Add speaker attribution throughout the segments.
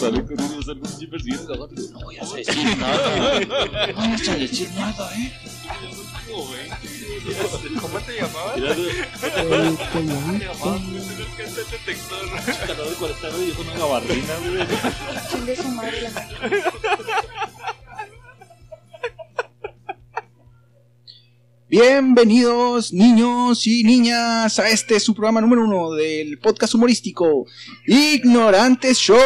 Speaker 1: sale con unos árboles y persiguiendo la.
Speaker 2: No voy a decir nada. No vayas a decir nada, ¿eh?
Speaker 3: ¿Cómo te llamabas?
Speaker 1: Era de-
Speaker 4: El coñadito.
Speaker 3: ¿Qué es el detector?
Speaker 1: calor de 40 grados y con una gabardina, güey.
Speaker 5: Chingue su madre la madre.
Speaker 4: Bienvenidos niños y niñas a este su programa número uno del podcast humorístico Ignorantes Show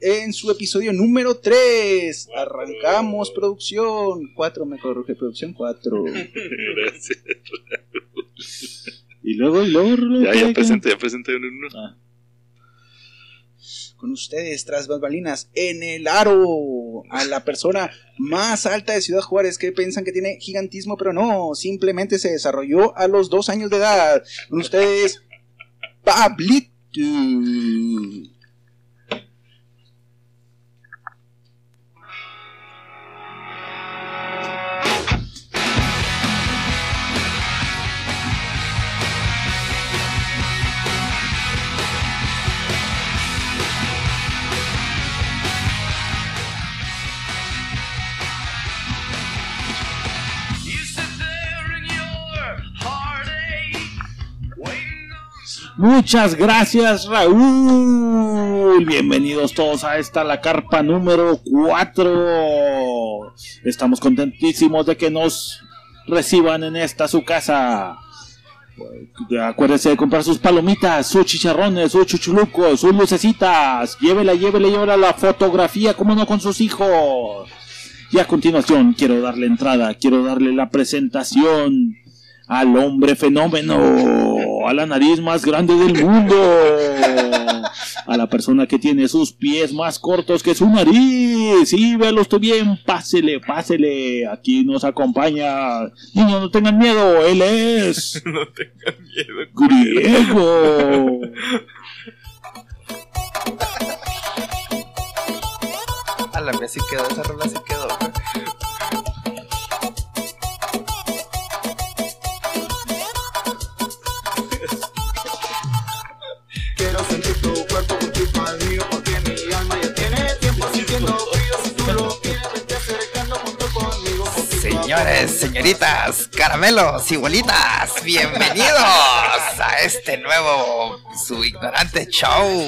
Speaker 4: en su episodio número 3 arrancamos producción 4 me corrige producción 4
Speaker 1: Gracias.
Speaker 4: y luego y luego, luego,
Speaker 1: Ya,
Speaker 4: ¿qué-
Speaker 1: ya presenté, ya presenté uno. uno.
Speaker 4: Ah. Con ustedes tras bambalinas en el aro. A la persona más alta de Ciudad Juárez que piensan que tiene gigantismo pero no simplemente se desarrolló a los dos años de edad. Con ustedes Pablito
Speaker 2: Muchas gracias, Raúl. Bienvenidos todos a esta la carpa número 4. Estamos contentísimos de que nos reciban en esta su casa. Acuérdense de comprar sus palomitas, sus chicharrones, sus chuchulucos, sus lucecitas. Llévela, llévela, llévela la fotografía, como no con sus hijos. Y a continuación quiero darle entrada, quiero darle la presentación al hombre fenómeno, a la nariz más grande del mundo, a la persona que tiene sus pies más cortos que su nariz. Sí, véalo usted bien, pásele, pásele. Aquí nos acompaña. Niños, no tengan miedo, él es
Speaker 3: No tengan miedo.
Speaker 2: griego.
Speaker 3: A la mía sí quedó, esa rola sí quedó. Señores, señoritas, caramelos y bolitas, bienvenidos a este nuevo su ignorante show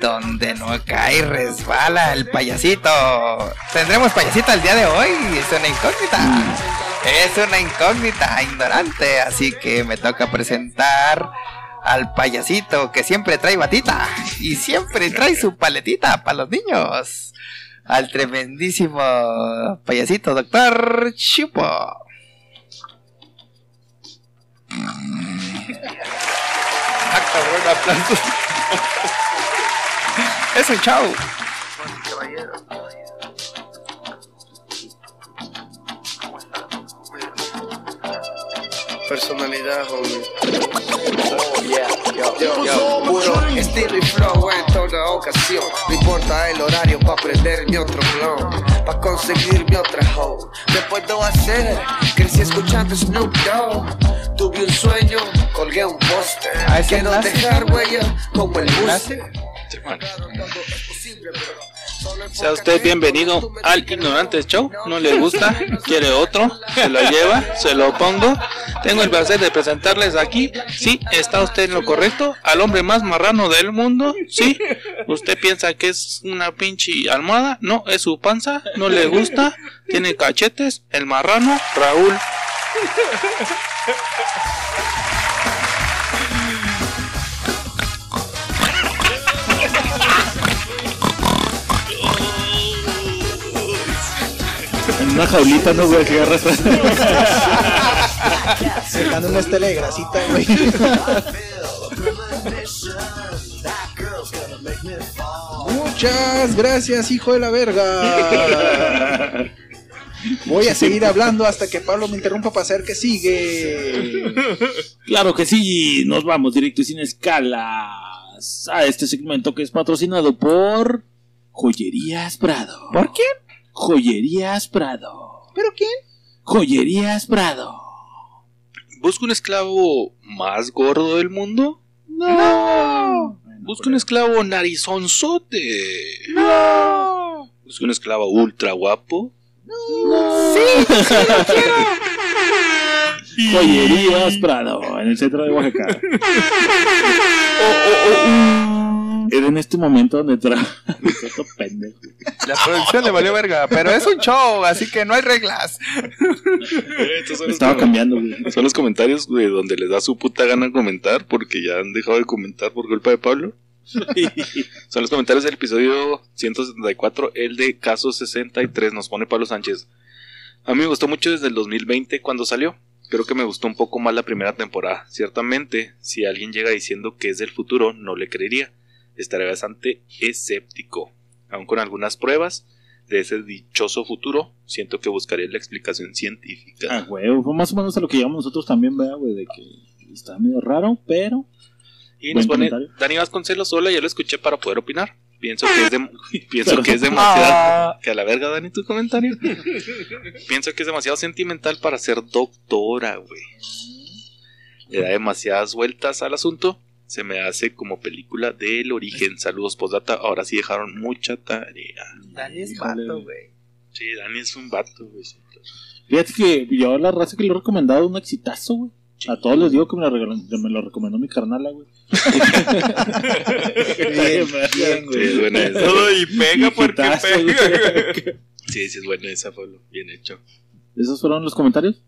Speaker 3: donde no cae resbala el payasito. Tendremos payasito el día de hoy, es una incógnita. Es una incógnita ignorante, así que me toca presentar al payasito que siempre trae batita y siempre trae su paletita para los niños. Al tremendísimo payasito, doctor Chupo. Ah, cabrón, aplausos. Es un show.
Speaker 6: Personalidad, homie.
Speaker 7: Puro
Speaker 6: Estilo y flow en toda ocasión. No importa el horario pa' prender mi otro clon. Pa' conseguir mi otra hoe. Me puedo hacer. Crecí escuchando Snoop Dogg. Tuve un sueño, colgué un poste.
Speaker 3: ¿ese
Speaker 6: Quiero
Speaker 3: enlace?
Speaker 6: dejar huella como el buste.
Speaker 8: Sea usted bienvenido al Ignorante Show. ¿No le gusta? ¿Quiere otro? ¿Se lo lleva? ¿Se lo pongo? Tengo el placer de presentarles aquí. Sí, está usted en lo correcto. Al hombre más marrano del mundo. Sí. ¿Usted piensa que es una pinche almohada? No, es su panza. ¿No le gusta? ¿Tiene cachetes? El marrano, Raúl.
Speaker 2: Una jaulita no güey que agarras.
Speaker 4: sacando una estela de grasita güey Muchas gracias, hijo de la verga. Voy a seguir hablando hasta que Pablo me interrumpa para saber qué sigue.
Speaker 2: Claro que sí, nos vamos directo y sin escalas a este segmento que es patrocinado por Joyerías Prado.
Speaker 3: ¿Por quién?
Speaker 2: Joyerías Prado.
Speaker 4: ¿Pero quién?
Speaker 2: Joyerías Prado.
Speaker 8: ¿Busca un esclavo más gordo del mundo?
Speaker 2: No.
Speaker 9: Busca un esclavo narizonzote. No. Busca un esclavo ultra guapo.
Speaker 2: Joyerías Prado, en el centro de Oaxaca. Era en este momento donde pendejo.
Speaker 3: La producción le valió verga, pero es un show, así que no hay reglas.
Speaker 8: Estos los
Speaker 2: Estaba cambiando, güey.
Speaker 8: Son los comentarios, güey, donde les da su puta gana comentar porque ya han dejado de comentar por culpa de Pablo. Son los comentarios del episodio 174, el de caso 63, nos pone Pablo Sánchez. A mí me gustó mucho desde el 2020 cuando salió. Creo que me gustó un poco más la primera temporada. Ciertamente, si alguien llega diciendo que es del futuro, no le creería. Estaría bastante escéptico. Aun con algunas pruebas de ese dichoso futuro, siento que buscaría la explicación científica.
Speaker 2: Ah, güey, fue más o menos a lo que llegamos nosotros también, vea, güey, de que está medio raro, pero.
Speaker 9: Y nos pone
Speaker 2: comentario.
Speaker 9: Dani Vasconcelos, hola, ya lo escuché para poder opinar. Pienso que es, de- pienso que es demasiado... Que a la verga, Dani, tu comentario. pienso que es demasiado sentimental para ser doctora, güey. Le da demasiadas vueltas al asunto. Se me hace como película del origen. Saludos, postdata. Ahora sí dejaron mucha tarea.
Speaker 3: Dani es vato, güey.
Speaker 8: Sí, Dani es un vato, güey.
Speaker 2: Fíjate que yo la raza que le he recomendado un exitazo, güey. A todos les digo que me lo, regaló- me lo recomendó mi carnala, güey.
Speaker 4: Bien, bien,
Speaker 8: Sí, es buena esa.
Speaker 9: y pega porque pega.
Speaker 8: Sí, sí, es buena esa, Pablo. Bien hecho.
Speaker 2: ¿Esos fueron los comentarios?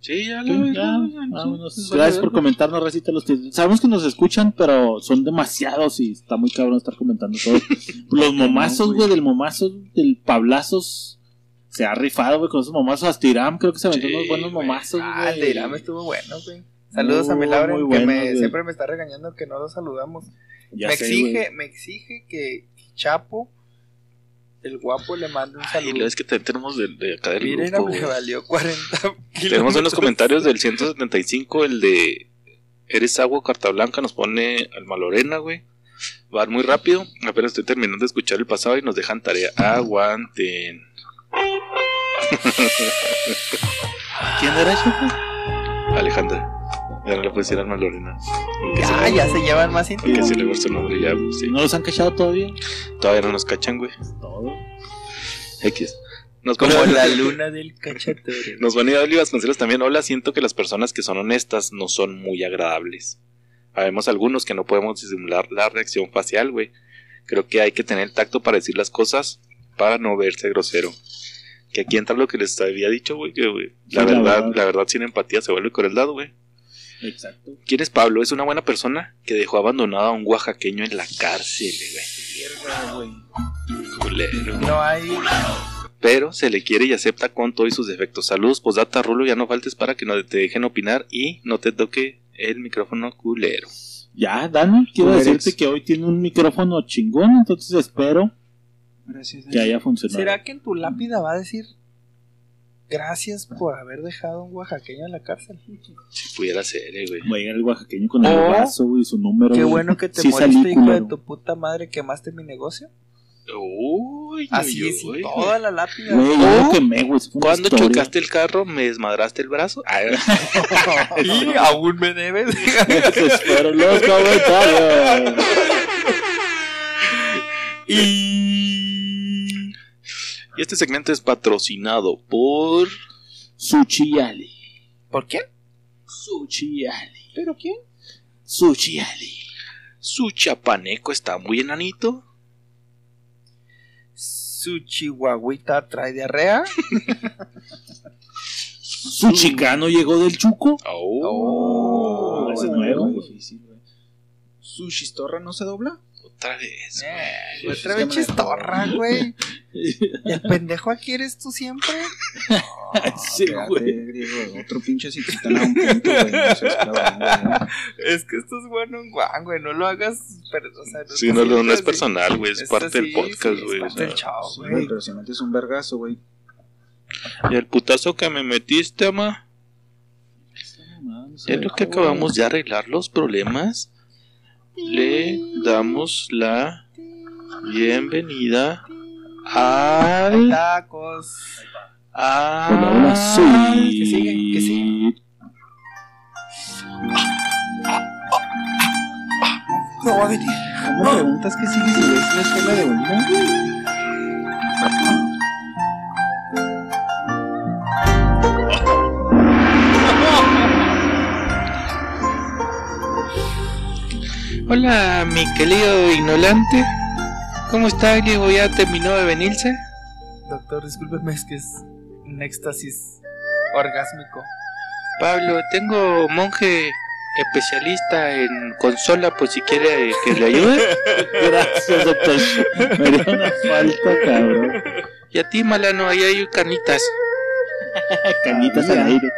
Speaker 8: Sí, ya
Speaker 2: Sí,
Speaker 8: lo
Speaker 2: ya, vámonos.
Speaker 8: sí,
Speaker 2: Gracias por comentarnos, Racita. Los que sabemos que nos escuchan, pero son demasiados y está muy cabrón estar comentando todo. Los momazos, güey, del momazo, del Pablazos. Se ha rifado, güey, con esos momazos. Hasta Iram, creo que se aventó
Speaker 8: Sí,
Speaker 2: unos buenos momazos, güey.
Speaker 3: Ah, el de Irán estuvo bueno, güey. Saludos a mi
Speaker 2: Muy,
Speaker 3: Laura, que
Speaker 2: bueno,
Speaker 3: me, siempre me está regañando que no lo saludamos.
Speaker 2: Ya
Speaker 3: me
Speaker 2: sé,
Speaker 3: exige, me exige que Chapo, el guapo, le mande un
Speaker 8: Y
Speaker 3: saludo.
Speaker 8: luego es que también tenemos de, de acá del
Speaker 3: Miren,
Speaker 8: grupo,
Speaker 3: me valió 40
Speaker 8: Tenemos en los comentarios del 175 el de Eres agua, carta blanca, nos pone Alma Lorena, güey. Va muy rápido. Apenas estoy terminando de escuchar el pasado y nos dejan tarea. Aguanten.
Speaker 2: ¿Quién era güey?
Speaker 8: Alejandra. Ya no le puedo decir Alma Lorena. Que
Speaker 3: Ya,
Speaker 8: se,
Speaker 3: ya se llevan más
Speaker 8: que
Speaker 3: íntimos.
Speaker 8: se le va su nombre ya, pues, sí.
Speaker 2: ¿No los han cachado todavía?
Speaker 8: Todavía no nos cachan, güey.
Speaker 2: Todo.
Speaker 8: X. Nos
Speaker 3: Como la luna del cachatore.
Speaker 8: Nos pone Oli Vasconcelos también. Hola, siento que las personas que son honestas no son muy agradables. Habemos algunos que no podemos disimular la reacción facial, güey. Creo que hay que tener el tacto para decir las cosas para no verse grosero. Que aquí entra lo que les había dicho, güey. Que güey, la,
Speaker 2: Sí, la
Speaker 8: verdad,
Speaker 2: verdad.
Speaker 8: la verdad sin empatía se vuelve crueldad, güey.
Speaker 2: Exacto.
Speaker 8: ¿Quién es Pablo? Es una buena persona que dejó abandonado a un oaxaqueño en la cárcel, güey. Culero.
Speaker 3: No hay.
Speaker 8: Pero se le quiere y acepta con todos sus defectos. Saludos, posdata, Rulo, ya no faltes para que no te dejen opinar y no te toque el micrófono culero.
Speaker 2: Ya, Dani, quiero decirte que hoy tiene un micrófono chingón, entonces espero
Speaker 4: Gracias.
Speaker 2: que haya funcionado.
Speaker 3: ¿Será que en tu lápida va a decir gracias por haber dejado a un oaxaqueño en la cárcel?
Speaker 8: Si pudiera ser, eh, güey.
Speaker 2: Va a llegar el oaxaqueño con el
Speaker 3: Oh,
Speaker 2: brazo, güey, su número.
Speaker 3: Qué
Speaker 2: güey.
Speaker 3: bueno que te
Speaker 2: Sí
Speaker 3: moriste, hijo de tu puta madre, quemaste mi negocio.
Speaker 8: Uy,
Speaker 3: Así es, toda la lápida.
Speaker 2: Güey, yo lo quemé, güey.
Speaker 8: Cuando
Speaker 2: historia.
Speaker 8: chocaste el carro, me desmadraste el brazo.
Speaker 3: Y aún me debes.
Speaker 2: Esos fueron los comentarios.
Speaker 8: y... y este segmento es patrocinado por.
Speaker 2: Suchiali.
Speaker 3: ¿Por quién?
Speaker 2: Suchiali.
Speaker 3: ¿Pero quién?
Speaker 2: Suchiali.
Speaker 8: Su chapaneco está muy enanito.
Speaker 3: Su chihuahuita trae diarrea.
Speaker 2: Su chicano llegó del Chuco.
Speaker 8: Oh,
Speaker 2: ese es
Speaker 4: bueno,
Speaker 2: nuevo.
Speaker 4: muy difícil, güey. ¿Su chistorra no se dobla?
Speaker 8: Otra vez.
Speaker 3: Eh,
Speaker 8: güey.
Speaker 3: otra vez chistorra, güey. ¿El pendejo aquí eres tú siempre?
Speaker 2: Sí, güey.
Speaker 4: griego, Otro pinche si te están a un punto, güey. No seas cabrón, güey.
Speaker 3: Es que esto es bueno en Juan, güey. No lo hagas. Pero, o sea,
Speaker 8: Sí, no, no, no
Speaker 3: sientas
Speaker 8: es personal, güey. Es
Speaker 3: Esto
Speaker 8: parte del
Speaker 3: sí,
Speaker 8: podcast,
Speaker 3: sí,
Speaker 8: güey.
Speaker 3: Es parte del show,
Speaker 4: Sí,
Speaker 3: güey.
Speaker 4: güey, pero si metes un vergazo, güey.
Speaker 8: Y el putazo que me metiste, ama. Es lo que acabamos de arreglar los problemas. Le damos la bienvenida al.
Speaker 3: Tacos.
Speaker 8: a-
Speaker 2: Hola, hola, soy.
Speaker 3: que sigue, que sigue.
Speaker 10: No va a venir.
Speaker 4: ¿Cómo preguntas qué sigue si ves la escuela de bolita?
Speaker 11: Hola, mi querido ignorante. ¿Cómo está, Diego? ¿Ya terminó de venirse?
Speaker 3: Doctor, discúlpeme, es que es un éxtasis orgásmico.
Speaker 11: Pablo, tengo monje especialista en consola por si quiere que le ayude.
Speaker 2: Gracias, doctor. Me haría una falta, cabrón.
Speaker 11: Y a ti, Malano, ahí hay canitas.
Speaker 2: Canitas al aire.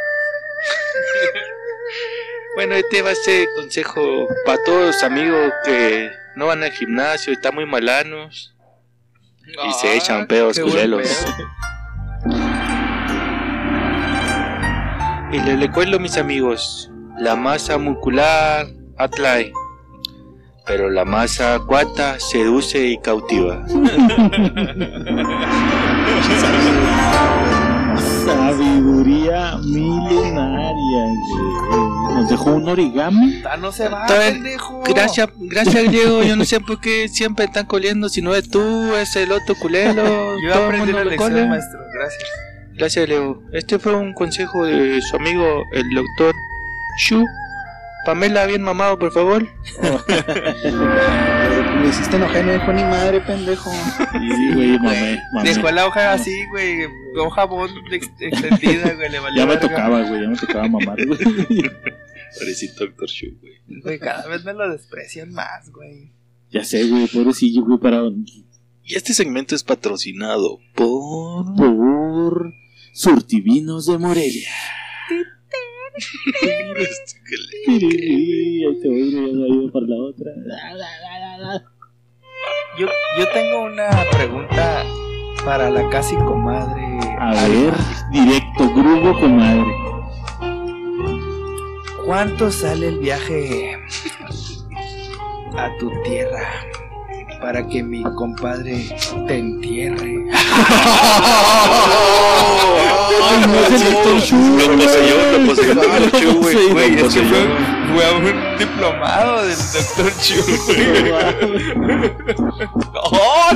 Speaker 11: Bueno, este va a ser consejo para todos los amigos que no van al gimnasio, están muy malanos y se echan pedos culelos. Y les recuerdo, mis amigos, la masa muscular atrae, pero la masa acuata seduce y cautiva.
Speaker 2: Sabiduría milenaria, güey. Nos dejó un origami.
Speaker 3: Ah, no se va, pendejo.
Speaker 11: Gracias, gracias Diego, yo no sé por qué siempre están coliendo, si no es tú, es el otro culero.
Speaker 3: Yo aprendí
Speaker 11: mundo
Speaker 3: la lección,
Speaker 11: cole.
Speaker 3: maestro. Gracias.
Speaker 11: Gracias, Leo. Este fue un consejo de su amigo, el doctor Shu. Pamela, bien mamado, por favor.
Speaker 4: Me hiciste enojar, no dijo ni madre, pendejo.
Speaker 2: Sí, güey, mamé, mamé.
Speaker 3: Dejó la hoja así, güey. Hoja bond ex- extendida, güey. Le valió
Speaker 2: Ya me
Speaker 3: verga.
Speaker 2: tocaba, güey, ya me tocaba mamar, güey.
Speaker 8: Parecito Doctor Shu, güey.
Speaker 3: Güey, cada vez me lo desprecian más, güey.
Speaker 2: Ya sé, güey, pobrecillo, güey, para...
Speaker 8: Y este segmento es patrocinado por.
Speaker 2: Por... Surtivinos de Morelia.
Speaker 8: Este
Speaker 2: Ahí te voy, iba para la otra.
Speaker 3: Yo, yo tengo una pregunta para la casi comadre.
Speaker 2: A ver, directo, grupo comadre.
Speaker 3: ¿Cuánto sale el viaje a tu tierra para que mi compadre te entierre?
Speaker 2: Ay, no es el Doctor Shu,
Speaker 8: Lo poseyó, lo poseyó el Doctor Shu, güey.
Speaker 3: Es que fue, fue a un diplomado del Dr. Chu, güey. ¡Oh!
Speaker 8: A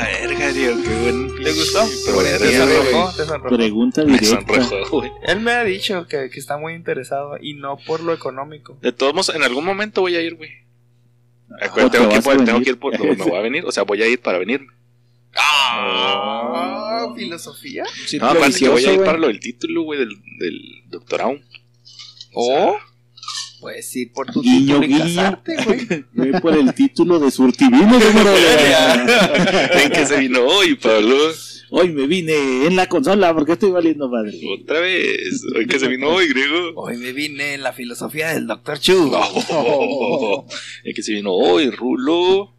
Speaker 8: la verga, Diego, qué buen.
Speaker 3: ¿Te gustó?
Speaker 8: Pero
Speaker 3: ¿Te sonrojó? ¿Te sonrojó?
Speaker 2: Pregunta
Speaker 8: Me
Speaker 2: directa.
Speaker 8: sonrojó, güey.
Speaker 3: Él me ha dicho que, que está muy interesado y no por lo económico.
Speaker 8: De todos modos, en algún momento voy a ir, güey.
Speaker 2: ¿O
Speaker 8: Acuérdate,
Speaker 2: te
Speaker 8: tengo, que, tengo que ir por. no, me voy a venir, o sea, voy a ir para venir.
Speaker 3: Ah, filosofía.
Speaker 8: No, aparte que voy a ir para lo del título, güey, del, del doctorado.
Speaker 3: O puedes ir por tu
Speaker 2: Guiño,
Speaker 3: título y casarte, güey.
Speaker 2: Ve por el título de Surtivinos de.
Speaker 8: ¿En qué se vino hoy, Pablo?
Speaker 2: Hoy me vine en la consola porque estoy valiendo madre.
Speaker 8: Otra vez. ¿En qué se vino hoy, griego?
Speaker 3: Hoy me vine en la filosofía del Dr. Chu.
Speaker 8: No. ¿En qué se vino hoy, Rulo?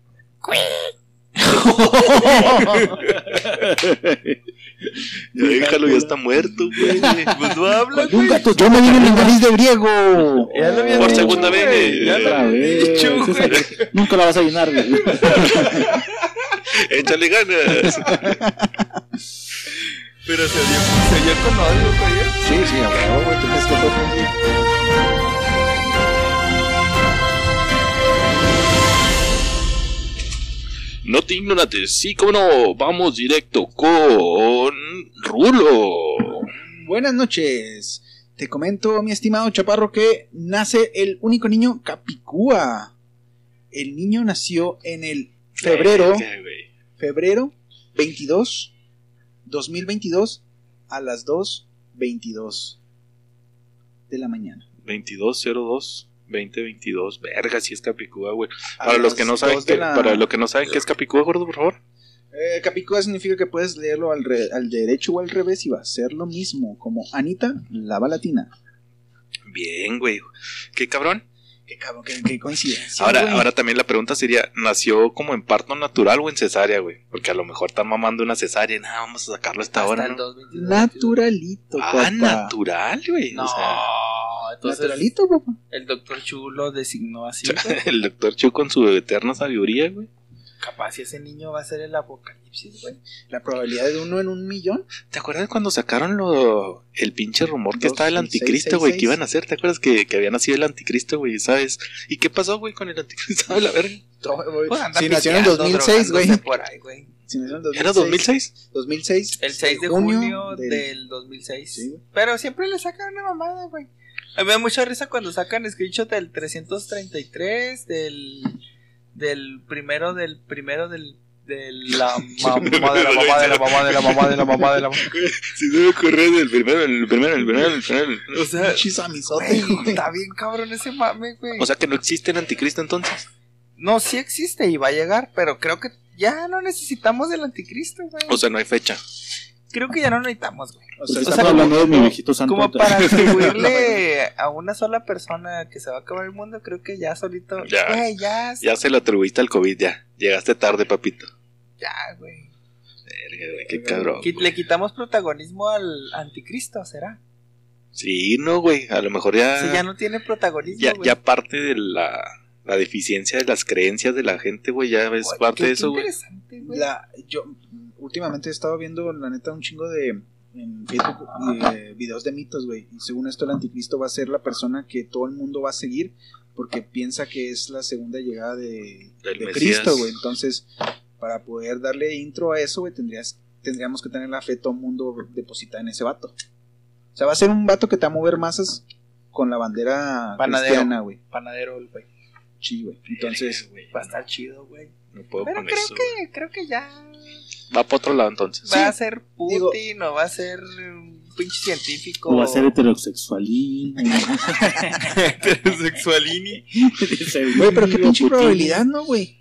Speaker 8: Ya déjalo, ya está muerto, güey.
Speaker 3: Pues no habla,
Speaker 4: Un
Speaker 3: güey.
Speaker 4: gato, yo me vine en el nariz de griego.
Speaker 3: Ya lo había
Speaker 8: Por
Speaker 3: dicho,
Speaker 8: segunda
Speaker 3: güey.
Speaker 8: vez.
Speaker 3: Ya lo
Speaker 2: Otra
Speaker 3: había
Speaker 2: vez.
Speaker 3: dicho, güey.
Speaker 2: Nunca la vas a llenar, güey.
Speaker 8: Échale ganas.
Speaker 3: Pero se dio, se dio con odio, güey.
Speaker 4: Sí, sí, a huevo, güey, tú crees que fue.
Speaker 8: No te ignorantes, sí, cómo no. Vamos directo con Rulo.
Speaker 4: Buenas noches. Te comento, mi estimado chaparro, que nace el único niño Capicúa. El niño nació en el febrero, febrero 22, 2022, a las 2.22 de la mañana.
Speaker 8: 2202 2022. Verga, si es Capicúa, güey. Para los que no saben que,
Speaker 4: la-
Speaker 8: para los que no saben qué es Capicúa, gordo, por favor.
Speaker 4: Eh, Capicúa significa que puedes leerlo al, re- al derecho o al revés y va a ser lo mismo, como Anita, lava latina.
Speaker 8: Bien, güey. Qué cabrón.
Speaker 4: Qué cabrón, qué, qué coincidencia.
Speaker 8: Ahora,
Speaker 4: güey.
Speaker 8: ahora también la pregunta sería, ¿nació como en parto natural o en cesárea, güey? Porque a lo mejor están mamando una cesárea y nada, vamos a sacarlo a esta
Speaker 3: Hasta
Speaker 8: hora,
Speaker 3: el
Speaker 8: ¿no?
Speaker 3: 2022.
Speaker 4: Naturalito,
Speaker 8: Ah,
Speaker 4: papá.
Speaker 8: natural, güey.
Speaker 3: No,
Speaker 8: O sea,
Speaker 3: entonces
Speaker 4: Naturalito, papá.
Speaker 3: el doctor Chu lo designó así. güey.
Speaker 8: el doctor Chu con su eterna sabiduría, güey.
Speaker 3: Capaz si ese niño va a ser el apocalipsis, güey.
Speaker 4: La probabilidad de uno en un millón.
Speaker 8: ¿Te acuerdas cuando sacaron lo, el pinche rumor que
Speaker 4: Dos,
Speaker 8: estaba el anticristo, güey? Que iban a hacer, ¿te acuerdas que, que había nacido el anticristo, güey? ¿Sabes? ¿Y qué pasó, güey, con el anticristo? A la verga.
Speaker 3: Pues
Speaker 4: Si nació en el
Speaker 3: pisteando,
Speaker 4: 2006, güey.
Speaker 3: por ahí, güey.
Speaker 4: Si nació en el
Speaker 8: ¿Era 2006?
Speaker 4: 2006.
Speaker 3: El 6 de
Speaker 4: junio
Speaker 3: junio
Speaker 4: del-
Speaker 3: del, 2006.
Speaker 4: Sí.
Speaker 3: Pero siempre le sacan una mamada, güey. A mí me da mucha risa cuando sacan screenshot del 333, del, del primero, del primero, del, de la mamá de la mamá de la mamá de la mamá de la mamá de la mamá.
Speaker 8: Sí, debe ocurrir del primero, el primero, el primero, el primero.
Speaker 3: O sea, güey. está bien cabrón ese mame, güey.
Speaker 8: O sea que no existe el anticristo entonces.
Speaker 3: no, sí existe y va a llegar, pero creo que ya no necesitamos del anticristo, güey.
Speaker 8: O sea, no hay fecha.
Speaker 3: Creo que ya no necesitamos, güey.
Speaker 4: O sea,
Speaker 3: o
Speaker 2: estamos
Speaker 3: sea,
Speaker 2: hablando de mi viejito santo.
Speaker 3: Como para atribuirle a una sola persona que se va a acabar el mundo, creo que ya solito.
Speaker 8: Ya.
Speaker 3: Güey, ya.
Speaker 8: Ya se lo atribuiste al COVID, ya. Llegaste tarde, papito.
Speaker 3: Ya, güey.
Speaker 8: Verga, güey, qué cabrón.
Speaker 3: Le quitamos protagonismo al anticristo, ¿será?
Speaker 8: Sí, no, güey. A lo mejor ya.
Speaker 3: Si ya no tiene protagonismo,
Speaker 8: ya,
Speaker 3: güey.
Speaker 8: ya parte de la, la deficiencia de las creencias de la gente, güey. Ya es
Speaker 3: Güey,
Speaker 8: parte
Speaker 3: qué-
Speaker 8: de eso,
Speaker 3: qué
Speaker 8: güey.
Speaker 3: interesante, güey.
Speaker 4: La, yo últimamente he estado viendo, la neta, un chingo de en Facebook eh, videos de mitos, güey. Y según esto, el anticristo va a ser la persona que todo el mundo va a seguir porque piensa que es la segunda llegada de. Cristo, güey. Entonces, para poder darle intro a eso, güey, tendrías, tendríamos que tener la fe de todo el mundo depositada en ese vato. O sea, va a ser un vato que te va a mover masas con la bandera
Speaker 3: Panadero.
Speaker 4: cristiana, güey.
Speaker 3: Panadero, güey.
Speaker 4: Sí, güey. Entonces,
Speaker 3: Va a estar chido, güey.
Speaker 8: No puedo
Speaker 3: Pero
Speaker 8: con
Speaker 3: creo
Speaker 8: eso.
Speaker 3: que, creo que ya.
Speaker 8: Va para otro lado entonces.
Speaker 3: Va a ser
Speaker 4: digo-
Speaker 3: Putin o va a ser un pinche científico.
Speaker 2: O va a ser heterosexualín.
Speaker 3: heterosexualini.
Speaker 4: güey, pero qué pinche
Speaker 2: Putin.
Speaker 4: probabilidad, ¿no, güey?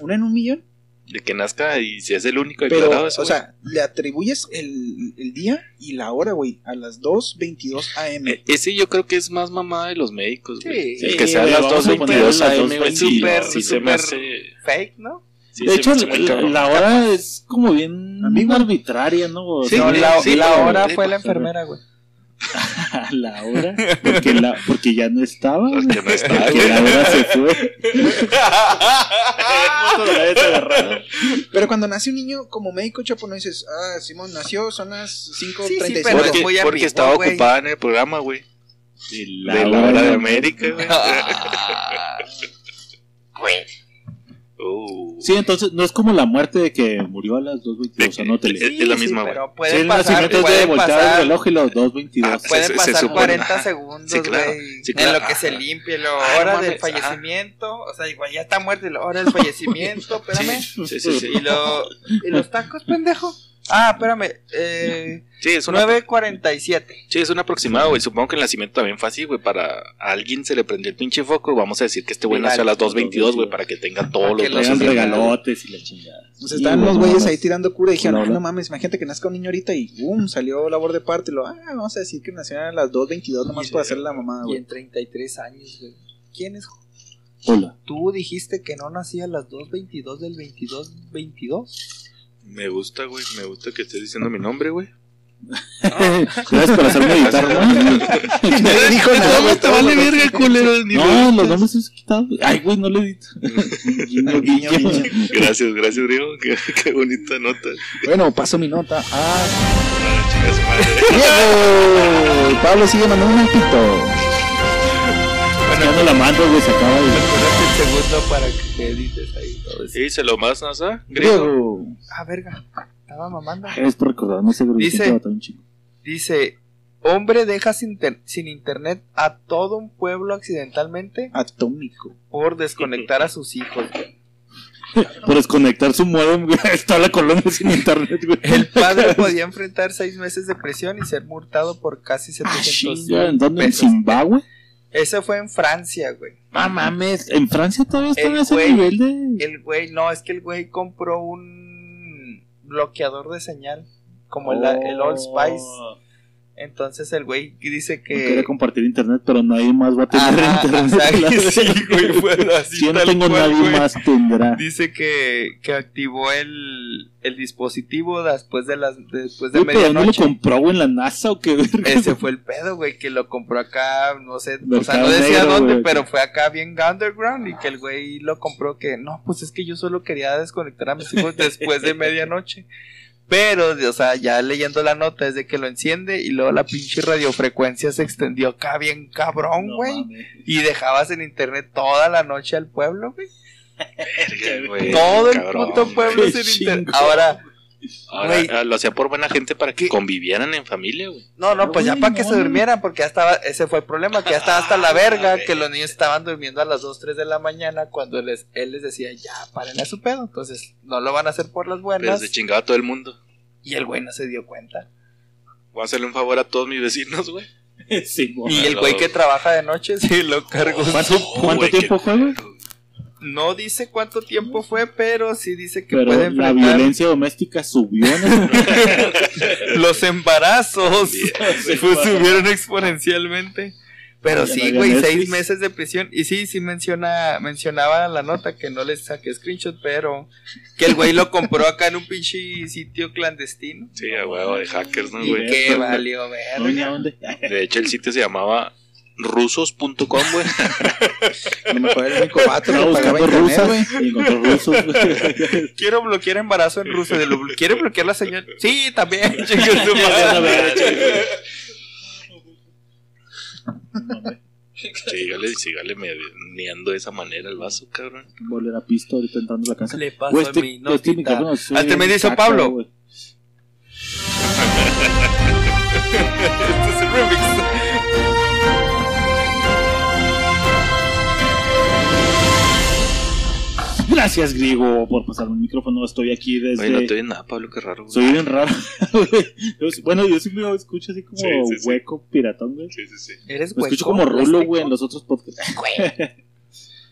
Speaker 4: ¿Una en un millón?
Speaker 8: De que nazca y si es el único
Speaker 4: Pero,
Speaker 8: declarado.
Speaker 4: o
Speaker 8: ese, güey.
Speaker 4: sea, le atribuyes el, el día y la hora, güey, a las 2.22 am.
Speaker 8: Eh, Ese yo creo que es más mamada de los médicos, güey.
Speaker 3: Sí.
Speaker 8: el que
Speaker 2: Sí,
Speaker 8: sea a las
Speaker 2: vamos a
Speaker 8: 2.22
Speaker 2: ponerle las
Speaker 8: AM, güey.
Speaker 2: 2:22.
Speaker 8: Sí,
Speaker 3: Súper,
Speaker 8: sí se me hace.
Speaker 3: Fake, ¿no?
Speaker 8: Sí
Speaker 2: de hecho, la, hora es como bien
Speaker 4: Ambigua.
Speaker 2: arbitraria, ¿no? O
Speaker 8: Sí,
Speaker 3: no, la,
Speaker 8: sí,
Speaker 3: la
Speaker 8: pero-
Speaker 3: hora
Speaker 8: sí,
Speaker 3: fue la enfermera, güey.
Speaker 2: la hora. Porque, la, porque ya no estaba.
Speaker 8: Porque no está,
Speaker 2: Porque la hora se fue.
Speaker 4: Pero cuando nace un niño como médico, chapo, no dices, ah, Simón nació, son las 5.35.
Speaker 3: Sí, sí, pero-
Speaker 8: Porque, estaba
Speaker 3: güey.
Speaker 8: ocupada en el programa, güey.
Speaker 2: De
Speaker 8: De la hora de América, güey. Uh.
Speaker 2: Sí, entonces no es como la muerte de que murió a las 2.22. Anótele.
Speaker 8: Es- es la misma, güey.
Speaker 3: pero
Speaker 2: Sí,
Speaker 3: pueden
Speaker 2: el
Speaker 3: pasar,
Speaker 2: nacimiento es de
Speaker 3: pueden
Speaker 2: voltear el
Speaker 3: pasar,
Speaker 2: reloj y los 2.22.
Speaker 8: Ah,
Speaker 3: pueden
Speaker 8: Se- se
Speaker 3: pasar
Speaker 8: supone.
Speaker 3: 40
Speaker 8: Ajá.
Speaker 3: segundos,
Speaker 8: Sí, claro.
Speaker 3: güey.
Speaker 8: Sí, claro.
Speaker 3: En lo que se limpie, la
Speaker 8: Ah,
Speaker 3: hora
Speaker 8: no
Speaker 3: del
Speaker 8: mames, ajá.
Speaker 3: fallecimiento. O sea, igual ya está muerto y la hora del fallecimiento, espérame.
Speaker 8: Sí, sí, sí.
Speaker 3: Y, lo, y los tacos, pendejo. Ah, espérame. Eh,
Speaker 8: Sí, es una,
Speaker 3: 9.47.
Speaker 8: sí, es un aproximado, güey. Supongo que el nacimiento también fue así, güey. Para a alguien se le prendió el pinche foco. Vamos a decir que este güey nació a las 2.22, güey, para que tenga todos los
Speaker 2: regalotes y la chingada.
Speaker 4: Sea, estaban
Speaker 2: Sí,
Speaker 4: los
Speaker 2: güey,
Speaker 4: güeyes
Speaker 2: no,
Speaker 4: ahí tirando cura y dijeron,
Speaker 2: hola.
Speaker 4: no mames, imagínate que nazca un niño ahorita y boom, salió labor de parte. Y lo, ah, vamos a decir que nació a las 2.22 nomás
Speaker 3: Y-
Speaker 4: para hacer la mamada,
Speaker 3: Y
Speaker 4: güey.
Speaker 3: en 33 años, güey. ¿Quién es?
Speaker 2: Hola.
Speaker 3: Tú dijiste que no nacía a las 2.22 del 22.22.
Speaker 8: Me gusta, güey. Me gusta que estés diciendo mi nombre, güey.
Speaker 2: Gracias por hacerme editar, ¿no?
Speaker 4: Nadie dijo nada, güey,
Speaker 8: te vale verga, culero. ni
Speaker 2: No,
Speaker 8: lo
Speaker 2: los nombres es quitado. Ay, güey, no le edito. Guiño,
Speaker 4: Guiño,
Speaker 2: guiño.
Speaker 4: guiño.
Speaker 8: Gracias, gracias, Diego. Qué, qué bonita nota.
Speaker 4: Bueno, paso mi nota. Ah,
Speaker 8: Ah.
Speaker 4: Pablo sigue mandando un pito.
Speaker 2: Ya no la mando, güey, se acaba de...
Speaker 3: El segundo para que te edites ahí todo eso.
Speaker 8: Sí, se lo más, NASA. Griego.
Speaker 3: Ah, verga. Estaba mamando.
Speaker 2: Es por recordarme ese grupo.
Speaker 3: Dice-. Dice, hombre deja sin, sin internet a todo un pueblo accidentalmente
Speaker 4: Atómico.
Speaker 3: por desconectar a sus hijos. güey.
Speaker 2: Por desconectar su modem, güey. Está la colonia sin internet, güey.
Speaker 3: El padre podía enfrentar seis meses de prisión y ser multado por casi
Speaker 2: Ah,
Speaker 3: 700
Speaker 2: chinga, ¿En dónde? ¿En. Zimbabue?
Speaker 3: Ese fue en Francia, güey.
Speaker 2: No mames. ¿En Francia todavía está en ese
Speaker 3: güey-
Speaker 2: nivel de...?
Speaker 3: El güey, no, es que el güey compró un bloqueador de señal, como el, el Old Spice. Entonces el güey dice
Speaker 2: No
Speaker 3: que.
Speaker 2: compartir internet, pero nadie más va a tener
Speaker 3: Ajá,
Speaker 2: internet.
Speaker 3: o sea,
Speaker 2: La
Speaker 3: sí, güey, fue así
Speaker 2: si yo no tengo
Speaker 3: cual,
Speaker 2: nadie
Speaker 3: güey.
Speaker 2: más tendrá.
Speaker 3: Dice que, que activó el, el dispositivo después de las después de
Speaker 2: Güey, pero ¿dónde lo
Speaker 3: medianoche.
Speaker 2: compró, güey? ¿En la NASA o qué?
Speaker 3: Ese fue el pedo, güey, que lo compró acá, no sé, o sea, no decía
Speaker 2: Negro,
Speaker 3: dónde,
Speaker 2: güey.
Speaker 3: pero fue acá bien underground y que el güey lo compró que, no, pues es que yo solo quería desconectar a mis hijos después de medianoche. Pero, o sea, ya leyendo la nota es de que lo enciende y luego la pinche radiofrecuencia se extendió acá bien cabrón, güey. y dejabas en internet toda la noche al pueblo, güey. Todo el
Speaker 8: cabrón.
Speaker 3: puto pueblo sin internet. Ahora,
Speaker 8: Ahora,
Speaker 3: Güey.
Speaker 8: ah, lo hacía por buena gente para que
Speaker 3: ¿Qué?
Speaker 8: convivieran en familia, güey.
Speaker 3: No, no, pues ya para que se durmieran, porque ya estaba, ese fue el problema, que ya estaba hasta la verga, que los niños estaban durmiendo a las 2, 3 de la mañana cuando les, él les decía, ya, paren a su pedo, entonces no lo van a hacer por las
Speaker 8: Pero
Speaker 3: buenas,
Speaker 8: se chingaba a todo el mundo.
Speaker 3: y el güey no se dio cuenta.
Speaker 8: Voy a hacerle un favor a todos mis vecinos, güey.
Speaker 2: Sí.
Speaker 3: Y el güey que trabaja de noche, sí, lo cargó.
Speaker 2: ¿Cuánto,
Speaker 8: Oh,
Speaker 2: cuánto
Speaker 8: güey,
Speaker 2: tiempo
Speaker 8: qué
Speaker 2: fue, güey?
Speaker 8: culero.
Speaker 3: No dice cuánto tiempo fue, pero sí dice que
Speaker 2: Pero
Speaker 3: puede
Speaker 2: la
Speaker 3: enfrentar
Speaker 2: violencia doméstica subió. ¿no?
Speaker 3: los embarazos, pues, subieron exponencialmente. Pero
Speaker 2: Ya
Speaker 3: sí, güey, seis meses de prisión. Y sí, sí menciona, mencionaba la nota que no les saqué screenshot, pero que el güey lo compró acá en un pinche sitio clandestino.
Speaker 8: Sí, a huevo de hackers, ¿no,
Speaker 3: y
Speaker 8: güey?
Speaker 3: que valió
Speaker 2: No, ¿ni
Speaker 3: verga.
Speaker 8: De hecho, el sitio se llamaba rusos.com, güey.
Speaker 4: Lo mejor era el único vato
Speaker 2: Estaba
Speaker 4: que pagaba
Speaker 2: buscando
Speaker 4: internet,
Speaker 2: rusas
Speaker 4: güey.
Speaker 2: y encontró rusos. güey.
Speaker 3: Quiero bloquear embarazo en ruso. De lo- ¿Quiere bloquear la señal? Sí, también. madre.
Speaker 8: Sígale, sígale meneando de esa manera el vaso, cabrón.
Speaker 2: Volver a pisto ahorita entrando a la casa.
Speaker 3: Le
Speaker 2: Güey,
Speaker 3: a
Speaker 2: este,
Speaker 3: mi
Speaker 2: este
Speaker 3: notita.
Speaker 2: micrófono
Speaker 3: Hasta me dice Pablo.
Speaker 2: güey.
Speaker 3: Este es el remix.
Speaker 2: Gracias, Griego, por pasarme el micrófono. Estoy aquí desde.
Speaker 8: Oye, no te nada, Pablo, qué raro. güey.
Speaker 2: Soy bien raro. bueno, yo sí me escucho así como
Speaker 8: Sí, sí, sí.
Speaker 2: hueco, piratón, güey.
Speaker 8: Sí, sí, sí.
Speaker 3: Eres
Speaker 2: Me escucho como rulo, güey, en los otros podcasts.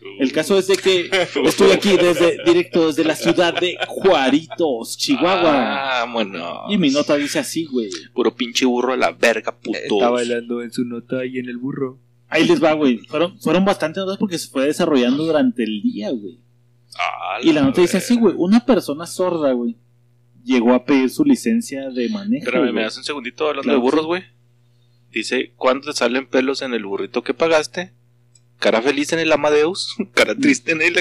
Speaker 2: El caso es de que estoy aquí desde directo desde la ciudad de Juaritos, Chihuahua.
Speaker 8: Ah, bueno.
Speaker 2: Y mi nota dice así, güey.
Speaker 8: Puro pinche burro a la verga, puto.
Speaker 3: Está bailando en su nota y en el burro.
Speaker 2: Ahí les va, güey. Fueron, fueron bastante notas porque se fue desarrollando durante el día, güey.
Speaker 8: Ah,
Speaker 2: Y la nota dice así, güey. Una persona sorda, güey, llegó a pedir su licencia de manejo.
Speaker 8: Espérame, me das un segundito hablando
Speaker 2: Claro
Speaker 8: de burros,
Speaker 2: sí.
Speaker 8: güey. Dice, ¿cuándo te salen pelos en el burrito que pagaste? Cara feliz en el Amadeus, cara triste en el.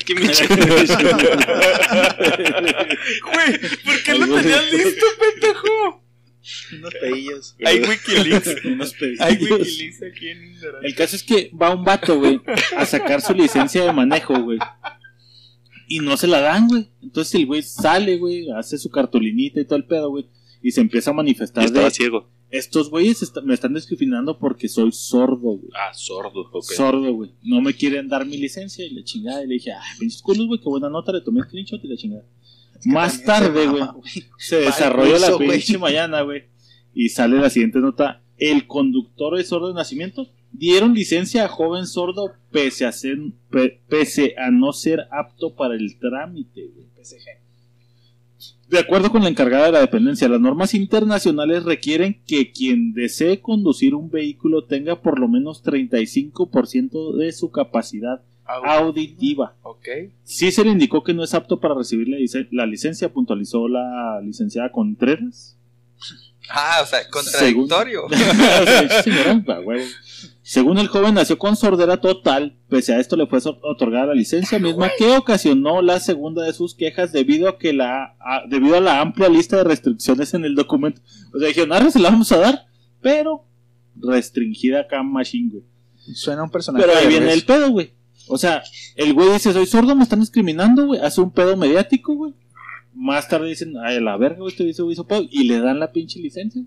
Speaker 3: Güey, ¿por qué lo tenías listo, pendejo?
Speaker 4: Unos pedillos.
Speaker 3: Hay Wikileaks.
Speaker 2: Unos pedillos.
Speaker 3: Hay Wikileaks aquí en Ignorante.
Speaker 2: El caso es que va un vato, güey, a sacar su licencia de manejo, güey. Y no se la dan, güey. Entonces el güey sale, güey, hace su cartulinita y todo el pedo, güey. Y se empieza a manifestar
Speaker 8: estaba
Speaker 2: de...
Speaker 8: ciego.
Speaker 2: Estos güeyes est- me están discriminando porque soy sordo, güey.
Speaker 8: Ah, sordo, ok.
Speaker 2: Sordo, güey. No me quieren dar mi licencia y la chingada. Y le dije, ay, pinches culos, güey, qué buena nota. Le tomé screenshot y la chingada. Más tarde, güey, se desarrolla la pinche mañana, güey. Y sale la siguiente nota. El conductor es sordo de nacimiento. Dieron licencia a joven sordo pese a, ser, pe- pese a no ser apto para el trámite, güey. De acuerdo con la encargada de la dependencia, las normas internacionales requieren que quien desee conducir un vehículo tenga por lo menos 35% de su capacidad auditiva.
Speaker 3: Ok.
Speaker 2: Sí se le indicó que no es apto para recibir la, lic- la licencia, puntualizó la licenciada Contreras.
Speaker 3: Ah, o sea, contradictorio.
Speaker 2: Según el joven, nació con sordera total. Pese a esto, le fue otorgada la licencia misma que ocasionó la segunda de sus quejas debido a que la a- debido a la amplia lista de restricciones en el documento. O sea, dijeron, "Arre, se la vamos a dar, pero restringida acá machine, güey.
Speaker 4: Suena un personaje.
Speaker 2: Pero ahí viene el pedo, güey. O sea, el güey dice, soy sordo, me están discriminando, güey. Hace un pedo mediático, güey. Más tarde dicen, ay, a la verga, güey, este hizo, hizo pedo. Y le dan la pinche licencia.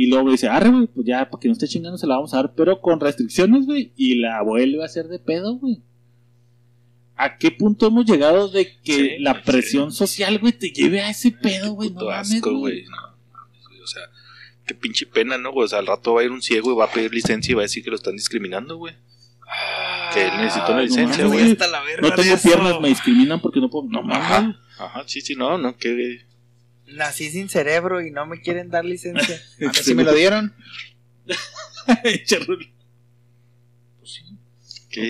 Speaker 2: Y luego dice, arre, güey, pues ya, para que no esté chingando se la vamos a dar, pero con restricciones, güey. Y la vuelve a hacer de pedo, güey. ¿A qué punto hemos llegado de que
Speaker 8: Sí,
Speaker 2: la
Speaker 8: sí.
Speaker 2: presión social, güey, te lleve a ese pedo, güey? No mames,
Speaker 8: asco,
Speaker 2: güey.
Speaker 8: güey. No, o sea, qué pinche pena, ¿no? güey? O sea, al rato va a ir un ciego y va a pedir licencia y va a decir que lo están discriminando, güey. Que él necesita una licencia,
Speaker 2: mames,
Speaker 8: güey.
Speaker 2: güey.
Speaker 3: Hasta la verga
Speaker 2: No tengo piernas, me discriminan porque no puedo. No mames.
Speaker 8: Ajá. Ajá, sí, sí, no, no, que...
Speaker 3: Nací sin cerebro y no me quieren dar licencia.
Speaker 4: A mí sí me lo dieron.
Speaker 2: Cherrul.
Speaker 8: ¿Qué,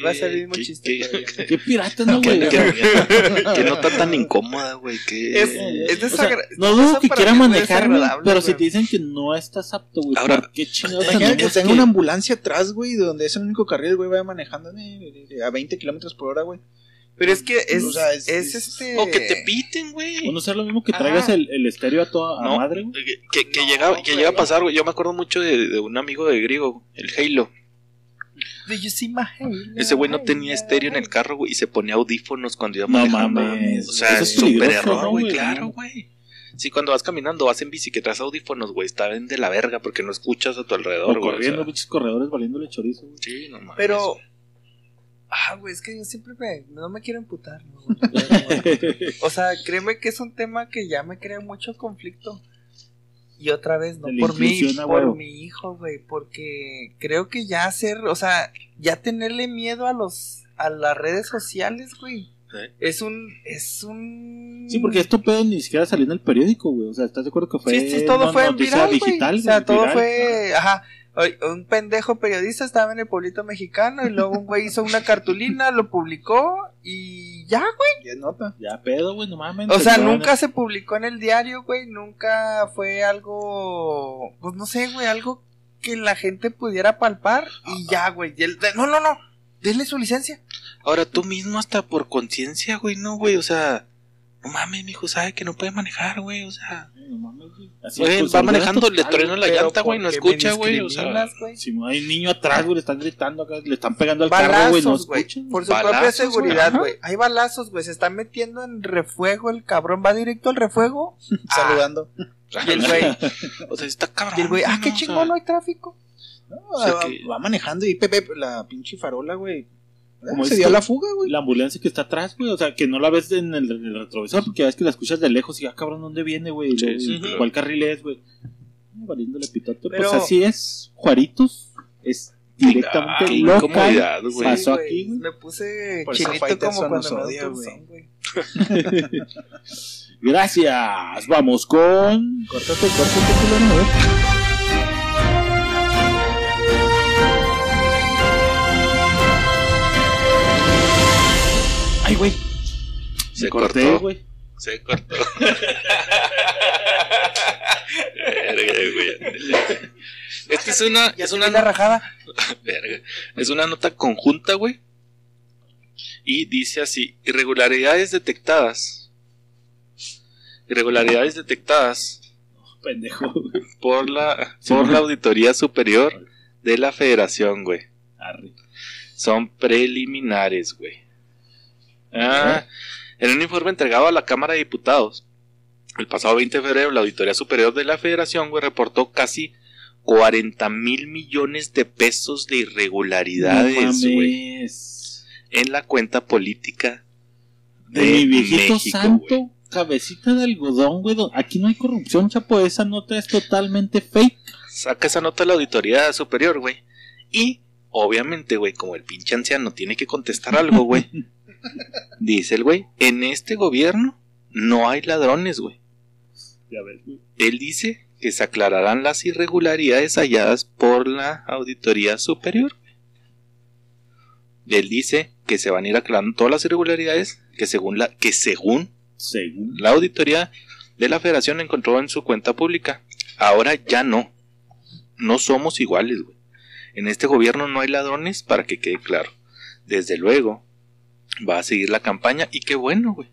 Speaker 3: Iba a ser el mismo
Speaker 8: qué-
Speaker 3: chiste,
Speaker 8: qué-
Speaker 2: pirata, ¿no, güey?
Speaker 8: qué nota tan incómoda, güey. qué-
Speaker 3: Es, es
Speaker 2: O sea,
Speaker 3: desagra-
Speaker 2: no dudo que quiera manejar, güey,
Speaker 3: desagradable,
Speaker 2: pero si te dicen que no estás apto, güey,
Speaker 8: Ahora,
Speaker 2: ¿por qué chingados
Speaker 4: Imagina que tenga
Speaker 2: que-
Speaker 4: una ambulancia atrás, güey, donde es el único carril, el güey vaya manejando a 20 kilómetros por hora, güey.
Speaker 3: Pero es que es,
Speaker 4: O sea, es-
Speaker 3: es,
Speaker 4: es-
Speaker 3: este.
Speaker 8: O que te piten, güey.
Speaker 2: O no sea lo mismo que traigas el, el estéreo a toda a
Speaker 8: No,
Speaker 2: madre, güey.
Speaker 8: que, que, que
Speaker 3: No,
Speaker 8: llega, que llega a pasar, güey. Yo me acuerdo mucho de, de un amigo de Griego, el Halo.
Speaker 3: Do you see my halo?
Speaker 8: Ese güey no tenía estéreo en el carro, güey, y se ponía audífonos cuando iba
Speaker 2: No
Speaker 8: manejando.
Speaker 2: mames.
Speaker 8: O sea, es súper error,
Speaker 2: ¿no,
Speaker 8: güey, claro, güey. Sí, cuando vas caminando, vas en bici, que traes audífonos, güey, está bien de la verga porque no escuchas a tu alrededor,
Speaker 2: O
Speaker 8: güey.
Speaker 2: corriendo,
Speaker 8: o sea.
Speaker 2: pinches corredores valiéndole chorizo, güey.
Speaker 8: Sí, no mames.
Speaker 3: Pero. Ah, güey, es que yo siempre me. No me quiero emputar, ¿no? O sea, créeme que es un tema que ya me crea mucho conflicto. Y otra vez, no por mí, por
Speaker 2: huevo.
Speaker 3: mi hijo, güey. Porque creo que ya hacer, o sea, ya tenerle miedo a los. a las redes sociales, güey.
Speaker 8: ¿Eh?
Speaker 3: Es un. Es un.
Speaker 2: Sí, porque esto pedo ni siquiera salió en el periódico, güey. O sea, ¿estás de acuerdo que fue
Speaker 3: Sí, sí, todo
Speaker 2: no-
Speaker 3: fue viral, güey.
Speaker 2: digital?
Speaker 3: O sea, todo
Speaker 2: viral?
Speaker 3: fue, ajá. Un pendejo periodista estaba en el pueblito mexicano y luego un güey hizo una cartulina, lo publicó y ya, güey.
Speaker 4: Ya nota.
Speaker 2: Ya pedo, güey, no mames.
Speaker 3: O sea,
Speaker 2: se
Speaker 3: nunca se publicó en el diario, güey. Nunca fue algo, pues no sé, güey, algo que la gente pudiera palpar y ya, güey. Y el- No, no, no. Denle su licencia.
Speaker 8: Ahora tú mismo hasta por conciencia, güey, no, güey, o sea, no mames, mi hijo sabe que no puede manejar, güey, o sea,
Speaker 2: No mames, güey. Así
Speaker 8: güey, va
Speaker 2: responsabilidad
Speaker 8: manejando, le truena la llanta, güey, no
Speaker 3: ¿por qué
Speaker 8: escucha, güey, o sea,
Speaker 3: güey?
Speaker 2: Si no hay niño atrás, güey, le están gritando acá, le están pegando al carro, güey, no
Speaker 3: Balazos, güey.
Speaker 2: escuchan.
Speaker 3: Por su
Speaker 8: Balazos,
Speaker 3: propia
Speaker 8: güey,
Speaker 3: seguridad, güey. Hay balazos, güey. Se está metiendo en refuego el cabrón. Va directo al refuego.
Speaker 4: Saludando.
Speaker 3: Y el güey,
Speaker 8: o sea, está cabrón.
Speaker 3: y el güey, ah, qué chingón, no hay tráfico.
Speaker 4: No,
Speaker 8: O sea
Speaker 4: va,
Speaker 8: que-
Speaker 4: va manejando y Pepe, la pinche farola, güey.
Speaker 2: Como
Speaker 4: se dio a la fuga, güey.
Speaker 2: La ambulancia que está atrás, güey, o sea, que no la ves en el, en el retrovisor, porque ves que la escuchas de lejos y, ah, cabrón, ¿dónde viene, güey?
Speaker 8: Sí, sí,
Speaker 2: ¿y
Speaker 8: claro.
Speaker 2: ¿Cuál carril es, güey? Ah, Valiéndole pitote.
Speaker 3: Pero-
Speaker 2: Pues así es, Juaritos, es directamente
Speaker 8: Ah,
Speaker 2: local.
Speaker 8: güey.
Speaker 2: Pasó
Speaker 3: güey,
Speaker 2: aquí, güey.
Speaker 3: Me puse
Speaker 4: Por
Speaker 3: chinito como cuando me
Speaker 4: odia, güey.
Speaker 3: güey.
Speaker 2: Gracias, vamos con...
Speaker 4: Córtate, córtate, culero, a
Speaker 2: Ay, güey,
Speaker 8: Se
Speaker 2: corté,
Speaker 8: cortó,
Speaker 2: güey.
Speaker 8: se cortó. Verga, güey. Esta es una,
Speaker 3: Ya
Speaker 8: es una
Speaker 3: la rajada.
Speaker 8: Verga. Es una nota conjunta, güey. Y dice así: irregularidades detectadas. Irregularidades detectadas
Speaker 2: Pendejo, güey.
Speaker 8: por la,
Speaker 2: Sí,
Speaker 8: por
Speaker 2: güey.
Speaker 8: la Auditoría Superior de la Federación, güey.
Speaker 2: Arre.
Speaker 8: Son preliminares, güey. Ah, en un informe entregado a la Cámara de Diputados, el pasado 20 de febrero, la Auditoría Superior de la Federación, güey, reportó casi 40 mil millones de pesos de irregularidades,
Speaker 2: No
Speaker 8: güey, en la cuenta política
Speaker 2: De
Speaker 8: de
Speaker 2: mi viejito
Speaker 8: México,
Speaker 2: santo,
Speaker 8: güey.
Speaker 2: cabecita de algodón, güey. Aquí no hay corrupción, chapo. Esa nota es totalmente fake.
Speaker 8: Saca esa nota la Auditoría Superior, güey. Y, obviamente, güey, como el pinche anciano tiene que contestar algo, güey. dice el güey, en este gobierno no hay ladrones, güey.
Speaker 2: Ya ves, güey.
Speaker 8: Él dice que se aclararán las irregularidades halladas por la Auditoría Superior. Él dice que se van a ir aclarando todas las irregularidades que según la que según
Speaker 2: Según.
Speaker 8: la auditoría de la Federación encontró en su cuenta pública. Ahora ya no. No somos iguales, güey. En este gobierno no hay ladrones, para que quede claro. Desde luego, va a seguir la campaña y qué bueno, güey.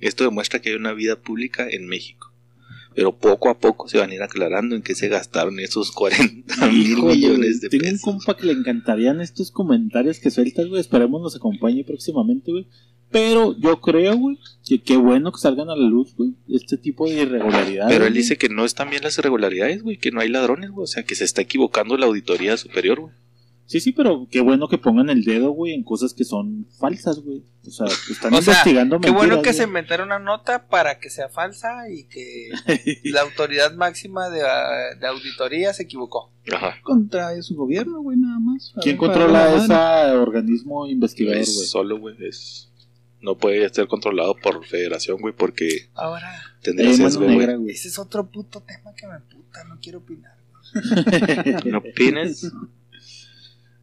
Speaker 8: Esto demuestra que hay una vida pública en México. Pero poco a poco se van a ir aclarando en qué se gastaron esos 40 mil millones de
Speaker 2: Tengo un
Speaker 8: pesos.
Speaker 2: compa que le encantarían estos comentarios que sueltas, güey. Esperemos nos acompañe próximamente, güey. Pero yo creo, güey, que qué bueno que salgan a la luz, güey, este tipo de irregularidades.
Speaker 8: Pero él dice que no están bien las irregularidades, güey, que no hay ladrones, güey. O sea, que se está equivocando la auditoría superior, güey.
Speaker 2: Sí, sí, pero qué bueno que pongan el dedo, güey, en cosas que son falsas, güey. O sea, están
Speaker 3: O sea,
Speaker 2: investigando
Speaker 3: Qué bueno que se inventaron una nota para que sea falsa y que la autoridad máxima de, ah, de auditoría se equivocó.
Speaker 8: Ajá.
Speaker 4: Contra su gobierno, güey, nada más. A
Speaker 2: ¿Quién controla ese organismo investigador,
Speaker 8: Es
Speaker 2: güey?
Speaker 8: solo, güey. Es... No puede ser controlado por federación, güey, porque
Speaker 3: Ahora,
Speaker 8: tendría
Speaker 2: Eh,
Speaker 8: sesgo,
Speaker 2: negra, güey.
Speaker 3: ese es otro puto tema que me puta, no quiero opinar. güey.
Speaker 8: No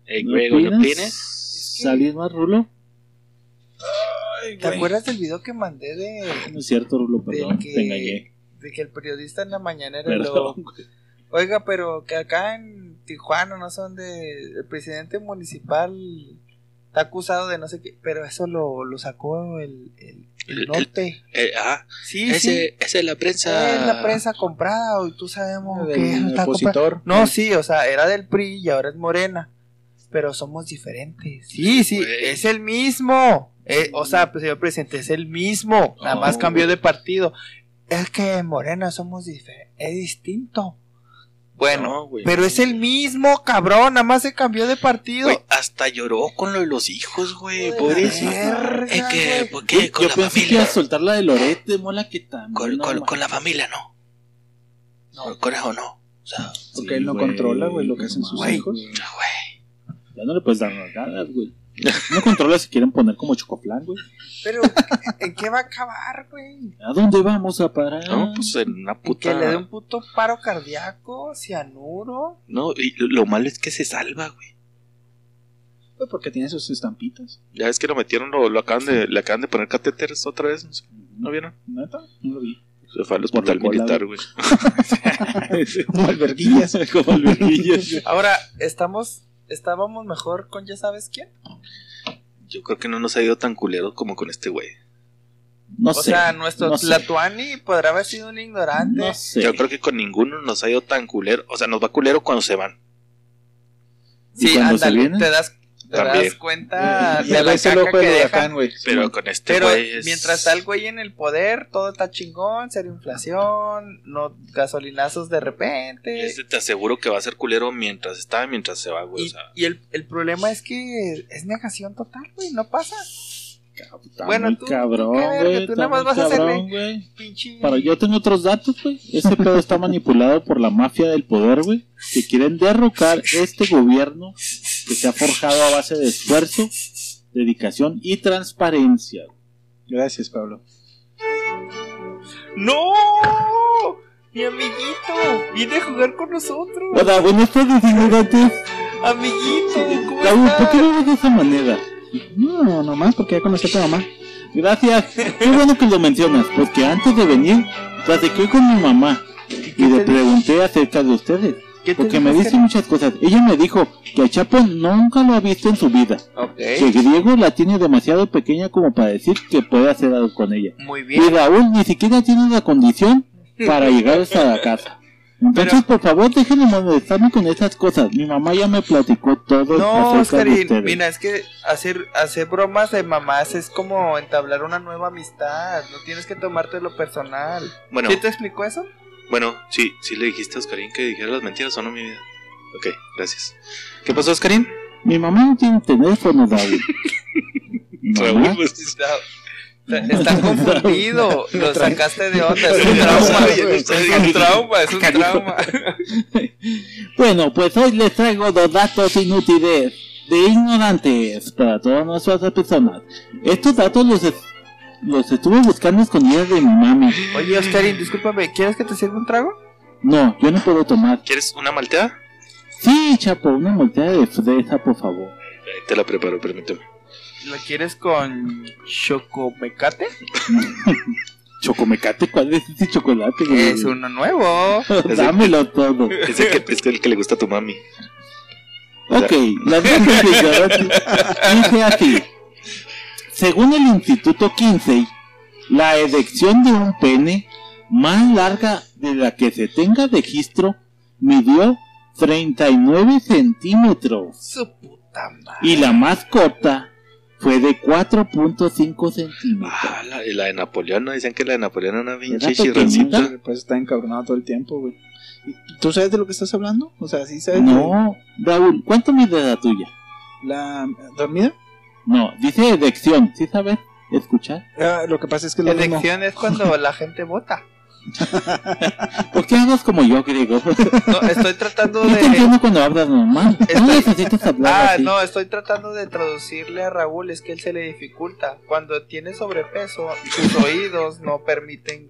Speaker 8: opines. Ey,
Speaker 2: ¿No
Speaker 8: Grego, no
Speaker 2: opinas? ¿Alguien más, Rulo?
Speaker 3: ¿Te acuerdas del video que mandé de,
Speaker 2: No es cierto, Rulo, perdón,
Speaker 3: de
Speaker 2: te engañé.
Speaker 3: que, de que el periodista en la mañanera
Speaker 2: Perdón.
Speaker 3: lo... Oiga, pero que acá en Tijuana, no sé dónde, el presidente municipal está acusado de no sé qué, pero eso lo, lo sacó el, el, el
Speaker 8: El-
Speaker 3: norte.
Speaker 8: Eh, ah,
Speaker 3: sí, sí.
Speaker 8: ese, ese es la prensa.
Speaker 3: Es la prensa comprada, y tú sabemos que
Speaker 4: Del
Speaker 3: está comprada.
Speaker 4: opositor.
Speaker 3: No, sí, o sea, era del PRI y ahora es Morena. Pero somos diferentes. Sí, sí, es el mismo. Eh, o sea, pues, señor presidente, es el mismo. Nada más
Speaker 2: Oh,
Speaker 3: cambió de partido. Es que en Morena somos diferentes. Es distinto. Bueno,
Speaker 8: No, güey.
Speaker 3: pero es el mismo, cabrón. Nada más se cambió de partido.
Speaker 8: Hasta lloró con lo de los hijos, güey. Pobrecito. Es que. ¿por qué? Con
Speaker 2: Yo
Speaker 8: la
Speaker 2: pensé que
Speaker 8: familia.
Speaker 2: a soltar la de Loret de Mola que también.
Speaker 8: Con,
Speaker 2: no
Speaker 8: con, con la familia, no. No, con eso no. O sea,
Speaker 4: Porque
Speaker 2: Sí,
Speaker 4: él no controla, güey, lo que hacen sus hijos.
Speaker 8: güey.
Speaker 2: Ya no le puedes dar nalgadas, güey. No controla si quieren poner como chocoflan, güey.
Speaker 3: Pero, ¿en qué va a acabar, güey?
Speaker 2: ¿A dónde vamos a parar?
Speaker 8: No, pues en una
Speaker 3: ¿En
Speaker 8: puta.
Speaker 3: que le dé un puto paro cardíaco, cianuro?
Speaker 8: No, y lo, lo malo es que se salva, güey.
Speaker 4: Pues porque tiene sus estampitas.
Speaker 8: Ya ves que lo metieron, lo, lo acaban de, le acaban de poner catéteres otra vez. ¿no sé, ¿No vieron?
Speaker 4: ¿Neta? No lo vi.
Speaker 8: Se fue al hospital militar, güey.
Speaker 4: Como alberguillas.
Speaker 2: como alberguillas.
Speaker 3: Ahora, estamos, estábamos mejor con ya sabes quién.
Speaker 8: Yo creo que no nos ha ido tan culero como con este güey.
Speaker 2: No
Speaker 3: o
Speaker 2: sé.
Speaker 3: sea, nuestro
Speaker 2: no sé.
Speaker 3: Tlatuani podrá haber sido un ignorante.
Speaker 2: No sé.
Speaker 8: Yo creo que con ninguno nos ha ido tan culero. O sea, nos va culero cuando se van.
Speaker 2: ¿Y
Speaker 3: Sí,
Speaker 2: cuando se
Speaker 3: ándale,
Speaker 2: vienen?
Speaker 3: te das, te
Speaker 8: También.
Speaker 3: das cuenta
Speaker 4: Y
Speaker 3: de
Speaker 4: a
Speaker 3: la caca
Speaker 4: ojo
Speaker 3: que dejan.
Speaker 4: güey.
Speaker 8: Pero con este
Speaker 3: Pero
Speaker 8: es-
Speaker 3: mientras está el güey en el poder, todo está chingón, cero inflación, no gasolinazos de repente.
Speaker 8: Este te aseguro que va a ser culero mientras está y mientras se va, güey. O
Speaker 3: Y,
Speaker 8: sea,
Speaker 3: y el, el problema es que es negación total, güey, no pasa.
Speaker 2: Está
Speaker 3: Bueno, tú-
Speaker 2: cabrón, güey.
Speaker 3: tú
Speaker 2: está
Speaker 3: nada más
Speaker 2: muy
Speaker 3: vas a hacerle-
Speaker 2: cabrón, güey.
Speaker 3: Pinche.
Speaker 2: Para yo tengo otros datos, güey. Ese pedo está manipulado por la mafia del poder, güey. Que quieren derrocar este gobierno que se ha forjado a base de esfuerzo, dedicación y transparencia.
Speaker 4: Gracias, Pablo.
Speaker 3: ¡No! Mi amiguito, viene a jugar con nosotros.
Speaker 2: Hola, buenas tardes, ignorantes.
Speaker 3: Amiguito, ¿cómo
Speaker 2: Raúl, ¿por qué lo ves de esa manera?
Speaker 4: No, nomás porque ya conocí a tu mamá.
Speaker 2: Gracias. Qué bueno que lo mencionas, porque antes de venir, platiqué con mi mamá y le pregunté acerca de ustedes.
Speaker 3: ¿Qué te
Speaker 2: Porque me dice muchas cosas. Ella me dijo que a Chapo nunca lo ha visto en su vida.
Speaker 3: Ok,
Speaker 2: Que Griego la tiene demasiado pequeña como para decir que puede hacer algo con ella.
Speaker 3: muy
Speaker 2: Y
Speaker 3: bien.
Speaker 2: Raúl ni siquiera tiene la condición para llegar hasta la casa. Entonces, por favor, déjenme molestarme con esas cosas. Mi mamá ya me platicó todo
Speaker 3: No,
Speaker 2: acerca de
Speaker 3: Oscarín, mira, es que hacer, hacer bromas de mamás es como entablar una nueva amistad. No tienes que tomártelo personal.
Speaker 8: bueno,
Speaker 3: ¿Sí te explicó eso?
Speaker 8: Bueno, sí, sí le dijiste a Oscarín que dijera las mentiras o no, mi vida. Ok, gracias. ¿Qué pasó, Oscarín?
Speaker 2: Mi mamá no tiene teléfono, mamá-
Speaker 8: Raúl, pues,
Speaker 3: Está, está confundido. Lo sacaste de onda. Es un trauma. Es un trauma, es un trauma.
Speaker 2: Bueno, pues hoy les traigo dos datos inútiles de ignorantes para todas nuestras personas. Estos datos los, los estuve buscando escondidas de mi mami.
Speaker 3: Oye, Oscarín, discúlpame, ¿quieres que te sirva un trago?
Speaker 2: No, yo no puedo tomar.
Speaker 8: ¿Quieres una malteada?
Speaker 2: Sí, Chapo, una molteada de fresa, por favor.
Speaker 8: Ahí te la preparo, permíteme.
Speaker 3: ¿Lo quieres con chocomecate?
Speaker 2: Chocomecate, ¿cuál es ese chocolate? güey?
Speaker 3: Es uno nuevo.
Speaker 2: Dámelo todo.
Speaker 8: Es el que, es el que le gusta a tu mami.
Speaker 2: Ok, las ignorantes dice así. Según el Instituto Kinsey, la erección de un pene más larga de la que se tenga registro midió 39 centímetros
Speaker 3: Su puta madre.
Speaker 2: y la más corta fue de 4.5 centímetros.
Speaker 8: Ah, la, y la de Napoleón, ¿no? Dicen que la de Napoleón era una
Speaker 2: Era
Speaker 8: pinche
Speaker 2: pequeñita.
Speaker 8: chirroncita.
Speaker 4: Pues está encabronado todo el tiempo, güey. ¿Y ¿Tú sabes de lo que estás hablando? O sea, ¿sí sabes?
Speaker 2: No, Raúl, ¿cuánto mide la tuya?
Speaker 4: ¿La dormida?
Speaker 2: No, dice erección, ¿sí sabes escuchar?
Speaker 4: Ah, lo que pasa es que lo mismo.
Speaker 3: Elección es cuando la gente vota.
Speaker 2: ¿Por qué hablas como yo, griego?
Speaker 3: No, estoy tratando de.
Speaker 2: entiendo cuando hablas normal. No
Speaker 3: Estoy-
Speaker 2: necesitas hablar
Speaker 3: Ah,
Speaker 2: así.
Speaker 3: no, estoy tratando de traducirle a Raúl, es que él se le dificulta. Cuando tiene sobrepeso, sus oídos no permiten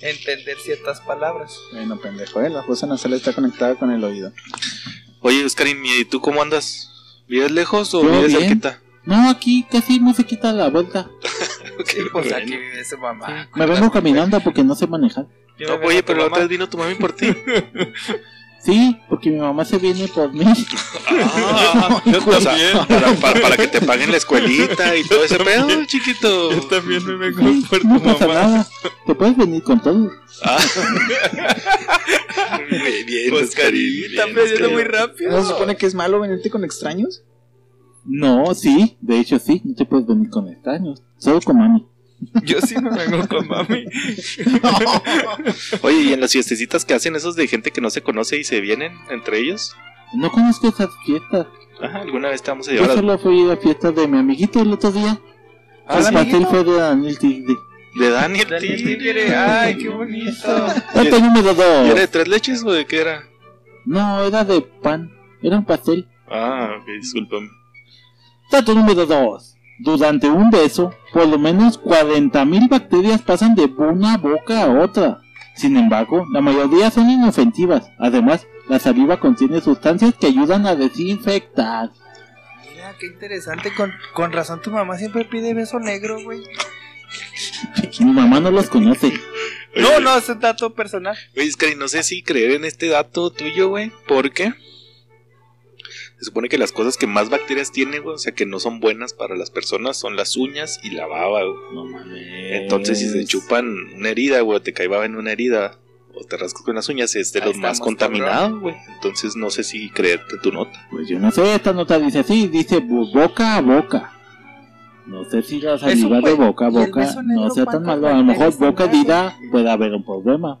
Speaker 3: entender ciertas palabras.
Speaker 4: Bueno, pendejo, ¿eh? La fosa nasal está conectada con el oído.
Speaker 8: Oye, Oscarín, ¿y tú cómo andas? ¿Vives lejos o
Speaker 2: Yo
Speaker 8: vives
Speaker 2: bien.
Speaker 8: cerquita?
Speaker 2: No, aquí casi no se quita la vuelta.
Speaker 3: Sí, pues
Speaker 8: bueno.
Speaker 3: aquí vive su mamá.
Speaker 2: Me vengo caminando porque no sé manejar.
Speaker 3: Yo
Speaker 8: No, oye, pero la otra vez vino tu mami por ti.
Speaker 2: Sí, porque mi mamá se viene por mí.
Speaker 8: Ah, o sea, para, para- para que te paguen la escuelita y todo ese pedo, chiquito.
Speaker 3: Yo también me vengo
Speaker 2: Sí,
Speaker 3: por tu
Speaker 2: no pasa
Speaker 3: mamá.
Speaker 2: nada. Te puedes venir con todo.
Speaker 8: Ah. Muy bien,
Speaker 3: Pues
Speaker 8: Oscarín.
Speaker 3: Está
Speaker 8: bien,
Speaker 3: aprendiendo muy rápido.
Speaker 4: ¿No se supone que es malo venirte con extraños?
Speaker 2: No, sí, de hecho sí, no te puedes venir con extraños. Solo con mami.
Speaker 3: Yo sí me vengo con mami.
Speaker 8: Oye, ¿y en las fiestecitas que hacen esos de gente que no se conoce y se vienen entre ellos?
Speaker 2: No conozco esas fiestas.
Speaker 8: Ajá, alguna vez te vamos a
Speaker 2: Yo solo fui a la fiesta de mi amiguito el otro día.
Speaker 3: Ah,
Speaker 2: el
Speaker 3: ¿de
Speaker 2: pastel fue de Daniel Tigre.
Speaker 8: De Daniel.
Speaker 3: Daniel
Speaker 8: Tigre.
Speaker 3: Tigre, ay, qué bonito.
Speaker 2: Dato número
Speaker 8: ¿Y era
Speaker 2: dos.
Speaker 8: de tres leches o de qué era?
Speaker 2: No, era de pan. Era un pastel.
Speaker 8: Ah, ok, discúlpame.
Speaker 2: Dato número 2. Durante un beso, por lo menos 40.000 bacterias pasan de una boca a otra. Sin embargo, la mayoría son inofensivas. Además, la saliva contiene sustancias que ayudan a desinfectar.
Speaker 3: Mira, qué interesante. Con, con razón tu mamá siempre pide beso negro, güey.
Speaker 2: Mi mamá no los conoce.
Speaker 3: No, no, es un dato personal.
Speaker 8: Oye, no sé si creer en este dato tuyo, güey. ¿Por qué? Se supone que las cosas que más bacterias tiene, güey, o sea, que no son buenas para las personas, son las uñas y la baba, güey.
Speaker 2: No mames.
Speaker 8: Entonces, si se chupan una herida, güey, te cae baba en una herida, o te rascas con las uñas, es de
Speaker 3: Ahí
Speaker 8: los más contaminados, güey. Entonces, no sé si creerte tu nota.
Speaker 2: Pues yo no sé, esta nota dice así, dice boca a boca. No sé si la saliva de boca a
Speaker 3: ¿y el
Speaker 2: boca no sea tan malo. A lo mejor boca herida puede haber un problema.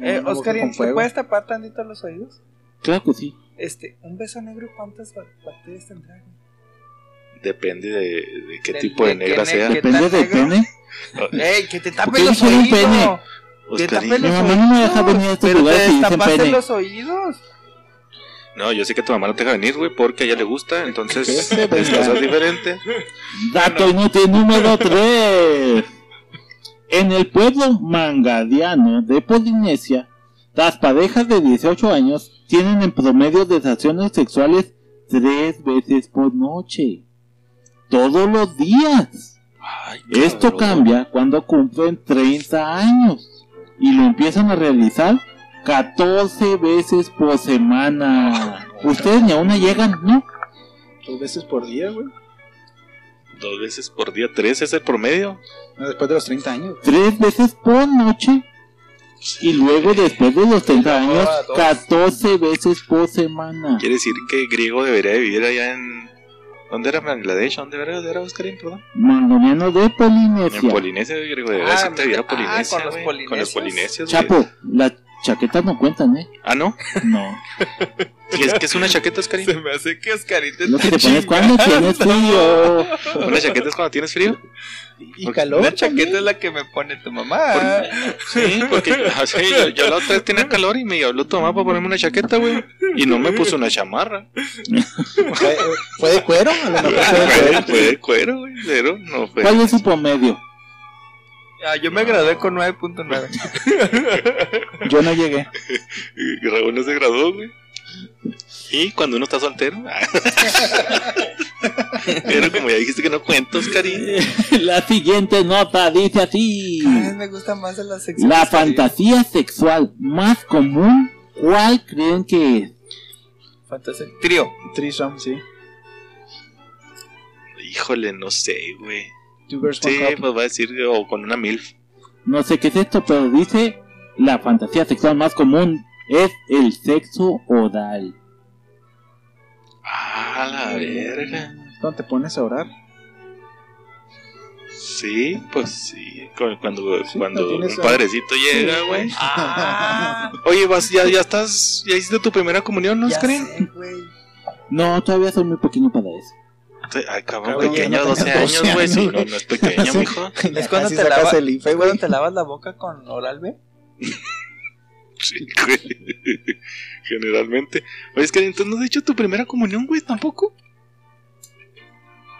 Speaker 3: Eh,
Speaker 4: Una boca
Speaker 3: Oscar,
Speaker 4: con
Speaker 3: ¿te puedes tapar tantito los oídos?
Speaker 2: Claro que sí.
Speaker 3: Este, un beso negro, ¿cuántas ba- bacterias tendrá?
Speaker 8: Depende de, de qué
Speaker 3: Del-
Speaker 8: tipo de
Speaker 3: de
Speaker 8: negra
Speaker 3: ne-
Speaker 8: sea.
Speaker 2: Depende
Speaker 3: negro?
Speaker 2: pene.
Speaker 3: ¡Ey, que te
Speaker 2: ¿Por
Speaker 3: tapen los oídos!
Speaker 2: pene?
Speaker 3: ¡Que tapen
Speaker 2: Mi mamá no me deja venir a estos
Speaker 3: Pero
Speaker 2: lugares
Speaker 3: te
Speaker 2: y dicen
Speaker 3: destapaste
Speaker 2: pene.
Speaker 3: los oídos.
Speaker 8: No, yo sé que tu mamá no te deja venir, güey, porque a ella le gusta, entonces es cosas diferentes.
Speaker 2: Dato inútil número 3. En el pueblo mangadiano de Polinesia, las parejas de 18 años tienen en promedio relaciones sexuales tres veces por noche. Todos los días.
Speaker 8: Ay,
Speaker 2: Esto
Speaker 8: cabrón.
Speaker 2: cambia cuando cumplen 30 años y lo empiezan a realizar 14 veces por semana. Ustedes ni a una llegan, ¿no?
Speaker 4: Dos veces por día, güey.
Speaker 8: Dos veces por día, tres es el promedio.
Speaker 4: No, después de los 30 años.
Speaker 2: tres veces por noche y luego después de los 30 años 14 veces por semana.
Speaker 8: Quiere decir que griego debería de vivir allá en. ¿Dónde era Bangladesh? ¿Dónde era, ¿Dónde era Oscarín, perdón?
Speaker 2: Mangoniano de
Speaker 8: En
Speaker 2: Polinesia.
Speaker 8: Polinesia, griego debería
Speaker 3: Ah,
Speaker 8: irse a vivir a
Speaker 3: ah,
Speaker 8: Polinesia.
Speaker 3: con los
Speaker 8: Con los
Speaker 3: polinesios.
Speaker 2: Chapo, las chaquetas no cuentan, ¿eh?
Speaker 8: Ah, ¿no?
Speaker 2: No.
Speaker 8: ¿Y es que es una chaqueta, Oscarín?
Speaker 3: Se me hace que Oscarita
Speaker 2: Lo que te pones cuando tienes frío.
Speaker 8: ¿Una chaqueta es cuando tienes frío?
Speaker 4: Y calor.
Speaker 3: La chaqueta
Speaker 4: también.
Speaker 3: es la que me pone tu mamá.
Speaker 8: Sí, porque o sea, yo, yo la otra vez tenía calor y me habló tu mamá para ponerme una chaqueta, güey. Y no me puso una chamarra.
Speaker 4: ¿Fue, fue de cuero? A lo mejor fue de
Speaker 8: Fue,
Speaker 4: cuero.
Speaker 8: fue de cuero, güey. Cero, no fue.
Speaker 2: ¿Cuál es su promedio?
Speaker 3: Ah, yo me gradué con 9.9.
Speaker 4: Yo no llegué.
Speaker 8: Y Raúl no se graduó, güey. Y cuando uno está soltero. Pero como ya dijiste que no cuento, Oscarín.
Speaker 2: La siguiente nota dice así.
Speaker 3: Ay, me gusta más la sección.
Speaker 2: La fantasía sexual más común, ¿cuál creen que es?
Speaker 3: Fantasía. Trío.
Speaker 4: Threesome, sí.
Speaker 8: Híjole, no sé, güey.
Speaker 4: Two girls, one
Speaker 8: Sí,
Speaker 4: cup.
Speaker 8: pues va a decir, o con una MILF.
Speaker 2: No sé qué es esto, pero dice la fantasía sexual más común es el sexo oral.
Speaker 8: Ah, la verga.
Speaker 4: ¿Cuándo te pones a orar?
Speaker 8: Sí, pues sí. cu- Cuando,
Speaker 4: Sí,
Speaker 8: cuando
Speaker 4: tienes
Speaker 8: un padrecito llega, güey.
Speaker 3: Ah,
Speaker 8: Oye, vas, ya, ya estás, ya hiciste tu primera comunión, ¿no,
Speaker 3: güey.
Speaker 2: No, todavía soy muy pequeño para eso.
Speaker 8: Ay, cabrón,
Speaker 4: Cabrón,
Speaker 8: pequeño,
Speaker 4: no
Speaker 8: 12
Speaker 4: tengas
Speaker 8: años, güey.
Speaker 4: 12
Speaker 8: Sí,
Speaker 4: años,
Speaker 8: no, no es pequeño,
Speaker 4: Sí.
Speaker 8: mijo.
Speaker 3: Es cuando te, lavas,
Speaker 4: el IFE,
Speaker 3: es
Speaker 4: güey.
Speaker 3: cuando te lavas la boca con oral B.
Speaker 8: Sí, güey. Generalmente. Oye, Oscarín, entonces no has hecho tu primera comunión, güey, tampoco.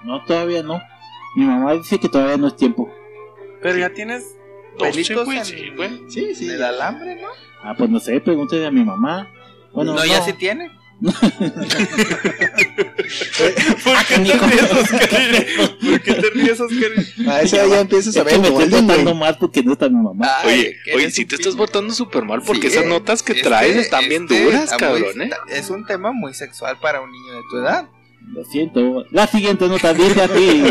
Speaker 2: No, todavía no. Mi mamá dice que todavía no es tiempo.
Speaker 3: Pero ya tienes pelitos
Speaker 8: güey,
Speaker 3: en,
Speaker 8: sí, güey.
Speaker 4: Sí, sí.
Speaker 3: en el alambre, ¿no?
Speaker 2: Ah, pues no sé, pregúntale a mi mamá. Bueno,
Speaker 3: no, ya sí tiene.
Speaker 2: ¿Por
Speaker 3: qué te ríes, Oscarín? ¿Por qué te ríes, Oscarín?
Speaker 4: A esa ya empiezas a ver
Speaker 2: me estoy
Speaker 4: güey.
Speaker 2: más porque no está mi mamá.
Speaker 3: Ay,
Speaker 8: Oye, oye, si te estás portando súper mal porque
Speaker 3: Sí,
Speaker 8: esas notas que
Speaker 3: este-
Speaker 8: traes están bien
Speaker 3: este
Speaker 8: duras,
Speaker 3: está muy-
Speaker 8: cabrón, ¿eh?
Speaker 3: Es un tema muy sexual para un niño de tu edad.
Speaker 2: Lo siento. La siguiente nota dice así.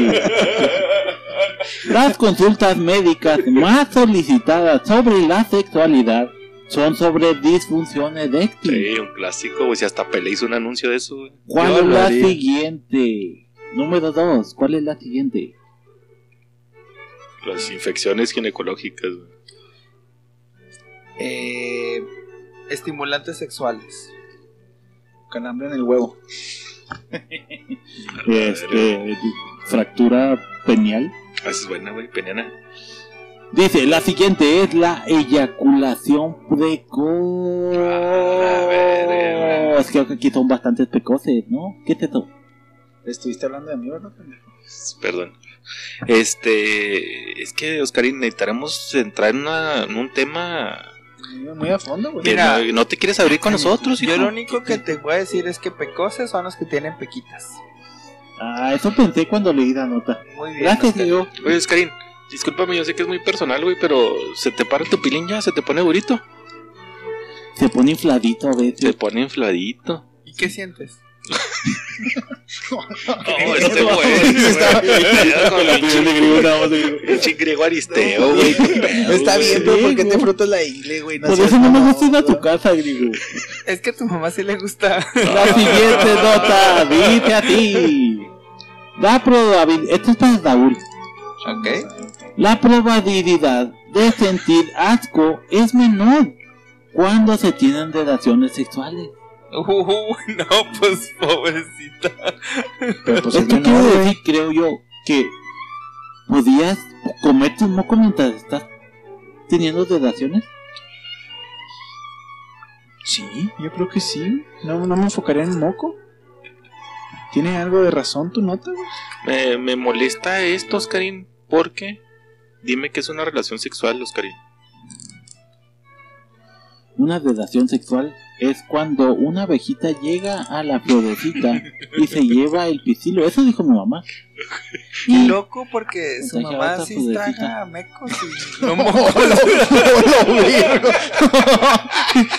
Speaker 2: Las consultas médicas más solicitadas sobre la sexualidad son sobre disfunción eréctil.
Speaker 8: Sí, un clásico, güey. Si hasta Pelé hizo un anuncio de eso, güey.
Speaker 2: ¿Cuál
Speaker 4: Yo
Speaker 2: es la siguiente? Número 2. ¿Cuál es la siguiente?
Speaker 8: Las infecciones ginecológicas, güey.
Speaker 3: Eh, estimulantes sexuales.
Speaker 4: Calambre en el huevo.
Speaker 2: Este, fractura penial.
Speaker 8: Ah, esa es buena, güey. Peniana.
Speaker 2: Dice, la siguiente es la eyaculación precoz.
Speaker 8: Ah,
Speaker 2: Creo que aquí son bastantes precoces, ¿no? ¿Qué te to?
Speaker 4: Estuviste hablando de mí, ¿verdad? pendejo?
Speaker 8: Perdón. Este. Es que, Oscarín, necesitaremos entrar en, una- en un tema.
Speaker 4: Muy- a fondo, güey.
Speaker 3: Mira.
Speaker 8: no, no te quieres abrir con nosotros,
Speaker 3: Yo
Speaker 8: hijo?
Speaker 3: lo único que te voy a decir es que pecoces son los que tienen pequitas.
Speaker 2: Ah, eso pensé cuando leí la nota.
Speaker 3: Muy bien.
Speaker 2: Gracias,
Speaker 3: Oscar.
Speaker 2: Diego.
Speaker 8: Oye, Oscarín, discúlpame, yo sé que es muy personal, güey, pero ¿se te para tu pilín ya? ¿Se te pone durito?
Speaker 2: Se pone infladito a
Speaker 8: Se
Speaker 2: veces.
Speaker 8: pone infladito.
Speaker 3: ¿Y qué sientes?
Speaker 8: Oh, este güey. Pinche- griego aristeo, güey.
Speaker 4: Está
Speaker 8: güey.
Speaker 4: bien, pero ¿por qué te frotas la ingle, güey?
Speaker 2: Por eso no me gusta ir a tu casa, Griego.
Speaker 3: Es que a tu mamá sí le gusta.
Speaker 2: La siguiente nota dice así. La probabilidad... Esto es para Saúl.
Speaker 3: ok.
Speaker 2: La probabilidad de sentir asco es menor cuando se tienen relaciones sexuales.
Speaker 3: Uh, no, pues pobrecita.
Speaker 4: Pero pues
Speaker 2: Esto
Speaker 4: menor, güey.
Speaker 2: decir, creo yo, que podías comerte un moco mientras estás teniendo relaciones.
Speaker 4: Sí, yo creo que sí. No, no me enfocaría en moco. ¿Tiene algo de razón tu nota, güey?
Speaker 8: Me molesta esto, Oscarín, porque dime que es una relación sexual, Oscarín.
Speaker 2: Una relación sexual es cuando una abejita llega a la florecita y se lleva el pisilo. Eso dijo mi mamá.
Speaker 3: Qué
Speaker 2: Y
Speaker 3: loco porque su mamá sí está mecos y no mocos.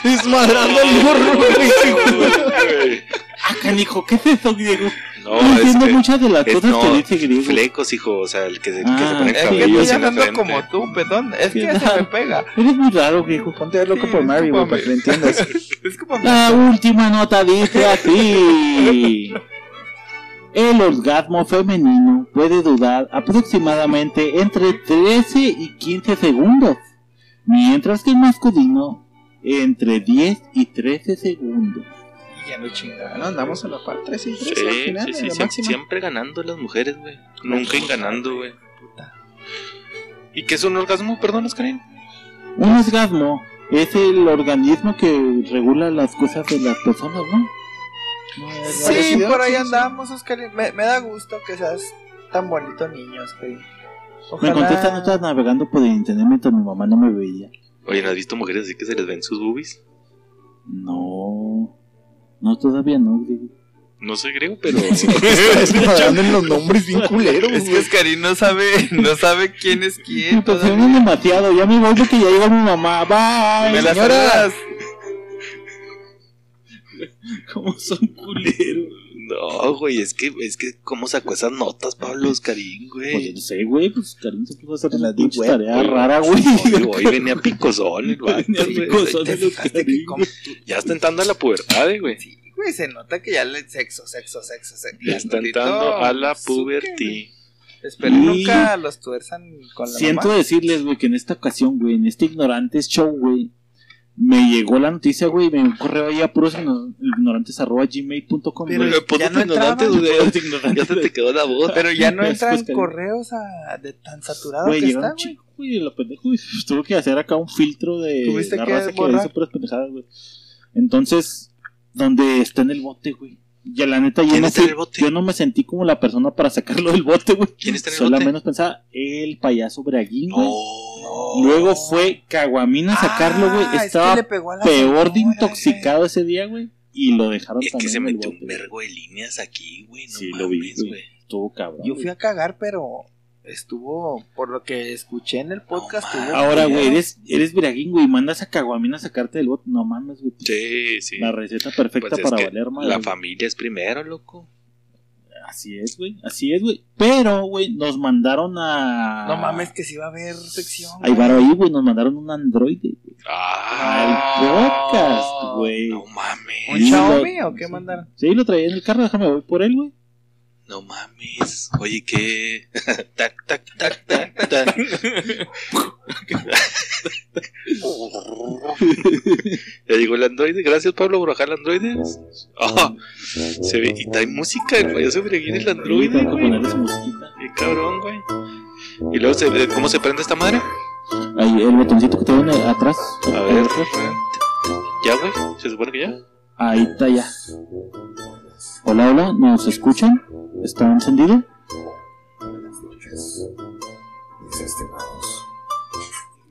Speaker 4: Desmadrando el burro, güey.
Speaker 2: Ah, canijo, ¿qué es eso, griego?
Speaker 8: No,
Speaker 2: no
Speaker 8: es
Speaker 2: entiendo
Speaker 8: que
Speaker 2: muchas de las
Speaker 8: es-
Speaker 2: cosas
Speaker 8: no,
Speaker 2: que dice griego.
Speaker 8: flecos, hijo, o sea, el que se, que
Speaker 2: Ah,
Speaker 8: se pone
Speaker 2: es
Speaker 3: Es que
Speaker 8: cabello
Speaker 3: estoy hablando como tú, pedón. Es que ya se
Speaker 2: no.
Speaker 3: me pega.
Speaker 2: Eres muy raro, griego.
Speaker 4: Ponte a loco
Speaker 3: Sí,
Speaker 4: por Mary, güey, para que lo entiendas.
Speaker 3: Es como
Speaker 2: La última nota dice así. El orgasmo femenino puede durar aproximadamente entre 13 y 15 segundos, mientras que el masculino entre 10 y 13 segundos.
Speaker 3: Ya no chingada.
Speaker 4: No, andamos a la par, 3 y 3
Speaker 8: Sí,
Speaker 4: al final,
Speaker 8: sí,
Speaker 4: en
Speaker 8: sí,
Speaker 4: la
Speaker 8: siempre, ganando las mujeres, güey. Nunca ganando, güey. ¿Y qué es un orgasmo? Perdón, Oscarín.
Speaker 2: Un orgasmo es el organismo que regula las cosas de las personas, ¿no?
Speaker 3: Sí,
Speaker 4: parecido,
Speaker 3: por ahí andamos, Oscar. Me, me da gusto que seas tan bonito niño, Oscar.
Speaker 2: Me encontré esta nota navegando por el internet mientras mi mamá no me veía.
Speaker 8: Oye, ¿no has visto mujeres así que se les ven sus boobies?
Speaker 2: No, no todavía no, griego.
Speaker 8: No sé, creo, pero.
Speaker 4: Desmadrando en los nombres bien culeros,
Speaker 3: Es que. Oscarín no sabe, no sabe quién es
Speaker 2: Me
Speaker 3: quién.
Speaker 2: impresionan
Speaker 3: todavía.
Speaker 2: demasiado. Ya me voy porque ya llegó mi mamá. Bye.
Speaker 3: Me la
Speaker 2: señora.
Speaker 3: saludas.
Speaker 2: ¿Cómo son culeros?
Speaker 8: No, güey, es que, es que, ¿cómo sacó esas notas, Pablo Oscarín,
Speaker 2: Pues yo
Speaker 8: güey?
Speaker 2: no sé, güey. Pues Karim se puso a hacer
Speaker 4: En la
Speaker 2: una
Speaker 4: deep
Speaker 2: tarea
Speaker 8: güey.
Speaker 2: rara, güey.
Speaker 8: Hoy, venía picosón el vato,
Speaker 2: Venía
Speaker 8: güey.
Speaker 2: picosón.
Speaker 3: ¿Te fijaste que como-
Speaker 8: Ya está entrando a la pubertad, eh, güey.
Speaker 3: Sí, güey, se nota que ya le sexo, sexo, sexo, sexo.
Speaker 8: Ya está entrando a la pubertad.
Speaker 3: Espero
Speaker 2: Y-
Speaker 3: nunca los tuerzan con la
Speaker 2: Siento
Speaker 3: mamá.
Speaker 2: decirles, güey, que en esta ocasión, güey, en este ignorantes show, güey, me llegó la noticia, güey, me un correo ahí a puros igno- ignorantes arroba gmail.com,
Speaker 3: Pero
Speaker 2: güey.
Speaker 8: Pues
Speaker 3: ya
Speaker 8: no
Speaker 3: no
Speaker 8: te ignorantes,
Speaker 3: entraban.
Speaker 8: güey. Ya se te quedó la voz.
Speaker 3: Pero ya no
Speaker 2: Pues,
Speaker 3: entran
Speaker 2: pues,
Speaker 3: correos a, de tan saturado
Speaker 2: Güey,
Speaker 3: que está, güey.
Speaker 2: güey, lo pendejo, güey. Tuve que hacer acá un filtro de la
Speaker 3: que
Speaker 2: raza que
Speaker 3: borrar.
Speaker 2: dice puras pendejadas, güey. Entonces, donde está en el bote, güey. Ya la neta, yo
Speaker 8: ¿Quién
Speaker 2: no,
Speaker 8: está en
Speaker 2: fui-
Speaker 8: el bote?
Speaker 2: yo no me sentí como la persona para sacarlo del bote, güey.
Speaker 8: ¿Quién está en el
Speaker 2: Solo
Speaker 8: bote?
Speaker 2: menos pensaba el payaso Braguín, güey.
Speaker 8: Oh,
Speaker 2: Luego fue Caguamina a sacarlo, güey.
Speaker 3: Ah, es que
Speaker 2: Estaba
Speaker 3: le pegó a la
Speaker 2: peor de intoxicado ese día, güey. Y lo dejaron
Speaker 8: Es que
Speaker 2: también
Speaker 8: se metió un vergo de líneas aquí, güey. No
Speaker 2: Sí, lo vi, güey. Estuvo cabrón.
Speaker 3: Yo fui a cagar, pero estuvo, por lo que escuché en el podcast,
Speaker 8: No,
Speaker 3: estuvo
Speaker 2: Ahora, güey, eres, eres viraguín, güey. Mandas a Caguamina a sacarte del bote. No mames, güey.
Speaker 8: Sí, sí.
Speaker 2: La receta perfecta
Speaker 8: Pues es
Speaker 2: para
Speaker 8: que
Speaker 2: valer, madre.
Speaker 8: La familia es primero, loco.
Speaker 2: Así es, güey. Así es, güey. Pero, güey, nos mandaron a.
Speaker 3: No mames, que si va a haber sección.
Speaker 2: Ahí va ahí, güey. Nos mandaron un androide, güey.
Speaker 8: Ah,
Speaker 2: Al podcast, güey.
Speaker 8: no mames.
Speaker 3: ¿Un Xiaomi
Speaker 2: lo-
Speaker 3: o qué
Speaker 2: sí.
Speaker 3: mandaron?
Speaker 2: Sí, lo traía en el carro. Déjame, voy por él, güey.
Speaker 8: No mames. Oye, ¿qué? tac, tac, tac, tac, tac. ya llegó el androide. Gracias, Pablo, por bajar el androide. Ah, se ve. Y trae música. El payaso Briaguín, el androide, güey. Qué cabrón, güey. Y luego, se, ve- ¿cómo se prende esta madre?
Speaker 2: Ahí, el botoncito que te viene atrás.
Speaker 8: A ver. ¿Ya, güey? ¿Se supone que ya?
Speaker 2: Ahí está ya. Hola, hola. ¿Nos escuchan? ¿Está encendido?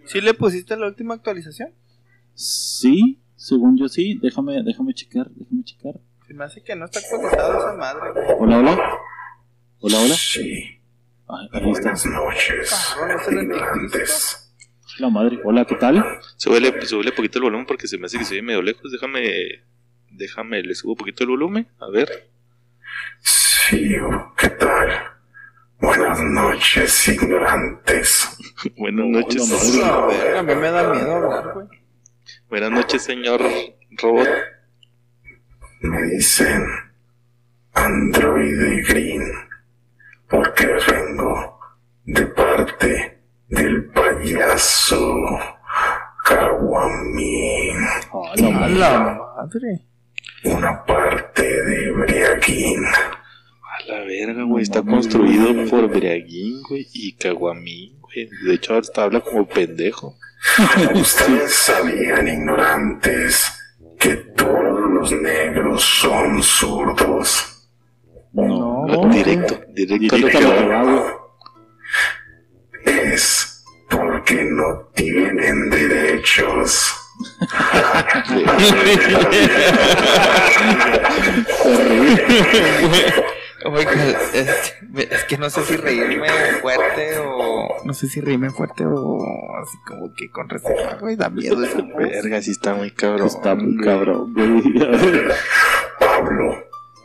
Speaker 3: ¿Sí le pusiste la última actualización?
Speaker 2: Sí, según yo sí. Déjame, déjame checar, déjame checar.
Speaker 3: Se me hace que no está actualizado esa madre, güey.
Speaker 2: Hola, hola. Hola, hola.
Speaker 12: Sí,
Speaker 2: Ay, ahí está.
Speaker 12: buenas noches,
Speaker 3: Cabrón, ¿es el
Speaker 12: ignorantes.
Speaker 2: La madre. Hola, ¿qué tal?
Speaker 8: Súbele, súbele poquito el volumen porque se me hace que se oye medio lejos. Déjame, déjame, le subo poquito el volumen. A ver.
Speaker 12: Sí, ¿qué tal? Buenas noches, ignorantes.
Speaker 8: Buenas noches.
Speaker 2: Hola,
Speaker 3: A ver, a mí me da miedo hablar, güey.
Speaker 8: Buenas noches, señor robot.
Speaker 12: Me dicen Android Green porque vengo de parte del payaso Kawamin,
Speaker 2: Hola,
Speaker 3: A
Speaker 2: madre.
Speaker 3: la madre.
Speaker 12: Una parte de Briaguín.
Speaker 8: A la verga, güey. Está construido por Briaguín, güey, y Caguamín, güey. De hecho, hasta habla como pendejo.
Speaker 12: Ustedes sabían, ignorantes, que todos los negros son zurdos.
Speaker 2: No,
Speaker 8: Directo, directo
Speaker 2: Directo güey.
Speaker 12: Es porque no tienen derechos.
Speaker 3: Oiga, es, es que no sé si reírme fuerte o. No sé si reírme fuerte o así como que con reserva, güey. Da miedo esa.
Speaker 8: Verga, sí está muy cabrón.
Speaker 2: Está muy cabrón, güey.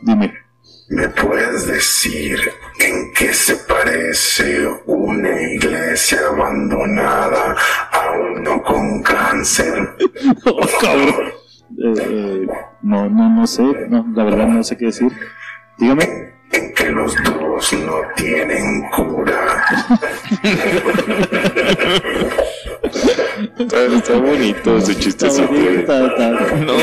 Speaker 2: Dime.
Speaker 12: ¿Me puedes decir en qué se parece una iglesia abandonada a uno con cáncer?
Speaker 2: Oh, cabrón. Eh, eh, no, no, no sé. No, la verdad no sé qué decir. Dígame.
Speaker 12: En que los dos no tienen cura.
Speaker 8: Está, está bonito su chiste.
Speaker 2: Está bonito, está- está-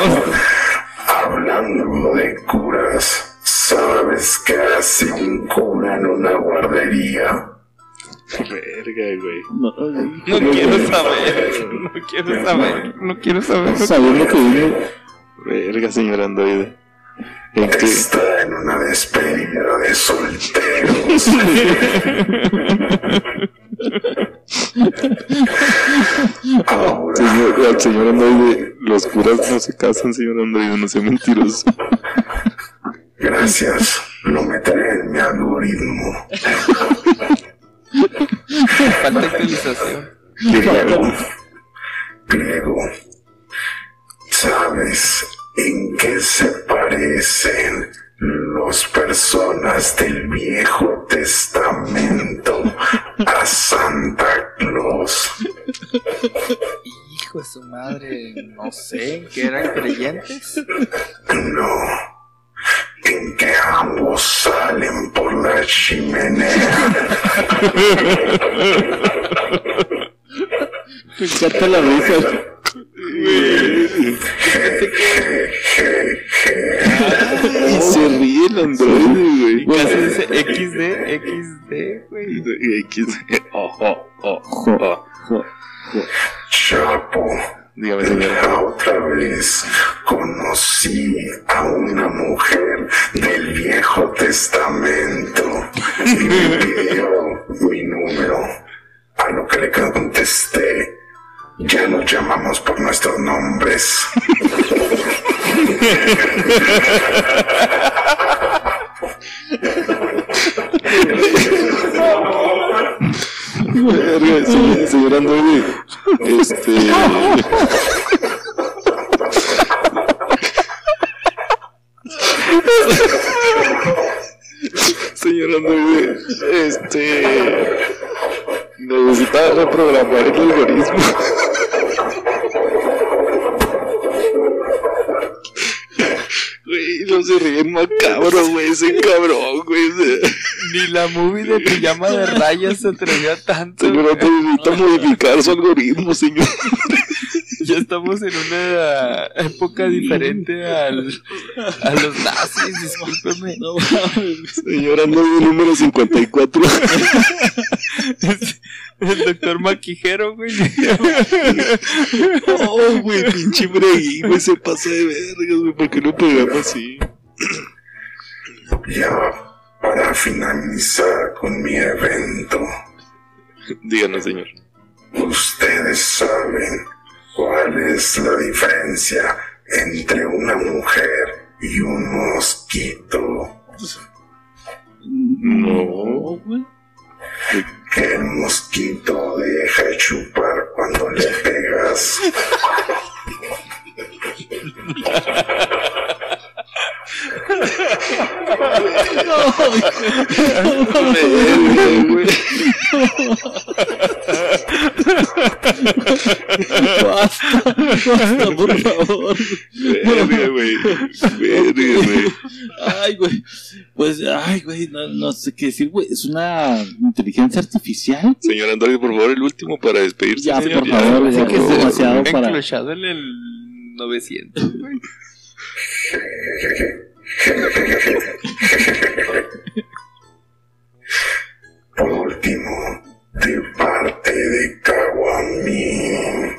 Speaker 12: Hablando de curas, ¿sabes qué hace un cura en una guardería?
Speaker 8: Verga, güey.
Speaker 2: No,
Speaker 3: No quiero saber. No quiero saber. No quiero saber.
Speaker 2: Sabiendo que viene.
Speaker 8: Verga, señor androide. ¿En qué?
Speaker 12: Está en una despedida de solteros. Ahora,
Speaker 8: Señor, señor androide, los curas no se casan, señor androide, no sea mentiroso.
Speaker 12: Gracias, lo meteré en mi algoritmo.
Speaker 3: Falta actualización.
Speaker 12: Griego, ¿sabes en qué se parecen las personas del Viejo Testamento a Santa Claus?
Speaker 3: Hijo de su madre. No sé. ¿Que eran creyentes?
Speaker 12: No, en que ambos salen por la chimenea.
Speaker 2: Me encanta la risa.
Speaker 8: Y se ríe el androide, güey.
Speaker 3: Casi dice XD, XD, güey.
Speaker 8: X. Oh, oh, oh,
Speaker 2: Jo,
Speaker 8: oh.
Speaker 2: jo, jo.
Speaker 12: Chapo,
Speaker 8: Dígame,
Speaker 12: la otra vez conocí a una mujer del Viejo Testamento y me pidió mi número. A lo que le contesté Ya nos llamamos por nuestros nombres.
Speaker 8: Verga, se- señor Android. Este. Señor Android, este. Necesita reprogramar el algoritmo. No se ríen macabro, güey, ese cabrón, güey.
Speaker 3: Ni la movie de pijama de rayas se atrevió a tanto.
Speaker 8: Señor Android necesita modificar su algoritmo, señor.
Speaker 3: Ya estamos en una época diferente al, a los nazis, discúlpeme.
Speaker 2: No mames.
Speaker 8: Señor Android número 54.
Speaker 3: El doctor Maquijero, güey.
Speaker 8: Oh, güey, pinche Bregui, güey, se pasa de vergas, güey, ¿por qué no programa así?
Speaker 12: Ya para finalizar con mi evento,
Speaker 8: Díganos, señor.
Speaker 12: ustedes saben cuál es la diferencia entre una mujer y un mosquito.
Speaker 8: No,
Speaker 2: güey.
Speaker 12: Que el mosquito deja de chupar cuando le pegas.
Speaker 2: Basta, basta, por favor.
Speaker 8: Verga, güey. Verga, güey.
Speaker 2: Ay, güey. Pues, ay, güey, no, no sé qué decir, güey. Es una inteligencia artificial.
Speaker 8: Señor Android, por favor, el último para despedirse.
Speaker 2: Ya,
Speaker 8: señor,
Speaker 2: por favor,
Speaker 8: ya,
Speaker 2: que
Speaker 8: favor.
Speaker 2: se- demasiado para-
Speaker 3: Enclochado en el 900, güey.
Speaker 12: Por último, de parte de Kawami,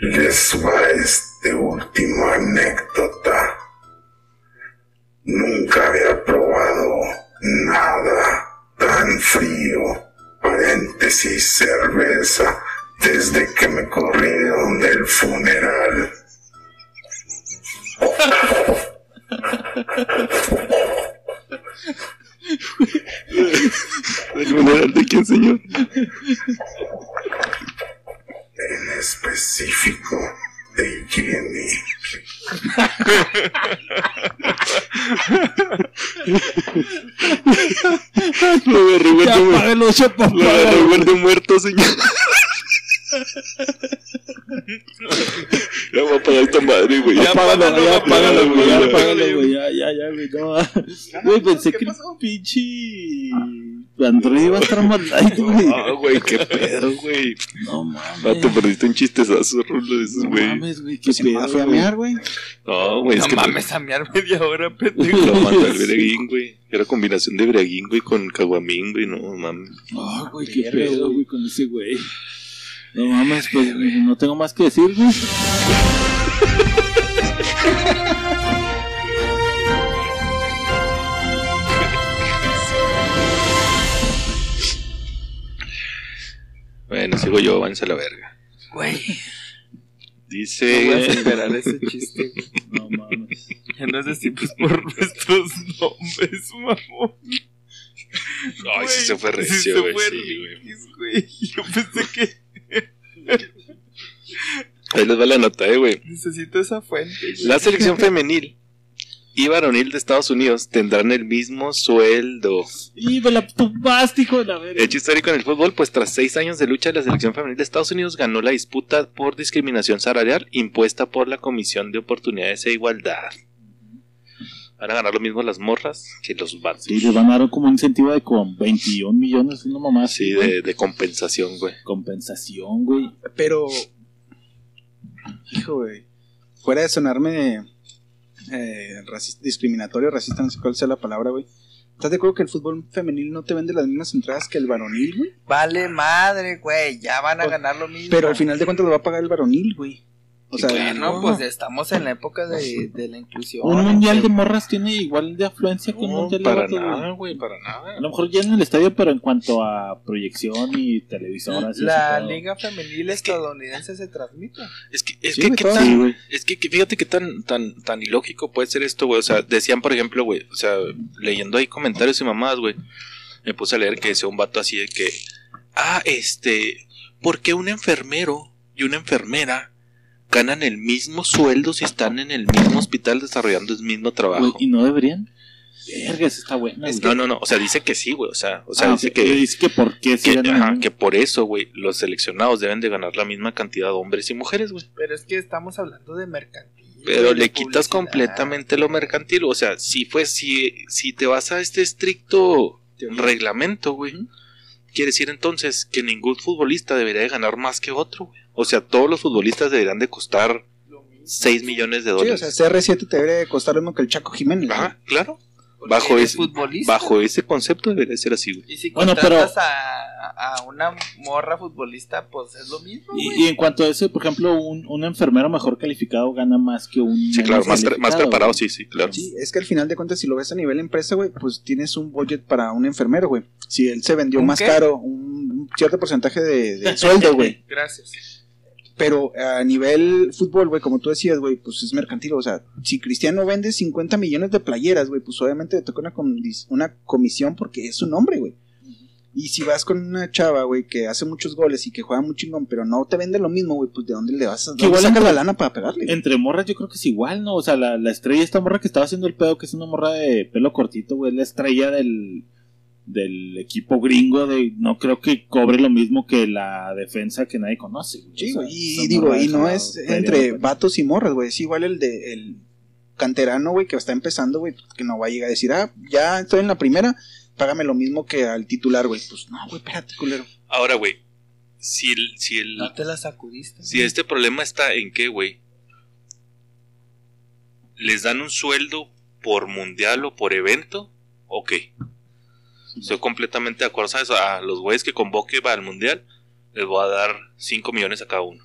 Speaker 12: les va este último anécdota.
Speaker 2: Apáguelo, chepa,
Speaker 8: Lo igual de muerto, señor. Ya voy a apagar esta madre, güey.
Speaker 2: Ya apágalo, ya apágalo, güey. Ya
Speaker 8: ya.
Speaker 2: apágalo, güey. Ya, ya, ya, güey. No. Güey, pensé que el pinche Android iba a estar más light, güey.
Speaker 8: Ah, güey, qué pedo, güey.
Speaker 2: No mames.
Speaker 8: Vato, perdiste un chistezazo, Rulo, de esos,
Speaker 2: No
Speaker 8: güey.
Speaker 2: mames, güey. Qué
Speaker 4: Pues
Speaker 2: pedo,
Speaker 4: fui a mear, güey.
Speaker 8: No, güey, es
Speaker 3: No
Speaker 8: que
Speaker 3: mames a mear media hora, pendejo.
Speaker 8: lo mandó el Breguín, güey. Era combinación de Breguín, güey, con Caguamín, güey. No, mames.
Speaker 2: Ah, güey, qué pedo, güey, con ese güey. No mames, pues no tengo más que decir, güey.
Speaker 8: Bueno, sigo yo, váyanse a la verga.
Speaker 3: Güey, no
Speaker 8: Dice.
Speaker 3: voy a superar ese chiste.
Speaker 2: No mames.
Speaker 3: Ya nos decimos por nuestros nombres, mamón.
Speaker 8: Ay, sí se fue recio,
Speaker 3: se
Speaker 8: güey.
Speaker 3: fue
Speaker 8: Sí, güey.
Speaker 3: Yo pensé que
Speaker 8: Ahí les va la nota, eh, güey.
Speaker 3: necesito esa fuente.
Speaker 8: La selección femenil y varonil de Estados Unidos tendrán el mismo sueldo.
Speaker 2: Y me la tumbaste, hijo de la verga.
Speaker 8: Hecho histórico en el fútbol, pues tras seis años de lucha, la selección femenil de Estados Unidos ganó la disputa por discriminación salarial impuesta por la Comisión de Oportunidades e Igualdad. Van a ganar lo mismo las morras que los vatos.
Speaker 2: Sí, les van a dar como un incentivo de con 21 millones, una mamá
Speaker 8: Sí, de, de compensación, güey.
Speaker 2: Compensación, güey.
Speaker 4: Pero, hijo, güey, fuera de sonarme eh, discriminatorio, racista, no sé cuál sea la palabra, güey. ¿Estás de acuerdo que el fútbol femenil no te vende las mismas entradas que el varonil, güey?
Speaker 3: Vale madre, güey. Ya van a ganar lo mismo.
Speaker 4: Pero al final de cuentas lo va a pagar el varonil, güey. O sea,
Speaker 3: Bueno, pues estamos en la época de, de la inclusión.
Speaker 2: Un mundial de morras tiene igual de afluencia que un
Speaker 8: No,
Speaker 2: mundial de
Speaker 8: para
Speaker 2: güey.
Speaker 8: nada, güey, para nada.
Speaker 2: A lo mejor ya en el estadio, pero en cuanto a proyección y televisoras. y
Speaker 3: La
Speaker 2: pedo.
Speaker 3: liga femenil estadounidense se transmite.
Speaker 8: Es que, es
Speaker 4: Sí,
Speaker 8: que,
Speaker 4: güey,
Speaker 8: ¿qué
Speaker 4: todo.
Speaker 8: tan-
Speaker 2: Sí,
Speaker 8: es que, que fíjate qué tan, tan, tan ilógico puede ser esto, güey. O sea, decían, por ejemplo, güey, o sea, leyendo ahí comentarios y mamadas, güey, me puse a leer que decía un vato así de que, ah, este, ¿por qué un enfermero y una enfermera ganan el mismo sueldo si están en el mismo hospital desarrollando el mismo trabajo?
Speaker 2: ¿Y no deberían? Verga, está buena.
Speaker 8: Es no, no, no, o sea, dice que sí, güey, o sea, o sea,
Speaker 2: Ah,
Speaker 8: dice que,
Speaker 2: dice que por qué
Speaker 8: que, ajá, que por eso, güey, los seleccionados deben de ganar la misma cantidad de hombres y mujeres, güey.
Speaker 3: Pero es que estamos hablando de mercantil.
Speaker 8: Pero le quitas
Speaker 3: publicidad.
Speaker 8: completamente lo mercantil. O sea, si fue, si, si te vas a este estricto reglamento, güey, quiere decir entonces que ningún futbolista debería de ganar más que otro, güey. O sea, todos los futbolistas deberían de costar 6 millones de
Speaker 4: sí, o
Speaker 8: dólares.
Speaker 4: sea, CR7 te debería de costar lo mismo que el Chaco Jiménez.
Speaker 8: Ajá, claro. Bajo ese, bajo ese concepto debería de ser así, güey.
Speaker 3: Y si
Speaker 2: Bueno,
Speaker 3: contratas a, a una morra futbolista, pues es lo mismo.
Speaker 2: Y,
Speaker 3: güey.
Speaker 2: y en cuanto a eso, por ejemplo, un, un enfermero mejor calificado gana más que un.
Speaker 8: Sí, claro, más, más preparado,
Speaker 2: güey.
Speaker 8: sí, sí, claro.
Speaker 4: Sí, es que al final de cuentas, si lo ves a nivel empresa, güey, pues tienes un budget para un enfermero, güey. Si él se vendió
Speaker 3: ¿Un
Speaker 4: más
Speaker 3: qué?
Speaker 4: caro, un, un cierto porcentaje de, de sueldo, güey.
Speaker 3: Gracias.
Speaker 4: Pero a nivel fútbol, güey, como tú decías, güey, pues es mercantil. O sea, si Cristiano vende 50 millones de playeras, güey, pues obviamente le toca una, una comisión porque es su nombre, güey. Y si vas con una chava, güey, que hace muchos goles y que juega muy chingón, pero no te vende lo mismo, güey, pues de dónde le vas a dónde
Speaker 2: igual
Speaker 4: la lana para pegarle.
Speaker 2: Entre morras yo creo que es igual, ¿no? O sea, la, la estrella, esta morra que estaba haciendo el pedo, que es una morra de pelo cortito, güey, es la estrella del, del equipo gringo, de no creo que cobre lo mismo que la defensa que nadie conoce. güey.
Speaker 4: Sí,
Speaker 2: O sea,
Speaker 4: güey, y digo, y no es entre
Speaker 2: güey.
Speaker 4: vatos y morras, güey, es igual el de el canterano, güey, que está empezando, güey, que no va a llegar a decir, ah, ya estoy en la primera, págame lo mismo que al titular, güey. Pues no, güey, espérate, culero.
Speaker 8: Ahora, güey, si el, si el,
Speaker 3: No te la sacudiste.
Speaker 8: Si este problema está en que, güey, les dan un sueldo por mundial o por evento, ok. Estoy completamente de acuerdo, ¿sabes? A los güeyes que convoque para el mundial, les voy a dar 5 millones a cada uno.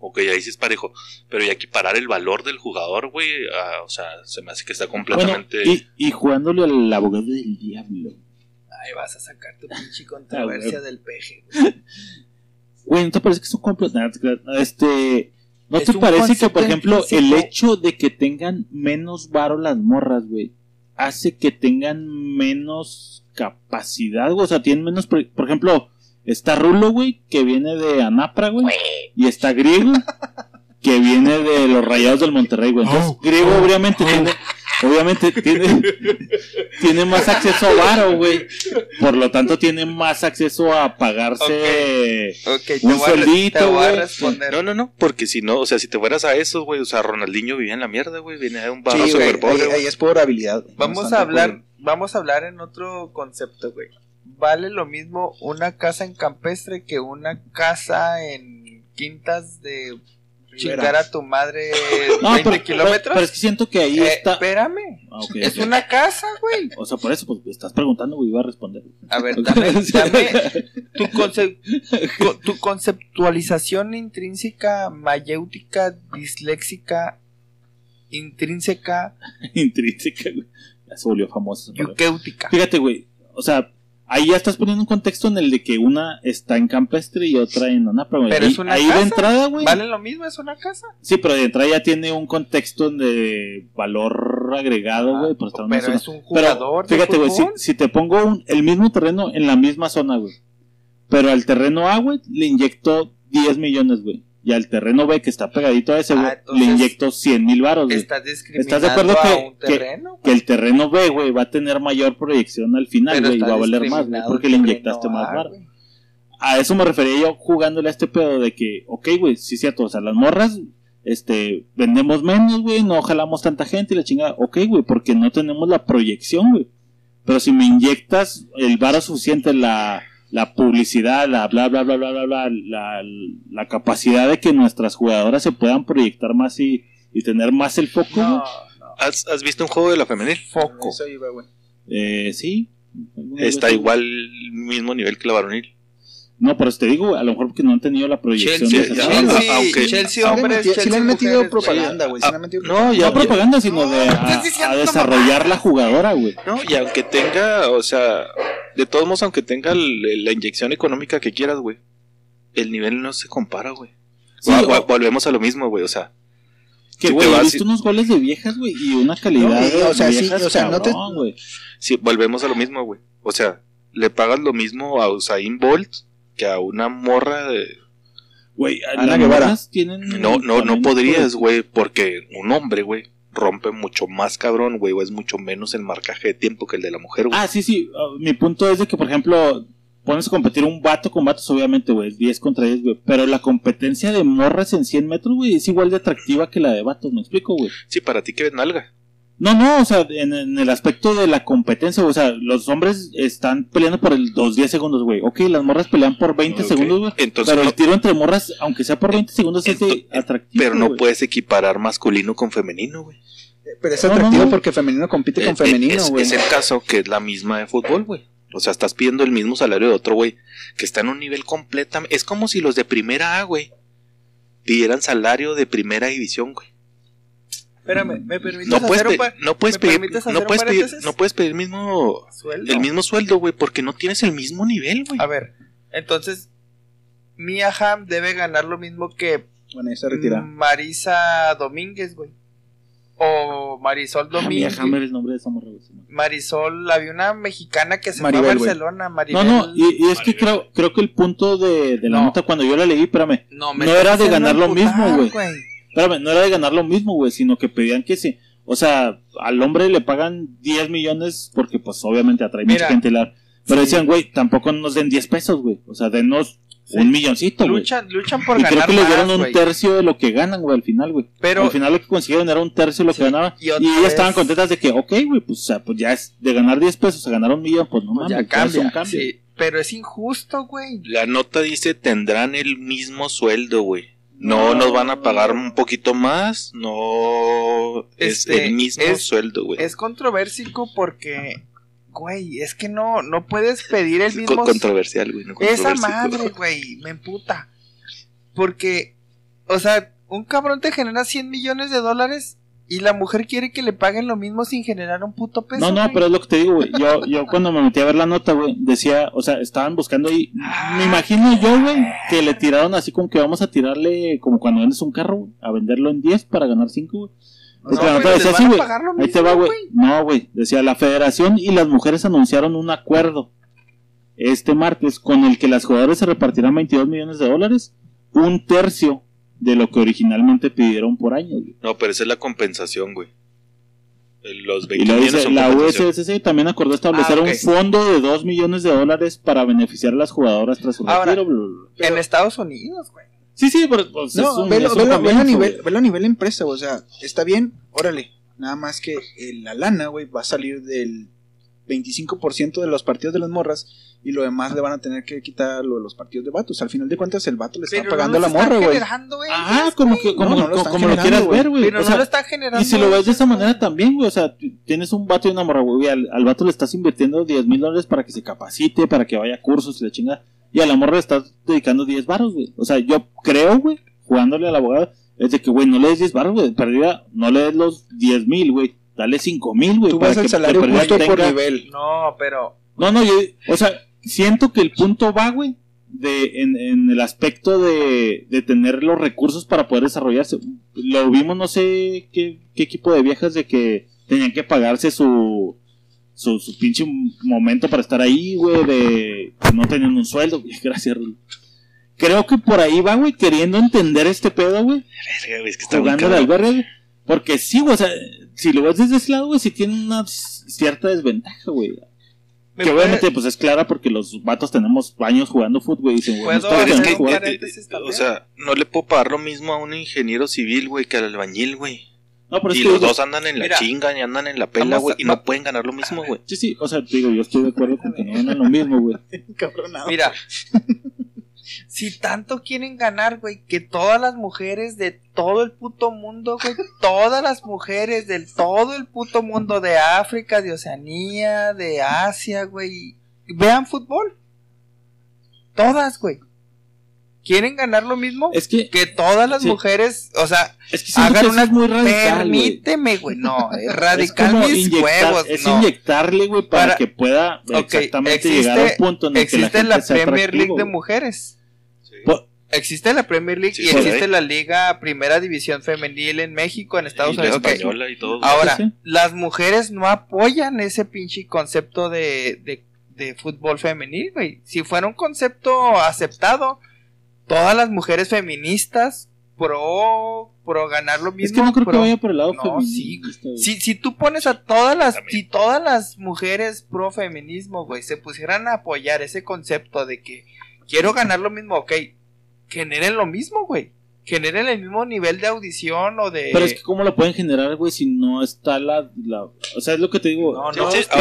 Speaker 8: Ok, ahí sí es parejo. Pero ya equiparar el valor del jugador, güey, ah, o sea, se me hace que está
Speaker 2: Bueno,
Speaker 8: completamente.
Speaker 2: y, y jugándole al abogado del diablo.
Speaker 3: Ahí vas a sacar tu pinche controversia
Speaker 2: Ah,
Speaker 3: del peje.
Speaker 2: Güey, ¿no te parece que es un complot? Nada, te creas. Este. ¿No
Speaker 3: Es
Speaker 2: te parece que, por ejemplo, el hecho de que tengan menos varo las morras, güey, hace que tengan menos capacidad, güey? O sea, tienen menos. Por, por ejemplo, está Rulo, güey, que viene de Anapra, güey. Y está Griego, que viene de los Rayados del Monterrey, güey. Entonces, Griego, obviamente, tiene. Obviamente tiene, tiene más acceso a varo, güey. Por lo tanto, tiene más acceso a pagarse un sueldito, güey.
Speaker 8: No, no, no, porque si no, o sea, si te fueras a esos, güey, o sea, Ronaldinho vivía en la mierda, güey, venía de un barrio
Speaker 4: Sí, güey,
Speaker 8: súper pobre,
Speaker 4: ahí, ahí es por habilidad.
Speaker 3: Vamos a hablar, vamos a hablar en otro concepto, güey. Vale lo mismo una casa en campestre que una casa en quintas de chingar a tu madre
Speaker 2: No,
Speaker 3: 20
Speaker 2: pero, pero-
Speaker 3: kilómetros.
Speaker 2: pero es que siento que ahí
Speaker 3: Eh,
Speaker 2: está.
Speaker 3: Espérame,
Speaker 2: Ah,
Speaker 3: es una casa, güey.
Speaker 2: O sea, por eso, pues estás preguntando, güey, iba a responder.
Speaker 3: A ver, dame, dame tu, conce- co- tu conceptualización intrínseca, mayéutica, disléxica, intrínseca,
Speaker 2: Intrínseca, güey. Ya se volvió
Speaker 3: yuquéutica.
Speaker 2: Fíjate, güey. O sea, ahí ya estás poniendo un contexto en el de que una está en campestre y otra en Anapra.
Speaker 3: Pero
Speaker 2: ahí,
Speaker 3: es una
Speaker 2: ahí
Speaker 3: casa.
Speaker 2: de entrada, güey.
Speaker 3: ¿Vale lo mismo? ¿Es una casa?
Speaker 2: Sí, pero de entrada ya tiene un contexto de valor agregado, güey.
Speaker 3: Ah, Pero es un
Speaker 2: Pero
Speaker 3: jugador de
Speaker 2: fíjate, güey, si, si te pongo un- el mismo terreno en la misma zona, güey. Pero al terreno A, güey, le inyectó 10 millones, güey. Y al terreno B, que está pegadito a ese,
Speaker 3: Ah, entonces
Speaker 2: le inyectó 100 mil baros, güey.
Speaker 3: Estás
Speaker 2: ¿Estás de acuerdo
Speaker 3: a
Speaker 2: que-
Speaker 3: un
Speaker 2: que-
Speaker 3: terreno.
Speaker 2: Que el terreno B, güey, va a tener mayor proyección al final, güey, y va a valer más, güey, porque le inyectaste más varo.
Speaker 3: güey.
Speaker 2: A eso me refería yo jugándole a este pedo de que, ok, güey, sí es cierto, o sea, las morras, este, vendemos menos, güey, no jalamos tanta gente y la chingada, ok, güey, porque no tenemos la proyección, güey. Pero si me inyectas el varo suficiente, la, la publicidad, la bla, bla, bla, bla, bla, bla, la, la capacidad de que nuestras jugadoras se puedan proyectar más y, y tener más el foco,
Speaker 3: No.
Speaker 8: ¿Has, has visto un juego de la femenil?
Speaker 3: foco.
Speaker 4: Iba.
Speaker 2: Eh, sí.
Speaker 8: Está igual, mismo nivel que la varonil.
Speaker 2: No, pero te digo, a lo mejor porque no han tenido la proyección
Speaker 8: Chelsea,
Speaker 2: de esa
Speaker 8: Chelsea.
Speaker 3: Chelsea,
Speaker 8: aunque-
Speaker 3: Chelsea
Speaker 4: Sí le
Speaker 3: hombres, Chelsea
Speaker 4: han metido
Speaker 3: mujeres,
Speaker 4: propaganda, güey. Sí le han metido
Speaker 8: no,
Speaker 4: propaganda.
Speaker 8: ya-
Speaker 2: No propaganda, sino de a, desarrollar la jugadora, güey.
Speaker 8: No, y aunque tenga, o sea, de todos modos, aunque tenga el- la inyección económica que quieras, güey, el nivel no se compara, güey.
Speaker 2: Sí, o-
Speaker 8: volvemos a lo mismo, güey, o sea,
Speaker 2: Que,
Speaker 8: Si
Speaker 2: güey,
Speaker 8: te
Speaker 2: he
Speaker 8: vas
Speaker 2: visto
Speaker 8: y-
Speaker 2: unos goles de viejas, güey, y una calidad
Speaker 4: No,
Speaker 2: de
Speaker 4: o sea, sí,
Speaker 2: viejas,
Speaker 4: o sea, no te-
Speaker 8: sí, volvemos a lo mismo, güey. O sea, le pagas lo mismo a Usain Bolt que a una morra de...
Speaker 2: Güey,
Speaker 4: Ana Guevara.
Speaker 2: tienen...
Speaker 8: No, no, no podrías,
Speaker 2: güey.
Speaker 8: porque un hombre, güey, rompe mucho más cabrón, güey, o es mucho menos el marcaje de tiempo que el de la mujer, güey.
Speaker 2: Ah, sí, sí. ah, mi punto es de que, por ejemplo, pones a competir un vato con vatos, obviamente, güey, es 10 contra 10, güey. Pero la competencia de morras en 100 metros, güey, es igual de atractiva que la de vatos, ¿me explico, güey?
Speaker 8: Sí, para ti que ves nalga.
Speaker 2: No, no, o sea, en, en el aspecto de la competencia, o sea, los hombres están peleando por el, los 10 segundos, güey. Ok, las morras pelean por 20
Speaker 8: Ok,
Speaker 2: segundos, güey.
Speaker 8: Entonces,
Speaker 2: Pero
Speaker 8: no-
Speaker 2: el tiro entre morras, aunque sea por 20 segundos, es atractivo.
Speaker 8: pero no
Speaker 2: güey.
Speaker 8: puedes equiparar masculino con femenino, güey.
Speaker 4: Pero es
Speaker 2: No, no,
Speaker 4: atractivo
Speaker 2: no.
Speaker 4: porque femenino compite
Speaker 8: Eh,
Speaker 4: con
Speaker 8: eh,
Speaker 4: femenino,
Speaker 8: es,
Speaker 4: güey.
Speaker 8: es el caso que es la misma de fútbol, güey. O sea, estás pidiendo el mismo salario de otro, güey, que está en un nivel completamente... Es como si los de primera A, güey, pidieran salario de primera división, güey.
Speaker 3: Espérame, ¿me permites
Speaker 8: No puedes,
Speaker 3: hacer un
Speaker 8: no puedes
Speaker 3: ¿me
Speaker 8: pedir,
Speaker 3: permites
Speaker 8: no puedes pedir, no puedes pedir mismo,
Speaker 3: Sueldo.
Speaker 8: el mismo sueldo, güey, porque no tienes el mismo nivel, güey.
Speaker 3: A ver, entonces, Mia Hamm debe ganar lo mismo que
Speaker 4: Bueno, ahí se retira.
Speaker 3: Marisa Domínguez, güey. O Marisol
Speaker 2: Ah, Mia
Speaker 3: Domínguez.
Speaker 2: Hammer es el nombre de esa morra, güey.
Speaker 3: Marisol, había una mexicana que se
Speaker 4: Maribel,
Speaker 3: fue a. Barcelona,
Speaker 2: No,
Speaker 3: Maribel.
Speaker 2: no, y, y es que creo, creo que el punto de, de la
Speaker 3: No.
Speaker 2: nota cuando yo la leí, espérame,
Speaker 3: no,
Speaker 2: no era de ganar lo mismo, güey. Espérame, no era de ganar lo mismo, güey, sino que pedían que se, o sea, al hombre le pagan 10 millones porque pues obviamente atrae
Speaker 3: Mira,
Speaker 2: mucha gente, la- pero
Speaker 3: sí.
Speaker 2: decían, güey, tampoco nos den 10 pesos, güey, o sea, denos
Speaker 3: Sí.
Speaker 2: un milloncito, güey.
Speaker 3: Luchan, luchan por
Speaker 2: Y creo
Speaker 3: ganar
Speaker 2: que le
Speaker 3: más,
Speaker 2: dieron un
Speaker 3: güey.
Speaker 2: tercio de lo que ganan, güey, al final, güey.
Speaker 3: Pero-
Speaker 2: al final lo que consiguieron era un tercio de lo
Speaker 3: Sí,
Speaker 2: que ganaban.
Speaker 3: y
Speaker 2: Y, ellas estaban contentas de que, ok, güey, pues, o sea, pues ya es de ganar 10 pesos a ganar un millón, pues no
Speaker 3: Pues
Speaker 2: mames,
Speaker 3: ya
Speaker 2: es un
Speaker 3: cambia.
Speaker 2: cambio.
Speaker 3: Sí, pero es injusto, güey.
Speaker 8: La nota dice tendrán el mismo sueldo, güey. No nos van a pagar un poquito más, no es
Speaker 3: Este,
Speaker 8: el mismo
Speaker 3: es-
Speaker 8: sueldo, güey.
Speaker 3: Es controversico porque, güey, es que no, no puedes pedir el mismo.
Speaker 8: co- controversial, güey. no
Speaker 3: Esa madre, güey, me emputa. Porque, o sea, un cabrón te genera 100 millones de dólares y la mujer quiere que le paguen lo mismo sin generar un puto peso.
Speaker 2: No, no,
Speaker 3: güey.
Speaker 2: pero es lo que te digo, güey. Yo, yo cuando me metí a ver la nota, güey, decía, o sea, estaban buscando ahí. Me imagino yo, güey, que le tiraron así como que vamos a tirarle, como cuando vendes un carro, güey, a venderlo en 10 para ganar 5, güey.
Speaker 3: No, güey,
Speaker 2: decía así, güey. Ahí te va, güey. No, güey. Decía, la federación y las mujeres anunciaron un acuerdo este martes con el que las jugadoras se repartirán 22 millones de dólares, un tercio de lo que originalmente pidieron por año, güey.
Speaker 8: No, pero esa es la compensación, güey. Los
Speaker 2: Y
Speaker 8: 20
Speaker 2: lo
Speaker 8: millones
Speaker 2: dice,
Speaker 8: son
Speaker 2: la. USSC también acordó establecer
Speaker 3: Ah,
Speaker 2: un fondo de 2 millones de dólares para beneficiar a las jugadoras tras su
Speaker 3: Ahora,
Speaker 2: retiro.
Speaker 3: En Estados Unidos, güey.
Speaker 2: Sí, sí, pero pues, es
Speaker 4: No,
Speaker 2: un-
Speaker 4: velo,
Speaker 2: es un
Speaker 4: velo- a nivel,
Speaker 2: güey.
Speaker 4: velo a nivel empresa, o sea, está bien, órale. Nada más que eh, la lana, güey, va a salir del 25% de los partidos de las morras y lo demás le van a tener que quitar lo de los partidos de vatos. Al final de cuentas, el vato le está
Speaker 3: Pero
Speaker 4: pagando
Speaker 3: no
Speaker 4: la morra, güey.
Speaker 2: Ajá, como que como,
Speaker 4: No, no lo
Speaker 2: como- lo quieras ver, güey.
Speaker 3: Pero
Speaker 2: O
Speaker 3: no lo están generando.
Speaker 2: Y si lo ves de esa manera también, güey, o sea, tienes un vato y una morra, güey, al, al vato le estás invirtiendo 10 mil dólares para que se capacite, para que vaya a cursos y la chinga, y a la morra le estás dedicando 10 baros, güey. O sea, yo creo, güey, jugándole al abogado, es de que, güey, no le des 10 baros, güey, perdida, no le des los 10 mil, güey, dale 5 mil, güey.
Speaker 4: Tú
Speaker 2: para
Speaker 4: ves el
Speaker 2: que de
Speaker 4: salario justo por
Speaker 2: tenga-
Speaker 4: nivel.
Speaker 3: No, pero
Speaker 2: No, no, yo, o sea, siento que el punto va, güey, de, en, en el aspecto de, de tener los recursos para poder desarrollarse. Lo vimos, no sé qué, qué equipo de viejas de que tenían que pagarse su, su, su pinche momento para estar ahí, güey, de que no tenían un sueldo. güey. Gracias, Rulo. Creo que por ahí va, güey, queriendo entender este pedo, güey,
Speaker 8: es que está muy
Speaker 2: jugándole al
Speaker 8: cabrón.
Speaker 2: Porque sí, güey, o sea, si lo ves desde ese lado, güey, sí tiene una cierta desventaja, güey.
Speaker 3: ¿Me
Speaker 2: Que
Speaker 3: puede-
Speaker 2: obviamente pues es clara porque los vatos tenemos años jugando fútbol y dicen, güey,
Speaker 3: ¿Puedo
Speaker 2: nosotros
Speaker 8: Pero es que,
Speaker 2: jugar.
Speaker 8: o sea, no le puedo pagar lo mismo a un ingeniero civil, güey, que al albañil, güey.
Speaker 2: No, pero es
Speaker 8: Y
Speaker 2: que
Speaker 8: los dos andan en la
Speaker 3: Mira,
Speaker 8: chinga y andan en la pela, güey,
Speaker 3: a-
Speaker 8: y no pueden ganar lo mismo, güey.
Speaker 2: Sí, sí, o sea, te digo, yo estoy de acuerdo con que no ganan lo mismo, güey.
Speaker 4: Cabronado.
Speaker 3: Mira, si tanto quieren ganar, güey, que todas las mujeres de todo el puto mundo, güey, todas las mujeres del todo el puto mundo de África, de Oceanía, de Asia, güey, vean fútbol. Todas, güey. ¿Quieren ganar lo mismo?
Speaker 2: Es que,
Speaker 3: Que todas las
Speaker 2: Sí.
Speaker 3: mujeres, o sea,
Speaker 2: es que
Speaker 3: hagan
Speaker 2: que eso
Speaker 3: una...
Speaker 2: es muy radical.
Speaker 3: Permíteme, güey. No, es
Speaker 2: Es
Speaker 3: radical
Speaker 2: como
Speaker 3: mis
Speaker 2: inyectar-
Speaker 3: huevos.
Speaker 2: Es
Speaker 3: no.
Speaker 2: inyectarle, güey, para,
Speaker 3: Para-
Speaker 2: que pueda exactamente
Speaker 3: existe-
Speaker 2: llegar al punto en el que la
Speaker 3: Existe
Speaker 2: gente
Speaker 3: la,
Speaker 2: sea
Speaker 3: Premier League de mujeres. Existe la Premier League
Speaker 8: Sí,
Speaker 3: y
Speaker 8: sí,
Speaker 3: existe
Speaker 8: sí.
Speaker 3: la Liga Primera División Femenil en México, en Estados
Speaker 8: Y
Speaker 3: Unidos. Ok.
Speaker 8: española y todo.
Speaker 3: Ahora,
Speaker 2: Sí,
Speaker 3: las mujeres no apoyan ese pinche concepto de, de, de fútbol femenil, güey. Si fuera un concepto aceptado, todas las mujeres feministas pro, pro ganar lo mismo.
Speaker 2: Es que no creo que vaya por el lado
Speaker 3: No,
Speaker 2: feminista.
Speaker 3: Si, si tú pones a todas las,
Speaker 8: También.
Speaker 3: si todas las mujeres pro feminismo, güey, se pusieran a apoyar ese concepto de que quiero ganar lo mismo, ok, generen lo mismo, güey. Generen el mismo nivel de audición o de...
Speaker 2: Pero es que cómo lo pueden generar, güey, si no está la, la- O sea, es lo que te digo.
Speaker 3: No, no,
Speaker 2: yo
Speaker 4: está,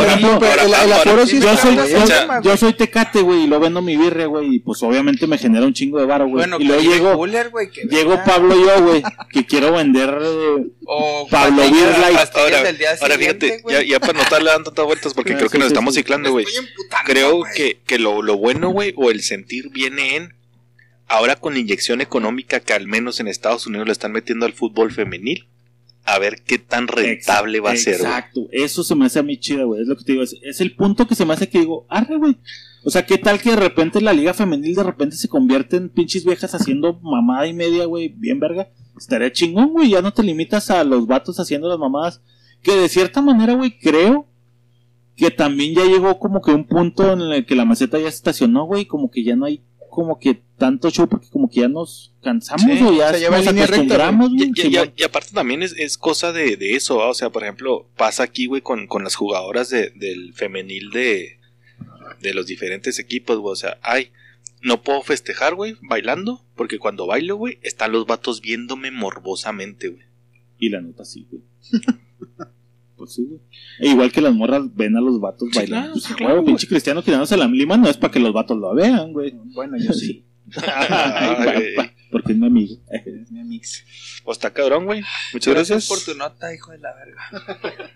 Speaker 2: soy, tecate, güey, y lo vendo mi birria, güey, y pues obviamente me genera un chingo de varo, güey.
Speaker 3: bueno,
Speaker 2: y luego llego,
Speaker 3: Cooler, güey, que
Speaker 2: llego
Speaker 3: venga.
Speaker 2: Pablo y yo, güey, que quiero vender eh,
Speaker 3: o
Speaker 2: Pablo Light.
Speaker 3: pastillas
Speaker 8: Ahora,
Speaker 3: del día
Speaker 8: ahora fíjate, ya, ya para no estarle dando tantas vueltas porque
Speaker 2: Ah,
Speaker 8: creo que nos estamos ciclando, güey. Creo que, que lo, lo bueno, güey, o el sentir viene en ahora con la inyección económica que al menos en Estados Unidos le están metiendo al fútbol femenil, a ver qué tan rentable va a ser.
Speaker 2: Exacto, eso se me hace a mí chida, güey. Es lo que te digo, es, es el punto que se me hace que digo, arre, güey. O sea, ¿qué tal que de repente la liga femenil de repente se convierte en pinches viejas haciendo mamada y media, güey? Bien verga. Estaría chingón, güey. Ya no te limitas a los vatos haciendo las mamadas. Que de cierta manera, güey, creo que también ya llegó como que un punto en el que la maceta ya se estacionó, güey. Como que ya no hay como que tanto show porque como que ya nos cansamos,
Speaker 8: Sí,
Speaker 2: o ya
Speaker 4: se lleva
Speaker 2: nos
Speaker 4: línea recta,
Speaker 8: Y,
Speaker 2: güey.
Speaker 8: y-
Speaker 2: Simón.
Speaker 8: y- y aparte también es, es cosa de, de eso, ¿va? o sea, por ejemplo, pasa aquí, güey, con, con las jugadoras de- del femenil de, de los diferentes equipos, güey, o sea, ay, no puedo festejar, güey, bailando, porque cuando bailo, güey, están los vatos viéndome morbosamente, güey.
Speaker 2: Y la nota sí, güey. pues sí, güey. E igual que las morras ven a los vatos
Speaker 8: Sí,
Speaker 2: bailando.
Speaker 8: claro,
Speaker 2: pues,
Speaker 8: claro, güey.
Speaker 2: pinche cristiano quitándose la lima no es para que los vatos lo vean, güey.
Speaker 4: Bueno, yo sí.
Speaker 2: Ay, papá, porque es mi amigo.
Speaker 4: Es mi mix.
Speaker 8: Pues está cabrón, güey. Muchas gracias.
Speaker 3: por tu nota, hijo de la verga.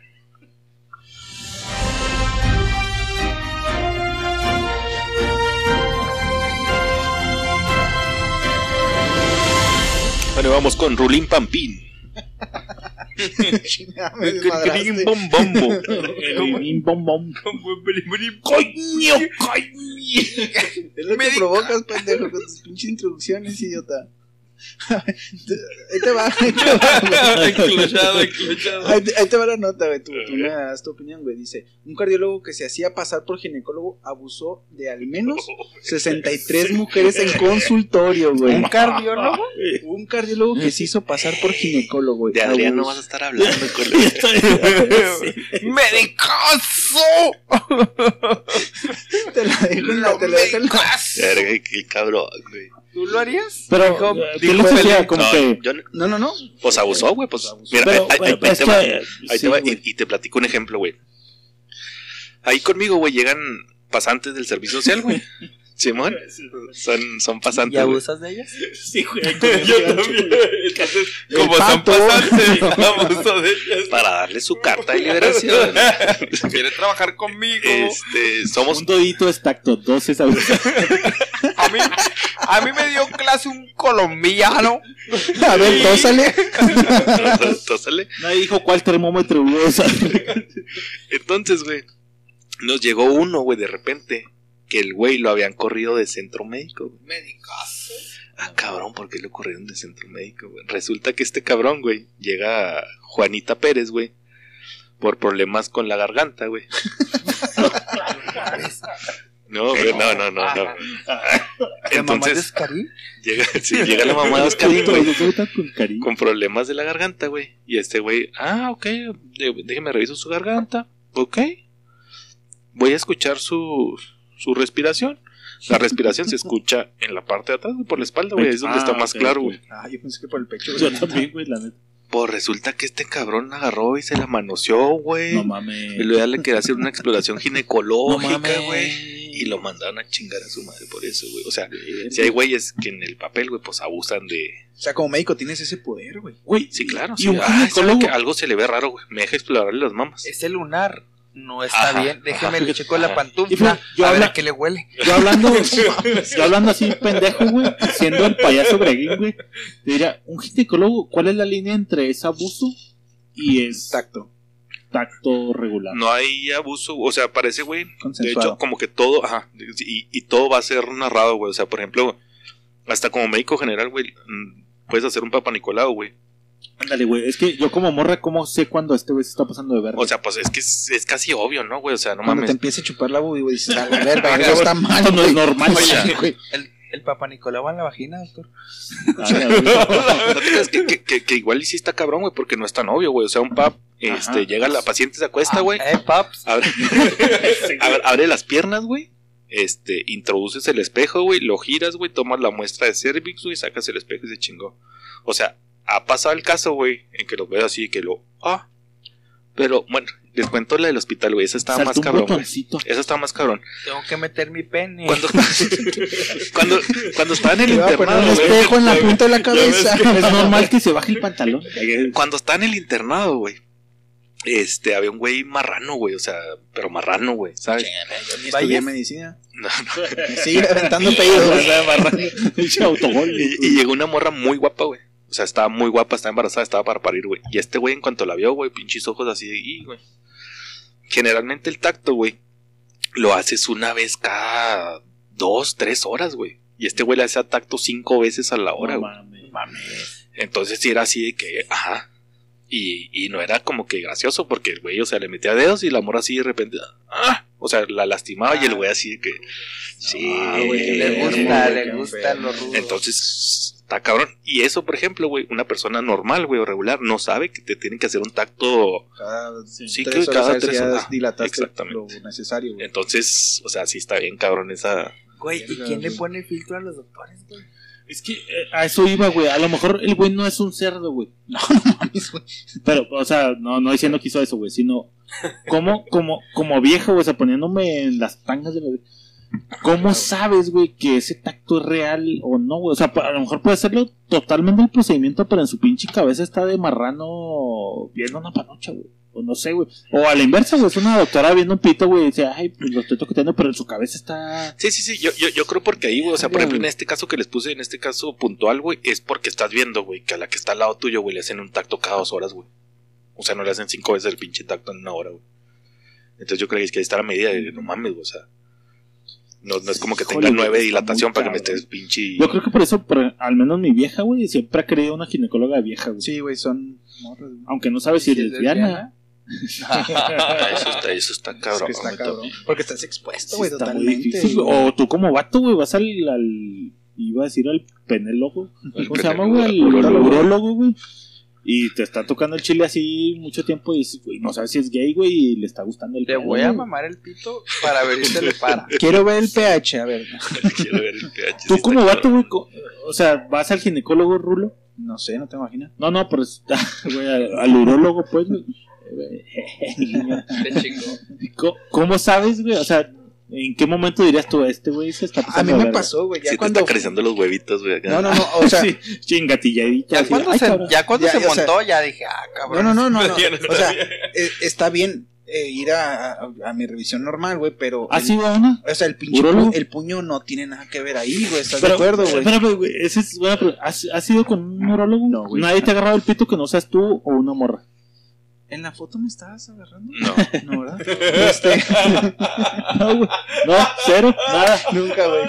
Speaker 8: Bueno, vamos con Rulín Pampín. Bom. Coño,
Speaker 4: Es lo que provocas, pendejo, con tus pinches introducciones, idiota. Ahí te va, ahí te va.
Speaker 3: Enclochado, enclochado.
Speaker 4: Ahí te, ahí te va la nota, güey. Tú, tú me das tu opinión, güey. Dice: Un cardiólogo que se hacía pasar por ginecólogo abusó de al menos 63 mujeres en consultorio, güey.
Speaker 3: ¿Un cardiólogo?
Speaker 4: Un cardiólogo que se hizo pasar por ginecólogo, güey.
Speaker 8: De Adrián no vas a estar hablando, con
Speaker 3: ¡Medicazo!
Speaker 4: Te la dejo en la, te la dejo en la.
Speaker 3: ¡Medicazo!
Speaker 8: Verga, qué cabrón, güey.
Speaker 3: ¿Tú lo harías?
Speaker 2: Pero,
Speaker 3: Dijo-
Speaker 2: eh, ¿qué
Speaker 3: dijo
Speaker 2: les
Speaker 3: el-
Speaker 2: hacía? Como
Speaker 8: No,
Speaker 2: que.
Speaker 8: yo no-
Speaker 4: No,
Speaker 8: pues abusó, güey. Pues mira,
Speaker 2: Pero,
Speaker 8: ahí,
Speaker 2: bueno,
Speaker 8: te va,
Speaker 2: que,
Speaker 8: ahí
Speaker 2: sí,
Speaker 8: te va, y te platico un ejemplo, güey. Ahí conmigo, güey, llegan pasantes del servicio social, güey. Simón, son, son
Speaker 3: ¿Y
Speaker 8: pasantes. güey.
Speaker 3: abusas de ellas?
Speaker 2: Sí, güey.
Speaker 11: Yo también. Entonces, como son pasantes, abuso de ellas.
Speaker 8: Para darle su carta de liberación.
Speaker 3: Quiere trabajar conmigo.
Speaker 8: Este, somos
Speaker 2: Un dodito es tacto, dos es abuso.
Speaker 3: A mí, a mí me dio clase un colombiano.
Speaker 4: A ver, tósale.
Speaker 8: Tósale.
Speaker 2: Nadie dijo cuál termómetro hubo.
Speaker 8: Entonces, güey, nos llegó uno, güey, de repente, que el güey lo habían corrido de centro médico, güey.
Speaker 3: Medicazo.
Speaker 8: Ah, cabrón, ¿por qué lo corrieron de centro médico, güey? Resulta que este cabrón, güey, llega Juanita Pérez, güey, por problemas con la garganta, güey. No, güey, no, no, no, no.
Speaker 3: ¿La mamá de Escarí?
Speaker 8: llega, sí, llega la mamá de Oscarín, güey.
Speaker 2: con
Speaker 8: problemas de la garganta, güey. Y este güey, ah, ok, déjeme reviso su garganta. Ok. Voy a escuchar su, su respiración. La respiración se escucha en la parte de atrás, güey, por la espalda, güey. Es donde
Speaker 2: Ah,
Speaker 8: está más claro, güey.
Speaker 4: Ah, yo pensé que por el pecho.
Speaker 2: Yo también, güey, la neta.
Speaker 8: Pues resulta que este cabrón agarró y se la manoseó, güey.
Speaker 2: No mames.
Speaker 8: y luego ya le quería hacer una exploración ginecológica, güey. Y lo mandaron a chingar a su madre por eso, güey. O sea, si hay güeyes que en el papel, güey, pues abusan de.
Speaker 4: O sea, como médico tienes ese poder, güey.
Speaker 2: Güey,
Speaker 8: Sí, claro.
Speaker 2: Y
Speaker 8: Sí.
Speaker 2: un
Speaker 8: Ay, ¿sabe
Speaker 2: ginecólogo.
Speaker 8: que algo se le ve raro, güey. Me deja explorarle las mamas.
Speaker 3: Ese lunar no está
Speaker 8: Ajá,
Speaker 3: bien. Déjeme
Speaker 2: ajá.
Speaker 3: le checo la pantufla.
Speaker 2: yo
Speaker 3: a ver
Speaker 2: habla-
Speaker 3: a qué le huele.
Speaker 2: Yo hablando, yo hablando así pendejo, güey, siendo el payaso breguín, güey, te diría, un ginecólogo, ¿cuál es la línea entre es abuso y es
Speaker 4: Tacto.
Speaker 2: tacto regular?
Speaker 8: No hay abuso, o sea, parece, güey. De hecho, como que todo, ajá, y, y todo va a ser narrado, güey. O sea, por ejemplo, hasta como médico general, güey, mm, puedes hacer un papa Nicolau, güey.
Speaker 2: Ándale, güey, es que yo como morra, ¿cómo sé cuando este güey se está pasando de verga?
Speaker 8: O sea, pues es que es, es casi obvio, ¿no, güey? O sea, no
Speaker 4: Cuando te
Speaker 8: mames.
Speaker 4: empiece a chupar la boobie, güey, dices, a la verga, algo está mal.
Speaker 2: Esto no es
Speaker 4: güey".
Speaker 2: normal,
Speaker 4: Oye,
Speaker 2: güey.
Speaker 3: El, el papá Nicolau va en la vagina, doctor.
Speaker 2: Ándale, güey.
Speaker 8: No te creas que, que, que, que igual y sí está cabrón, güey, porque no es tan obvio, güey. O sea, un pap, este,
Speaker 2: Ajá.
Speaker 8: llega la paciente, se acuesta, güey,
Speaker 3: Eh, paps.
Speaker 8: abre, abre, abre las piernas, güey. Este, introduces el espejo, güey, lo giras, güey, tomas la muestra de cervix, güey, sacas el espejo y se chingó. O sea, ha pasado el caso, güey, en que lo veo así, que lo. Ah. Pero, bueno, les cuento la del hospital, güey, esa estaba
Speaker 2: Saltó
Speaker 8: más
Speaker 2: un
Speaker 8: cabrón. Esa está más cabrón.
Speaker 3: Tengo que meter mi pene.
Speaker 8: Cuando, cuando, cuando estaba en el internado,
Speaker 4: un
Speaker 8: güey.
Speaker 4: espejo en la punta de la cabeza.
Speaker 2: Es normal que se baje el pantalón.
Speaker 8: Cuando estaba en el internado, güey. Este, había un güey marrano, güey, o sea, pero marrano, güey, ¿sabes?
Speaker 4: Yo ni
Speaker 3: Vaya.
Speaker 4: medicina.
Speaker 8: No, no.
Speaker 4: Me sigue aventando pedidos.
Speaker 2: Ese autogol.
Speaker 8: Y, y llegó una morra muy guapa, güey. O sea, estaba muy guapa, estaba embarazada, estaba para parir, güey. Y este güey, en cuanto la vio, güey, pinches ojos así de, "Y, güey. Generalmente el tacto, güey, lo haces una vez cada dos, tres horas, güey. Y este güey le hacía tacto cinco veces a la hora,
Speaker 2: No
Speaker 8: güey.
Speaker 2: mames.
Speaker 8: Entonces sí era así de que, ajá. Y, y no era como que gracioso porque el güey, o sea, le metía dedos y la morra así de repente, ah, o sea, la lastimaba y el güey así de que, sí,
Speaker 4: Ah, güey,
Speaker 3: Le gusta,
Speaker 4: güey,
Speaker 3: le gusta
Speaker 4: enfermo.
Speaker 3: lo rudo.
Speaker 8: Entonces, está cabrón. Y eso, por ejemplo, güey, una persona normal, güey, o regular, no sabe que te tienen que hacer un tacto.
Speaker 4: Cada
Speaker 8: Sí,
Speaker 4: tres
Speaker 8: que cada tres horas.
Speaker 4: dilataste
Speaker 8: Exactamente.
Speaker 4: lo necesario, güey.
Speaker 8: Entonces, o sea, sí está bien cabrón esa.
Speaker 3: Güey, ¿y quién le pone filtro a los doctores, güey?
Speaker 2: Es que eh, a eso iba, güey. A lo mejor el güey no es un cerdo, güey.
Speaker 4: No, no mames, güey.
Speaker 2: Pero, o sea, no, no diciendo que hizo eso, güey, sino como, como, como viejo, güey, o sea, poniéndome en las tangas de la ¿Cómo sabes, güey, que ese tacto es real o no, güey? O sea, a lo mejor puede serlo totalmente el procedimiento, pero en su pinche cabeza está de marrano viendo una panocha, güey. O no sé, güey. O a la inversa, güey, es una doctora viendo un pito, güey, y dice, ay, pues lo estoy toqueteando, pero en su cabeza está...
Speaker 8: Sí, sí, sí, yo, yo, yo creo porque ahí, güey, o sea, por ejemplo, en este caso que les puse, en este caso puntual, güey, es porque estás viendo, güey, que a la que está al lado tuyo, güey, le hacen un tacto cada dos horas, güey. O sea, no le hacen cinco veces el pinche tacto en una hora, güey. Entonces yo creo que es que ahí está la medida de, no mames, güey, o sea. No, no es como que tenga nueve de dilatación para que me estés pinche.
Speaker 2: Yo creo que por eso, por- al menos mi vieja, güey, siempre ha querido una ginecóloga vieja, güey.
Speaker 4: Sí, güey, son morras.
Speaker 2: Aunque no sabe si es
Speaker 3: ¿Sí es
Speaker 2: lesbiana.
Speaker 8: Ah, eso está, eso está
Speaker 4: Es
Speaker 8: cabrón.
Speaker 4: que está cabrón. Porque estás expuesto,
Speaker 2: Sí,
Speaker 4: güey,
Speaker 2: muy
Speaker 4: totalmente.
Speaker 2: O tú como vato, güey, vas al, al- iba a decir al penelólogo,
Speaker 8: El
Speaker 2: ¿cómo se llama, güey? Al
Speaker 8: urólogo,
Speaker 2: güey. Y te está tocando el chile así mucho tiempo y dices, güey, no sabes si es gay, güey, y le está gustando el
Speaker 3: Le
Speaker 2: pedo,
Speaker 3: voy a
Speaker 2: güey.
Speaker 3: mamar el pito para ver si se le para.
Speaker 4: Quiero ver el pH, a ver.
Speaker 8: Quiero ver el pH. sí
Speaker 2: Tú
Speaker 8: está
Speaker 2: vato,
Speaker 8: cabrón.
Speaker 2: güey, co- o sea, vas al ginecólogo, Rulo.
Speaker 4: No sé, no te imaginas.
Speaker 2: No, no, pero güey, al, al urólogo, pues, güey.
Speaker 3: Te chingó.
Speaker 2: Co- ¿Cómo sabes, güey? O sea, ¿en qué momento dirías tú, este güey se está
Speaker 4: A mí
Speaker 2: pasando
Speaker 4: me
Speaker 2: verga"?
Speaker 4: pasó, güey, ya
Speaker 8: Sí, te
Speaker 4: cuando...
Speaker 8: está acariciando los huevitos, güey.
Speaker 4: No, no, no, o sea...
Speaker 2: Sí, chingatilladito.
Speaker 3: Ya cuando se,
Speaker 2: cabrón.
Speaker 3: ya cuando
Speaker 4: Ya,
Speaker 3: se
Speaker 4: o sea-
Speaker 3: montó, ya dije, ah,
Speaker 4: No,
Speaker 3: cabrón.
Speaker 4: no, no, no, no. O sea, eh, está bien eh, ir a, a- a mi revisión normal, güey, pero...
Speaker 2: ¿Ah,
Speaker 4: el-
Speaker 2: sí, va una?
Speaker 4: O sea, el pinche pu- el puño no tiene nada que ver ahí, güey. ¿Estás
Speaker 2: Pero,
Speaker 4: de acuerdo, güey?
Speaker 2: Espérame, güey, esa es buena pregunta. ¿Has, has ido con un neurólogo?
Speaker 4: No, güey.
Speaker 2: ¿Nadie te ha agarrado el pito que no seas tú o una morra?
Speaker 4: ¿En la foto me estabas agarrando?
Speaker 8: No.
Speaker 4: No, ¿verdad? Este,
Speaker 2: No, güey. No, cero, nada.
Speaker 4: nunca, güey.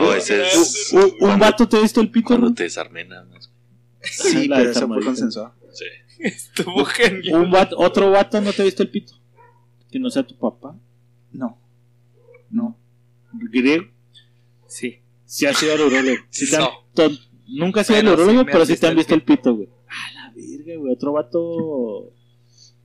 Speaker 8: No, ese es.
Speaker 2: ¿Un, un
Speaker 8: cuando-
Speaker 2: vato te ha visto el pito?
Speaker 8: Cuando te desarmé nada más.
Speaker 4: Sí,
Speaker 2: La
Speaker 4: pero eso fue consensuado.
Speaker 8: Sí.
Speaker 3: Estuvo genial.
Speaker 2: ¿Un vato, ¿Otro vato no te ha visto el pito? Que no sea tu papá.
Speaker 4: No.
Speaker 2: No. ¿Griego?
Speaker 3: Sí.
Speaker 2: Sí ha sido el urólogo. Sí
Speaker 3: No.
Speaker 2: Nunca ha sido el urólogo, pero sí te han
Speaker 3: visto
Speaker 2: visto el pito, güey. A la verga, güey. Otro vato.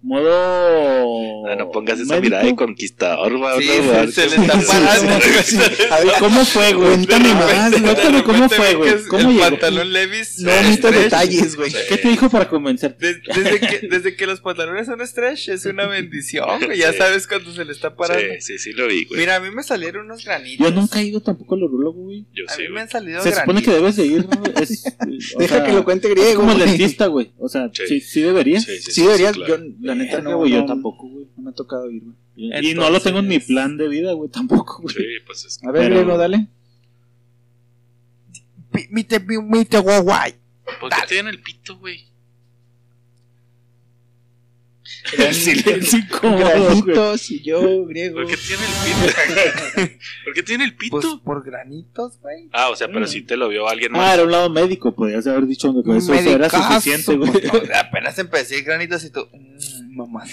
Speaker 2: Modo.
Speaker 8: No, no pongas esa
Speaker 2: médico.
Speaker 8: mirada de conquistador, güey.
Speaker 3: Sí,
Speaker 8: no,
Speaker 3: se, se le está parando.
Speaker 4: A ver,
Speaker 2: ¿Cómo fue, güey? Cuéntame más, cuéntame cómo fue, güey. ¿Cómo
Speaker 3: el
Speaker 2: llegó?
Speaker 3: pantalón Levis.
Speaker 4: no
Speaker 3: es
Speaker 4: necesito detalles, güey.
Speaker 2: ¿Qué te dijo para convencerte?
Speaker 3: Des- Desde que, desde que los pantalones son stretch es una bendición, güey. Ya
Speaker 8: Sí.
Speaker 3: sabes cuando se le está parando.
Speaker 8: Sí, sí, sí lo vi, güey.
Speaker 3: Mira, a mí me salieron unos granitos.
Speaker 2: Yo nunca he ido tampoco al urólogo, güey.
Speaker 8: Yo
Speaker 3: A
Speaker 8: sí,
Speaker 3: mí me
Speaker 8: güey.
Speaker 3: han salido
Speaker 2: Se supone que
Speaker 3: granitos.
Speaker 2: debes de ir. Es, o
Speaker 4: Deja
Speaker 2: sea,
Speaker 4: que lo cuente griego,
Speaker 2: como
Speaker 4: güey.
Speaker 2: dentista, güey. O sea,
Speaker 8: Sí.
Speaker 2: sí, sí debería.
Speaker 8: Sí, sí,
Speaker 4: Sí, deberías. Yo, la neta,
Speaker 2: Verga,
Speaker 4: no.
Speaker 2: güey, yo
Speaker 4: no-
Speaker 2: tampoco, güey.
Speaker 4: No me ha tocado ir, güey.
Speaker 2: Y no lo tengo en mi plan de vida, güey, tampoco, güey.
Speaker 8: Sí, pues es.
Speaker 4: A ver,
Speaker 2: Pero-
Speaker 4: Griego, dale.
Speaker 13: Mite, mite, guay, guay.
Speaker 8: ¿Por qué te dan el pito, güey?
Speaker 2: El silencio.
Speaker 4: Granitos y yo, Griego.
Speaker 8: ¿Por qué tiene el pito? ¿Por qué tiene el pito?
Speaker 3: Pues por granitos, güey.
Speaker 8: ah, o sea, pero si te lo vio alguien
Speaker 2: Ah,
Speaker 8: más.
Speaker 2: era un lado médico, podías haber dicho que eso era suficiente, güey.
Speaker 3: No, apenas empecé granitos y tú, mmm, mamá,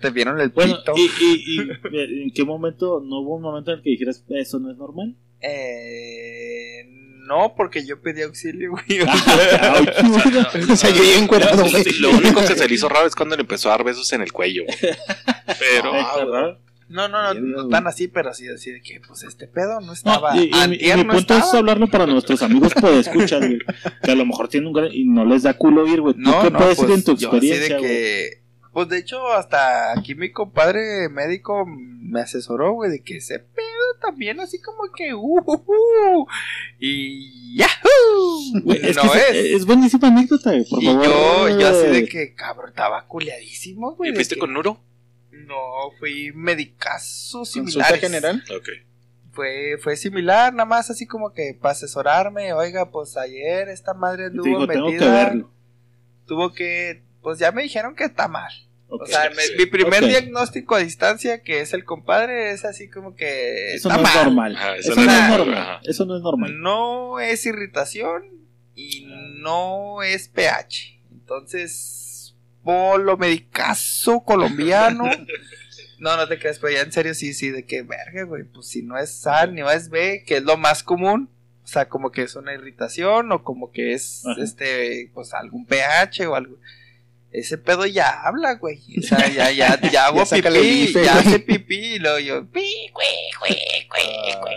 Speaker 3: te vieron el
Speaker 2: Bueno,
Speaker 3: pito.
Speaker 2: y, y, y en qué momento, no hubo un momento en el que dijeras, eso no es normal?
Speaker 3: Eh, no, porque yo pedí auxilio, güey.
Speaker 4: O sea, yo llegué encuerado, güey.
Speaker 8: Lo único que se le hizo raro es cuando le empezó a dar besos en el cuello. güey. Pero,
Speaker 2: Está raro.
Speaker 3: No, no, no, no tan así, pero así, así de que, pues este pedo no
Speaker 2: No,
Speaker 3: estaba.
Speaker 2: y, y mi- y
Speaker 3: antier
Speaker 2: mi
Speaker 3: no
Speaker 2: punto es hablarlo para nuestros amigos por escuchar, güey. Que a lo mejor tienen un gran... y no les da culo ir, güey. ¿Tú
Speaker 3: No,
Speaker 2: qué
Speaker 3: no,
Speaker 2: puedes
Speaker 3: pues,
Speaker 2: decir en tu
Speaker 3: yo así de
Speaker 2: experiencia, güey?
Speaker 3: que, pues de hecho, hasta aquí mi compadre médico me asesoró, güey, de que ese pedo también así como que, uh, uh, uh, y yahoo,
Speaker 2: Güey, es,
Speaker 3: no
Speaker 2: que
Speaker 3: es.
Speaker 2: es, es buenísima anécdota, güey, por
Speaker 3: y
Speaker 2: favor.
Speaker 3: yo, yo así de que, cabrón, estaba culeadísimo, güey.
Speaker 8: ¿y fuiste
Speaker 3: que-
Speaker 8: con Nuro?
Speaker 3: No, fui medicazo similares.
Speaker 4: general.
Speaker 8: Ok.
Speaker 3: Fue, fue similar, nada más así como que para asesorarme, oiga, pues ayer esta madre anduvo
Speaker 2: digo, tengo que
Speaker 3: metida,
Speaker 2: verlo.
Speaker 3: tuvo que, pues ya me dijeron que está mal. O sea,
Speaker 8: sí.
Speaker 3: mi primer diagnóstico a distancia, que es el compadre, es así como que
Speaker 2: eso
Speaker 3: está
Speaker 2: no es
Speaker 3: mal.
Speaker 2: normal.
Speaker 8: Ajá,
Speaker 2: eso,
Speaker 8: eso
Speaker 2: no
Speaker 3: no
Speaker 2: es
Speaker 3: es
Speaker 2: normal.
Speaker 8: normal.
Speaker 2: Eso no es normal.
Speaker 3: No es irritación y no es pH. Entonces, polo medicazo colombiano. No, no te creas, pero ya en serio sí, sí, de que verga, güey, pues si no es A ni no es B, que es lo más común, o sea, como que es una irritación o como que es,
Speaker 2: Ajá.
Speaker 3: este, pues algún pH o algo. Ese pedo ya habla, güey. O sea, ya, ya, ya hago
Speaker 4: Ya
Speaker 3: pipí,
Speaker 4: bife,
Speaker 3: ya hace pipí y luego yo, pi, güey, güey, güey, güey.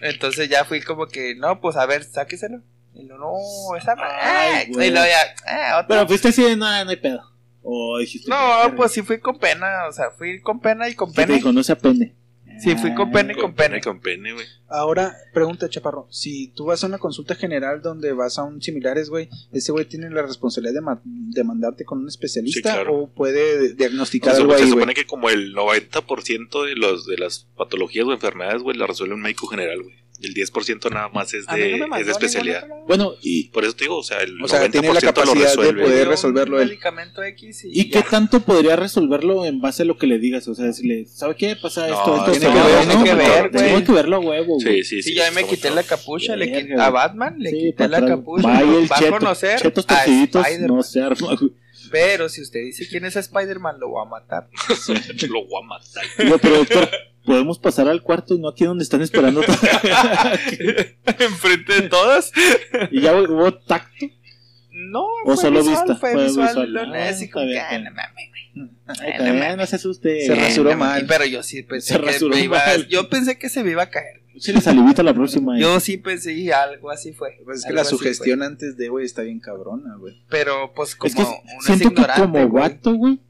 Speaker 3: Entonces ya fui como que, no, pues a ver, sáqueselo. Y lo, no, esa
Speaker 2: Ay,
Speaker 3: Ay,
Speaker 2: güey.
Speaker 3: Y luego ya, ah, otra.
Speaker 2: Pero fuiste así de nada, no hay pedo. O dijiste.
Speaker 3: No, pues sí fui con pena, o sea, fui con pena y con
Speaker 2: te
Speaker 3: pena.
Speaker 2: dijo, no sea pene.
Speaker 3: Sí, fui con
Speaker 8: pene, con pene, güey.
Speaker 4: Ahora, pregunta, Chaparro. Si tú vas a una consulta general donde vas a un similares, güey, ¿ese güey tiene la responsabilidad de, ma- de mandarte con un especialista
Speaker 8: Sí, claro.
Speaker 4: o puede diagnosticar
Speaker 8: Se,
Speaker 4: algo
Speaker 8: se
Speaker 4: ahí,
Speaker 8: supone que como el 90% de, los, de las patologías o enfermedades, güey, la resuelve un médico general, güey. El 10% nada más es de,
Speaker 3: no
Speaker 8: es de especialidad.
Speaker 2: Bueno, y,
Speaker 8: Por eso te digo, o sea, el
Speaker 4: O sea,
Speaker 8: 90%
Speaker 4: tiene la
Speaker 8: lo
Speaker 4: capacidad de poder resolverlo él.
Speaker 3: medicamento X y,
Speaker 2: ¿y qué tanto podría resolverlo en base a lo que le digas? O sea, decirle, ¿sabe qué? Pasa
Speaker 8: No,
Speaker 2: esto, esto,
Speaker 8: tiene
Speaker 2: esto,
Speaker 8: que ver,
Speaker 2: ¿no?
Speaker 8: tiene que ver,
Speaker 3: güey.
Speaker 2: Tengo que verlo a huevo.
Speaker 8: Sí, sí, sí.
Speaker 3: Sí, ya me quité la capucha, le quité a. Batman, le
Speaker 2: Sí,
Speaker 3: quité la capucha. Va a conocer
Speaker 2: chetos
Speaker 3: a
Speaker 2: torciditos,
Speaker 3: Spider-Man.
Speaker 2: no se arma.
Speaker 3: Pero si usted dice quién es Spider-Man, lo voy a matar.
Speaker 8: Lo voy a matar.
Speaker 2: Digo, pero doctor, podemos pasar al cuarto y no aquí donde están esperando.
Speaker 3: Enfrente de todas.
Speaker 2: y ya hubo tacto.
Speaker 3: No,
Speaker 2: ¿O
Speaker 3: fue
Speaker 2: solo
Speaker 3: visual,
Speaker 2: vista?
Speaker 3: Fue
Speaker 2: Fue
Speaker 3: visual.
Speaker 2: visual.
Speaker 3: lo
Speaker 2: Ah,
Speaker 3: así
Speaker 2: está
Speaker 3: como
Speaker 2: bien,
Speaker 3: que,
Speaker 2: está
Speaker 3: "Ah,
Speaker 2: bien.
Speaker 3: no mames, güey.
Speaker 2: Ay,
Speaker 3: Ay, no
Speaker 2: también,
Speaker 3: mames".
Speaker 2: no se asuste.
Speaker 4: Se rasuró
Speaker 3: no
Speaker 4: mal.
Speaker 3: Pero yo sí pensé
Speaker 2: Se
Speaker 3: que me iba,
Speaker 2: mal.
Speaker 3: yo pensé que se me iba a caer.
Speaker 2: Sí, le salivita la próxima.
Speaker 3: Yo sí pensé y algo así fue.
Speaker 4: Pues es que la sugestión antes de, güey, está bien cabrona, güey.
Speaker 3: Pero pues como
Speaker 2: es que
Speaker 3: uno
Speaker 2: siento
Speaker 3: es
Speaker 2: que como
Speaker 3: güey.
Speaker 2: vato, güey,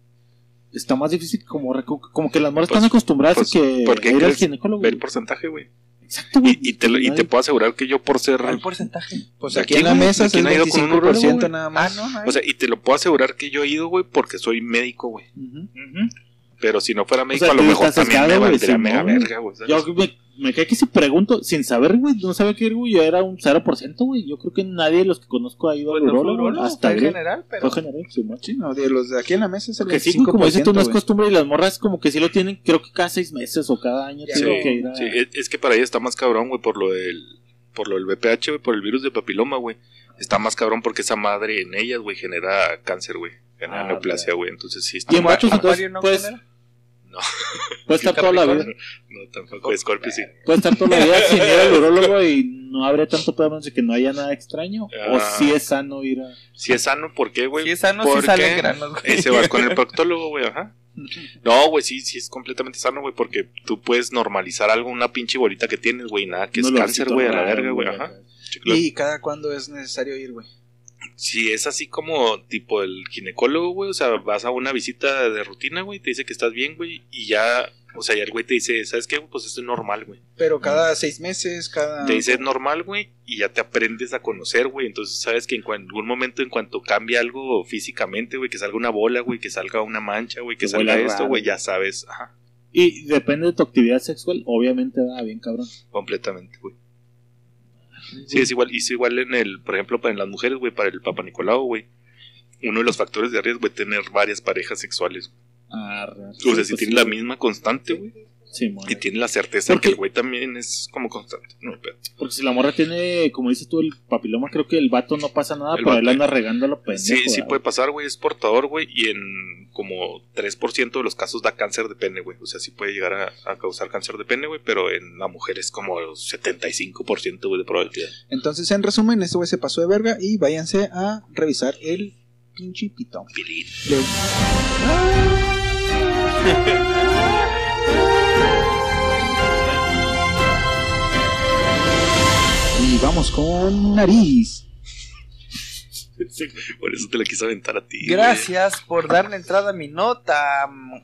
Speaker 2: está más difícil como como que las morras
Speaker 8: Pues-
Speaker 2: están acostumbradas
Speaker 8: pues,
Speaker 2: a que
Speaker 8: ¿por qué
Speaker 2: ir al
Speaker 8: crees?
Speaker 2: ginecólogo.
Speaker 8: Ve el porcentaje, güey.
Speaker 2: Exacto, güey.
Speaker 8: Y, y te, lo- y te puedo asegurar que yo por ser...
Speaker 3: ¿Cuál porcentaje?
Speaker 4: Pues
Speaker 8: ¿De
Speaker 4: aquí en la mesa
Speaker 8: ¿De
Speaker 4: es el
Speaker 8: quién ha ido con un
Speaker 4: 25%
Speaker 8: urólogo, güey?
Speaker 4: nada
Speaker 3: Ah,
Speaker 4: más.
Speaker 3: no, no.
Speaker 8: O sea, y te lo puedo asegurar que yo he ido, güey, porque soy médico, güey.
Speaker 4: Ujú.
Speaker 2: Ujú.
Speaker 8: Pero si no fuera médico,
Speaker 2: sea,
Speaker 8: a lo mejor también me valdría mega verga, güey.
Speaker 2: Yo me, me cae que si pregunto, sin saber, güey, no sabía qué ir, güey, yo era un 0%, güey. Yo creo que nadie de los que conozco ha ido
Speaker 3: Pues no fue
Speaker 2: urólogo.
Speaker 3: urólogo,
Speaker 2: hasta
Speaker 3: fue en general, pero
Speaker 2: Fue general, sí, ¿no?
Speaker 4: Sí, no, de los de aquí en la mesa es el
Speaker 2: Que
Speaker 4: 25%,
Speaker 2: sí, güey, como dices tú, no es costumbre y las morras como que sí lo tienen, creo que cada seis meses o cada año
Speaker 8: Sí,
Speaker 2: que ir a...
Speaker 8: sí, es, que para ella está más cabrón, güey, por lo del por lo del VPH, güey, por el virus de papiloma, güey. Está más cabrón porque esa madre en ellas, güey, genera cáncer, güey. Genera
Speaker 2: Ah,
Speaker 8: neoplasia, güey. Entonces sí está
Speaker 2: Y en machos, entonces,
Speaker 3: no
Speaker 2: pues,
Speaker 3: genera.
Speaker 8: No.
Speaker 2: puede estar toda la vida.
Speaker 8: No, tampoco. Scorpio sí.
Speaker 2: Puede estar toda la vida sin ir al urólogo y no habría tanto problema de que no haya nada extraño. O
Speaker 8: Ah.
Speaker 2: si es sano ir a.
Speaker 8: Si es sano, ¿por qué, güey?
Speaker 3: Si es sano, sí
Speaker 8: Porque
Speaker 3: salen granos, güey.
Speaker 8: Ese va con el proctólogo, güey, ajá. No, güey, sí, sí es completamente sano, güey, porque tú puedes normalizar algo, una pinche bolita que tienes, güey, nada, que es cáncer, güey, a la verga, güey, ajá. Sí.
Speaker 4: ¿Y cada cuándo es necesario ir, güey?
Speaker 8: Si es así como tipo el ginecólogo, güey, o sea, vas a una visita de rutina, güey, te dice que estás bien, güey, y ya O sea, ya el güey te dice, ¿sabes qué? Pues esto es normal, güey.
Speaker 4: Pero cada seis meses, cada.
Speaker 8: Te dice es normal, güey, y ya te aprendes a conocer, güey. Entonces sabes que en algún momento, en cuanto cambie algo físicamente, güey, que salga una bola, güey, que salga una mancha, güey, que
Speaker 2: Que
Speaker 8: salga esto, güey. ya sabes, ajá,
Speaker 2: Y depende de tu actividad sexual, obviamente va bien cabrón.
Speaker 8: completamente, güey. Sí, es igual, y es igual en el, por ejemplo, para en las mujeres, güey, para el Papa Nicolau, güey. Uno de los factores de riesgo es tener varias parejas sexuales.
Speaker 2: Arre,
Speaker 8: O sea, si
Speaker 2: pues
Speaker 8: tiene la misma constante, güey,
Speaker 2: Sí,
Speaker 8: y tiene la certeza
Speaker 2: Porque-
Speaker 8: que el güey también es como constante. No, pero-
Speaker 2: Porque si la morra tiene, como dices tú, el papiloma, creo que el vato no pasa nada,
Speaker 8: El
Speaker 2: pero él anda regando a lo pendejo.
Speaker 8: Sí, sí puede pasar, güey, es portador, güey, y en como 3% de los casos da cáncer de pene, güey. O sea, sí puede llegar a, a causar cáncer de pene, güey, pero en la mujer es como 75%, güey, de probabilidad.
Speaker 4: Entonces, en resumen, este güey se pasó de verga y váyanse a revisar el pinche pitón.
Speaker 8: Pilín.
Speaker 4: vamos con nariz.
Speaker 8: Por eso te la quise aventar a ti. güey.
Speaker 3: Gracias por darle entrada a mi nota. Mm,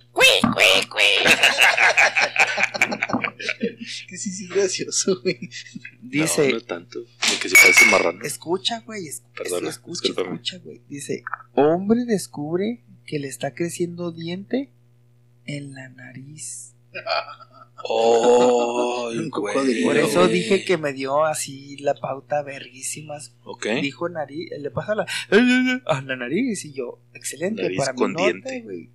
Speaker 4: Que sí, sí, gracioso, güey.
Speaker 3: Dice,
Speaker 8: No, no tanto. Porque si parece marrano.
Speaker 3: escucha, güey, es-
Speaker 8: Perdona,
Speaker 3: escucha,
Speaker 8: discúlpame.
Speaker 3: escucha, güey. Dice, hombre descubre que le está creciendo diente en la nariz.
Speaker 8: Oh,
Speaker 4: Un cocodrilo.
Speaker 3: Por eso
Speaker 8: güey.
Speaker 3: dije que me dio así la pauta verguísimas.
Speaker 8: Ok.
Speaker 3: Dijo nariz, le pasa la, a la nariz y yo, excelente
Speaker 8: Nariz
Speaker 3: para mi
Speaker 8: con diente.
Speaker 3: güey.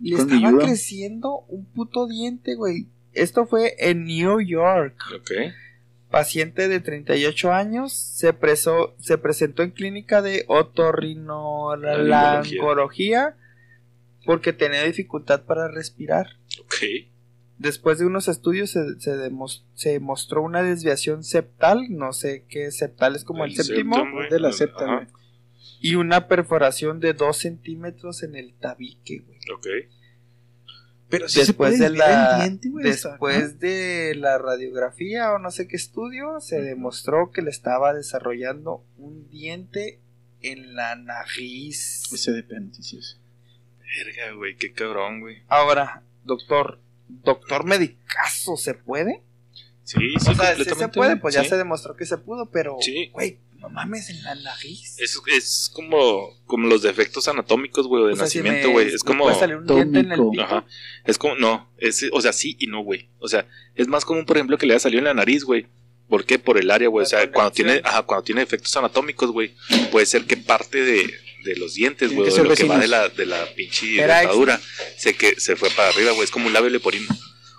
Speaker 3: Le estaba
Speaker 4: ayuda.
Speaker 3: creciendo un puto diente, güey. Esto fue en New York.
Speaker 8: Ok.
Speaker 3: Paciente de 38 años se, preso- se presentó en clínica de otorrinolaringología porque tenía dificultad para respirar.
Speaker 8: Ok.
Speaker 3: Después de unos estudios se, se, demos- se mostró una desviación septal, no sé qué septal es como el, séptimo,
Speaker 8: septum, güey.
Speaker 4: De la septa,
Speaker 8: Ajá.
Speaker 4: güey.
Speaker 3: y una perforación de 2 centímetros en el tabique, güey.
Speaker 8: Ok.
Speaker 4: Pero sí se
Speaker 3: Después
Speaker 4: puede
Speaker 3: de la
Speaker 4: el diente, güey.
Speaker 3: después de la radiografía o no sé qué estudio se demostró que le estaba desarrollando un diente en la nariz.
Speaker 4: Ese depende, sí, sí.
Speaker 8: Verga, güey, qué cabrón, güey.
Speaker 3: Ahora, doctor, doctor medicazo, ¿se puede?
Speaker 8: Sí, sí,
Speaker 3: o sea, sí
Speaker 8: completamente.
Speaker 3: se puede, pues ya
Speaker 8: sí.
Speaker 3: se demostró que se pudo, pero
Speaker 8: Sí.
Speaker 3: güey, no mames en la nariz.
Speaker 8: Es, es como, como los defectos anatómicos, güey, de
Speaker 3: O sea, si
Speaker 8: nacimiento,
Speaker 3: me-
Speaker 8: güey. Es como.
Speaker 3: puede salir un diente en el.
Speaker 8: Ajá. Es como, no, es, o sea, sí y no, güey. O sea, es más común, por ejemplo, que le haya salido en la nariz, güey. ¿Por qué? Por el área, güey. O sea, cuando tiene, ajá, cuando tiene efectos anatómicos, güey, puede ser que parte de, de los dientes, güey, de lo que va de la, de la pinche dentadura, se, que, se fue para arriba, güey. Es como un labio leporino.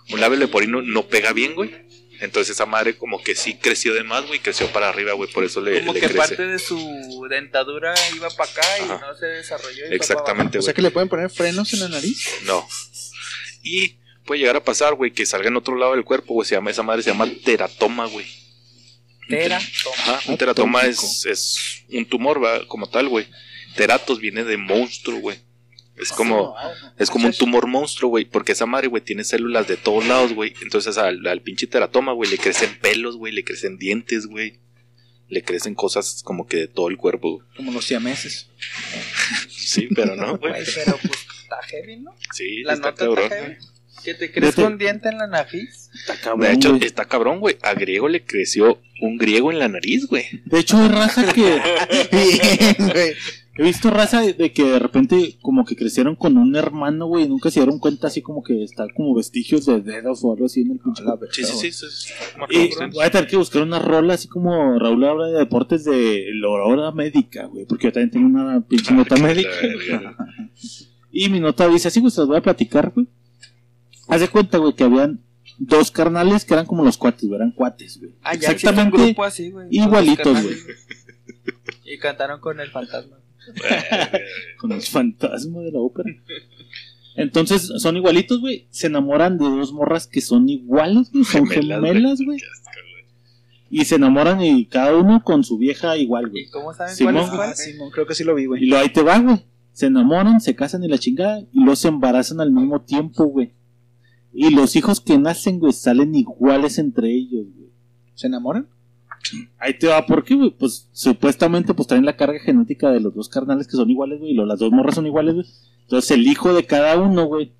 Speaker 8: Un labio leporino no pega bien, güey. Entonces esa madre como que sí creció de más, güey, creció para arriba, güey, por eso le,
Speaker 3: Como
Speaker 8: le
Speaker 3: que
Speaker 8: crece.
Speaker 3: parte de su dentadura iba para acá y
Speaker 8: Ajá.
Speaker 3: no se desarrolló. y
Speaker 8: Exactamente,
Speaker 4: O sea que le pueden poner frenos en la nariz.
Speaker 8: No. Y puede llegar a pasar, güey, que salga en otro lado del cuerpo, güey. Se llama, esa madre se llama teratoma, güey.
Speaker 3: Tera,
Speaker 8: Ajá, un teratoma es, es un tumor, ¿va? como tal, güey. Teratos viene de monstruo, güey. Es como, es como un tumor monstruo, güey, porque esa madre, güey, tiene células de todos lados, güey. Entonces al, al pinche teratoma, güey, le crecen pelos, güey, le crecen dientes, güey. Le crecen cosas como que de todo el cuerpo.
Speaker 4: Como los siameses.
Speaker 8: Sí, pero no, güey.
Speaker 3: Pero pues está heavy, ¿no?
Speaker 8: Sí,
Speaker 3: La
Speaker 8: está
Speaker 3: nota
Speaker 8: cabrón.
Speaker 3: está heavy. Que te crees
Speaker 2: Fíjate.
Speaker 3: con diente en la nariz.
Speaker 2: Está cabrón,
Speaker 8: De hecho, está cabrón, güey. A griego le creció un griego en la nariz, güey.
Speaker 2: De hecho, hay raza que.
Speaker 4: Bien, güey.
Speaker 2: He visto raza de, de que de repente como que crecieron con un hermano, güey, y nunca se dieron cuenta así como que está como vestigios de dedos o algo así en el pinche cuerpo.
Speaker 8: Sí, sí, sí.
Speaker 2: Y voy a tener que buscar una rola así como Raúl habla de deportes de la hora médica, güey, porque yo también tengo una pinche nota médica.
Speaker 8: verga.
Speaker 2: Y mi nota dice así, güey, se las voy a platicar, güey. Haz de cuenta, güey, que habían dos carnales que eran como los cuates, güey, eran cuates, güey.
Speaker 3: Ah, ya
Speaker 2: Exactamente
Speaker 3: grupo así, güey.
Speaker 2: igualitos, güey.
Speaker 3: Y cantaron con el fantasma.
Speaker 2: Con el fantasma de la ópera. Entonces, son igualitos, güey. Se enamoran de dos morras que son iguales, güey. Son
Speaker 8: Gemelas,
Speaker 2: gemelas, güey. Y se enamoran y cada uno con su vieja igual, güey.
Speaker 3: ¿Y cómo saben
Speaker 2: Simón.
Speaker 3: cuál es
Speaker 4: Ah,
Speaker 3: cuál?
Speaker 4: Simón, creo que sí lo vi,
Speaker 2: Y
Speaker 4: güey.
Speaker 2: lo ahí te va, güey. Se enamoran, se casan y la chingada. Y los embarazan al mismo tiempo, güey. Y los hijos que nacen, güey, salen iguales entre ellos, güey.
Speaker 4: ¿Se enamoran?
Speaker 2: Ahí te va, ¿por qué, güey? Pues supuestamente pues traen la carga genética de los dos carnales que son iguales, güey, y lo- las dos morras son iguales, güey. Entonces el hijo de cada uno, güey,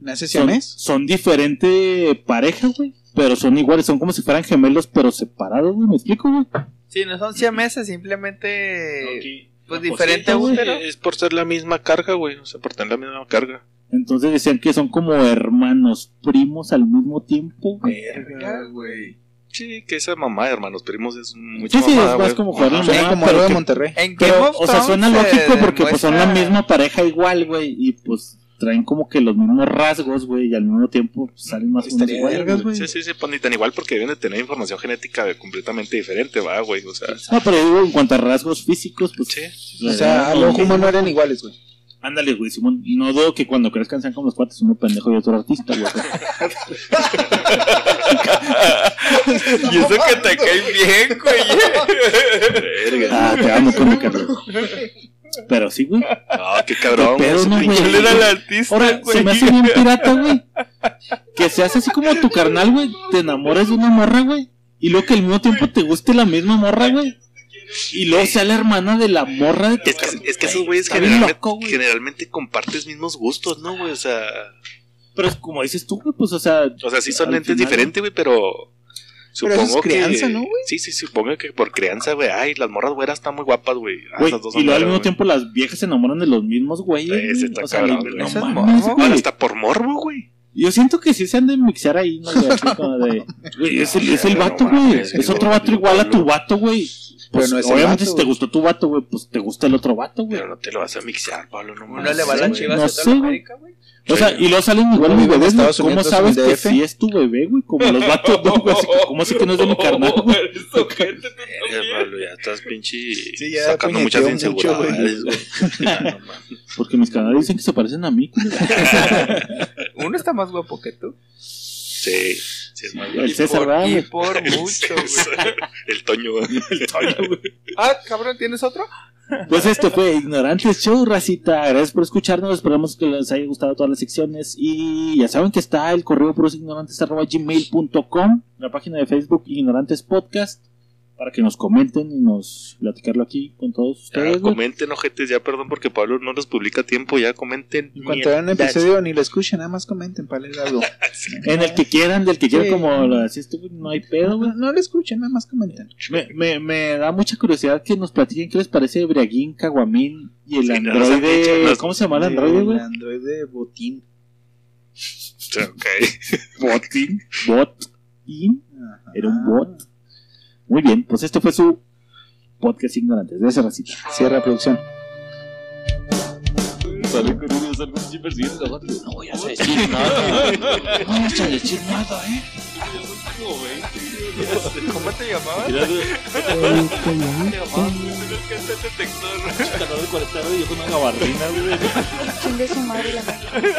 Speaker 4: ¿Nace
Speaker 2: son,
Speaker 4: siamés?
Speaker 2: son diferente pareja, güey. Pero son iguales, son como si fueran gemelos, pero separados, güey. ¿Me explico, güey?
Speaker 3: Sí, no son siameses, simplemente. Pues diferente
Speaker 2: güey.
Speaker 3: útero.
Speaker 8: Es por ser la misma carga, güey. O sea, por tener la misma carga.
Speaker 2: Entonces decían que son como hermanos, primos al mismo tiempo, güey.
Speaker 4: Verga, güey.
Speaker 8: Sí, que esa mamá de hermanos primos es mucho
Speaker 2: Sí, sí,
Speaker 8: mamada,
Speaker 2: es más como jugar
Speaker 4: Suena como algo de Monterrey.
Speaker 3: En Game
Speaker 2: Pero,
Speaker 3: of
Speaker 2: o sea, suena lógico porque pues son la misma pareja igual, güey, y pues traen como que los mismos rasgos, güey, y al mismo tiempo salen más o iguales, güey.
Speaker 8: Sí, sí, sí, pues ni tan igual porque deben de tener información genética completamente diferente, va, güey. O sea,
Speaker 2: No, pero digo, en cuanto a rasgos físicos, pues...
Speaker 8: Sí.
Speaker 4: O sea, a lo humano eran iguales, güey.
Speaker 2: Ándale, güey, Simón. No dudo que cuando crezcan sean como los cuates, uno pendejo y otro artista, güey.
Speaker 3: Y eso que te cae bien, güey.
Speaker 8: verga.
Speaker 2: ah, te amo, con Carlos. Pero sí, güey.
Speaker 8: No, qué cabrón. Ese
Speaker 2: no, güey.
Speaker 3: Él era el artista,
Speaker 2: Ahora,
Speaker 3: güey.
Speaker 2: se me hace bien pirata, güey. Que se hace así como tu carnal, güey. Te enamoras de una morra, güey. Y luego que al mismo tiempo te guste la misma morra, güey. Y luego sea la hermana de la morra de tu
Speaker 8: Es que,
Speaker 2: carnal.
Speaker 8: es que esos güeyes generalmente,
Speaker 2: loco, güey.
Speaker 8: generalmente compartes mismos gustos, ¿no, güey? O sea,
Speaker 2: Pero es como dices tú, güey, pues, o sea...
Speaker 8: o sea, sí son
Speaker 2: final-
Speaker 8: diferentes, güey, pero
Speaker 4: Pero eso es
Speaker 8: supongo
Speaker 4: crianza,
Speaker 8: que
Speaker 4: ¿no, güey?
Speaker 8: Sí, sí, supongo que por crianza, güey. Ay, las morras güeras están muy guapas, güey. Ah,
Speaker 2: Güey,
Speaker 8: esas dos
Speaker 2: y luego al mismo
Speaker 8: güey.
Speaker 2: tiempo las viejas se enamoran de los mismos güeyes.
Speaker 8: Ese
Speaker 2: güey.
Speaker 8: está
Speaker 2: o sea,
Speaker 8: cabrón,
Speaker 2: no
Speaker 8: güey.
Speaker 3: Es
Speaker 2: mames,
Speaker 3: morbo.
Speaker 2: güey.
Speaker 8: Ahora hasta por morbo, güey.
Speaker 2: Yo siento que sí se han de mixar ahí, ¿no? güey? Como de, güey, es el, es el
Speaker 8: No
Speaker 2: vato,
Speaker 8: mames,
Speaker 2: güey.
Speaker 8: sí,
Speaker 2: Es otro
Speaker 8: no,
Speaker 2: vato igual a tu vato, güey. Pues,
Speaker 4: no es
Speaker 2: obviamente
Speaker 4: vato,
Speaker 2: si te
Speaker 4: güey.
Speaker 2: gustó tu vato, güey, pues te gusta el otro vato, güey.
Speaker 8: Pero no te lo vas a mixear, Pablo, no mames.
Speaker 3: le va a
Speaker 2: güey.
Speaker 3: chivas
Speaker 2: No güey.
Speaker 3: América, güey.
Speaker 2: O sea, y luego salen igual güey.
Speaker 4: Estados
Speaker 2: ¿Cómo sabes que sí es tu bebé, güey? Como los vatos, no, güey. así que- ¿Cómo así que no es de mi carnal, güey?
Speaker 8: Pablo, ya estás pinche
Speaker 4: Sí, ya
Speaker 8: sacando muchas inseguridades, güey. No.
Speaker 2: Porque mis canales dicen que se parecen a mí. güey.
Speaker 3: Uno está más guapo que tú.
Speaker 8: Sí, sí, es más
Speaker 2: El
Speaker 3: Y
Speaker 2: César,
Speaker 3: por,
Speaker 2: ¿verdad,
Speaker 3: y
Speaker 2: güey?
Speaker 3: por mucho, güey.
Speaker 8: El Toño, güey.
Speaker 3: Ah, cabrón, ¿tienes otro?
Speaker 2: Pues esto fue Ignorantes Show, racita. Gracias por escucharnos. Esperamos que les haya gustado todas las secciones. Y ya saben que está el correo gmail.com la página de Facebook Ignorantes Podcast, para que nos comenten y nos platicarlo aquí con todos ustedes.
Speaker 8: Ya, comenten, ojetes, ya perdón porque Pablo no los publica a tiempo, ya comenten.
Speaker 4: En cuanto vean un episodio, ni lo escuchen, nada más comenten para leer algo.
Speaker 2: En el que quieran, del que quieran,
Speaker 4: Sí.
Speaker 2: como lo decís tú, no hay pedo, güey.
Speaker 4: No, no lo escuchen, nada más comenten.
Speaker 2: Me, me, me da mucha curiosidad que nos platiquen qué les parece Briaguín, Caguamín y el
Speaker 8: Sí,
Speaker 2: androide. ¿Cómo se llama el androide, güey?
Speaker 4: El androide botín.
Speaker 8: Ok.
Speaker 2: Botín. Botín.
Speaker 4: Ajá.
Speaker 2: Era un bot. Muy bien, pues este fue su podcast ignorantes. De esa racita.
Speaker 4: Cierra producción.
Speaker 2: Con a. No voy a decir nada. No voy a decir nada, eh.
Speaker 3: ¿Cómo te llamabas?
Speaker 2: Mira, güey,
Speaker 3: ¿Qué es el detector?
Speaker 2: canal de 40 y yo con una gabardina, güey.
Speaker 5: Chingue su madre la madre.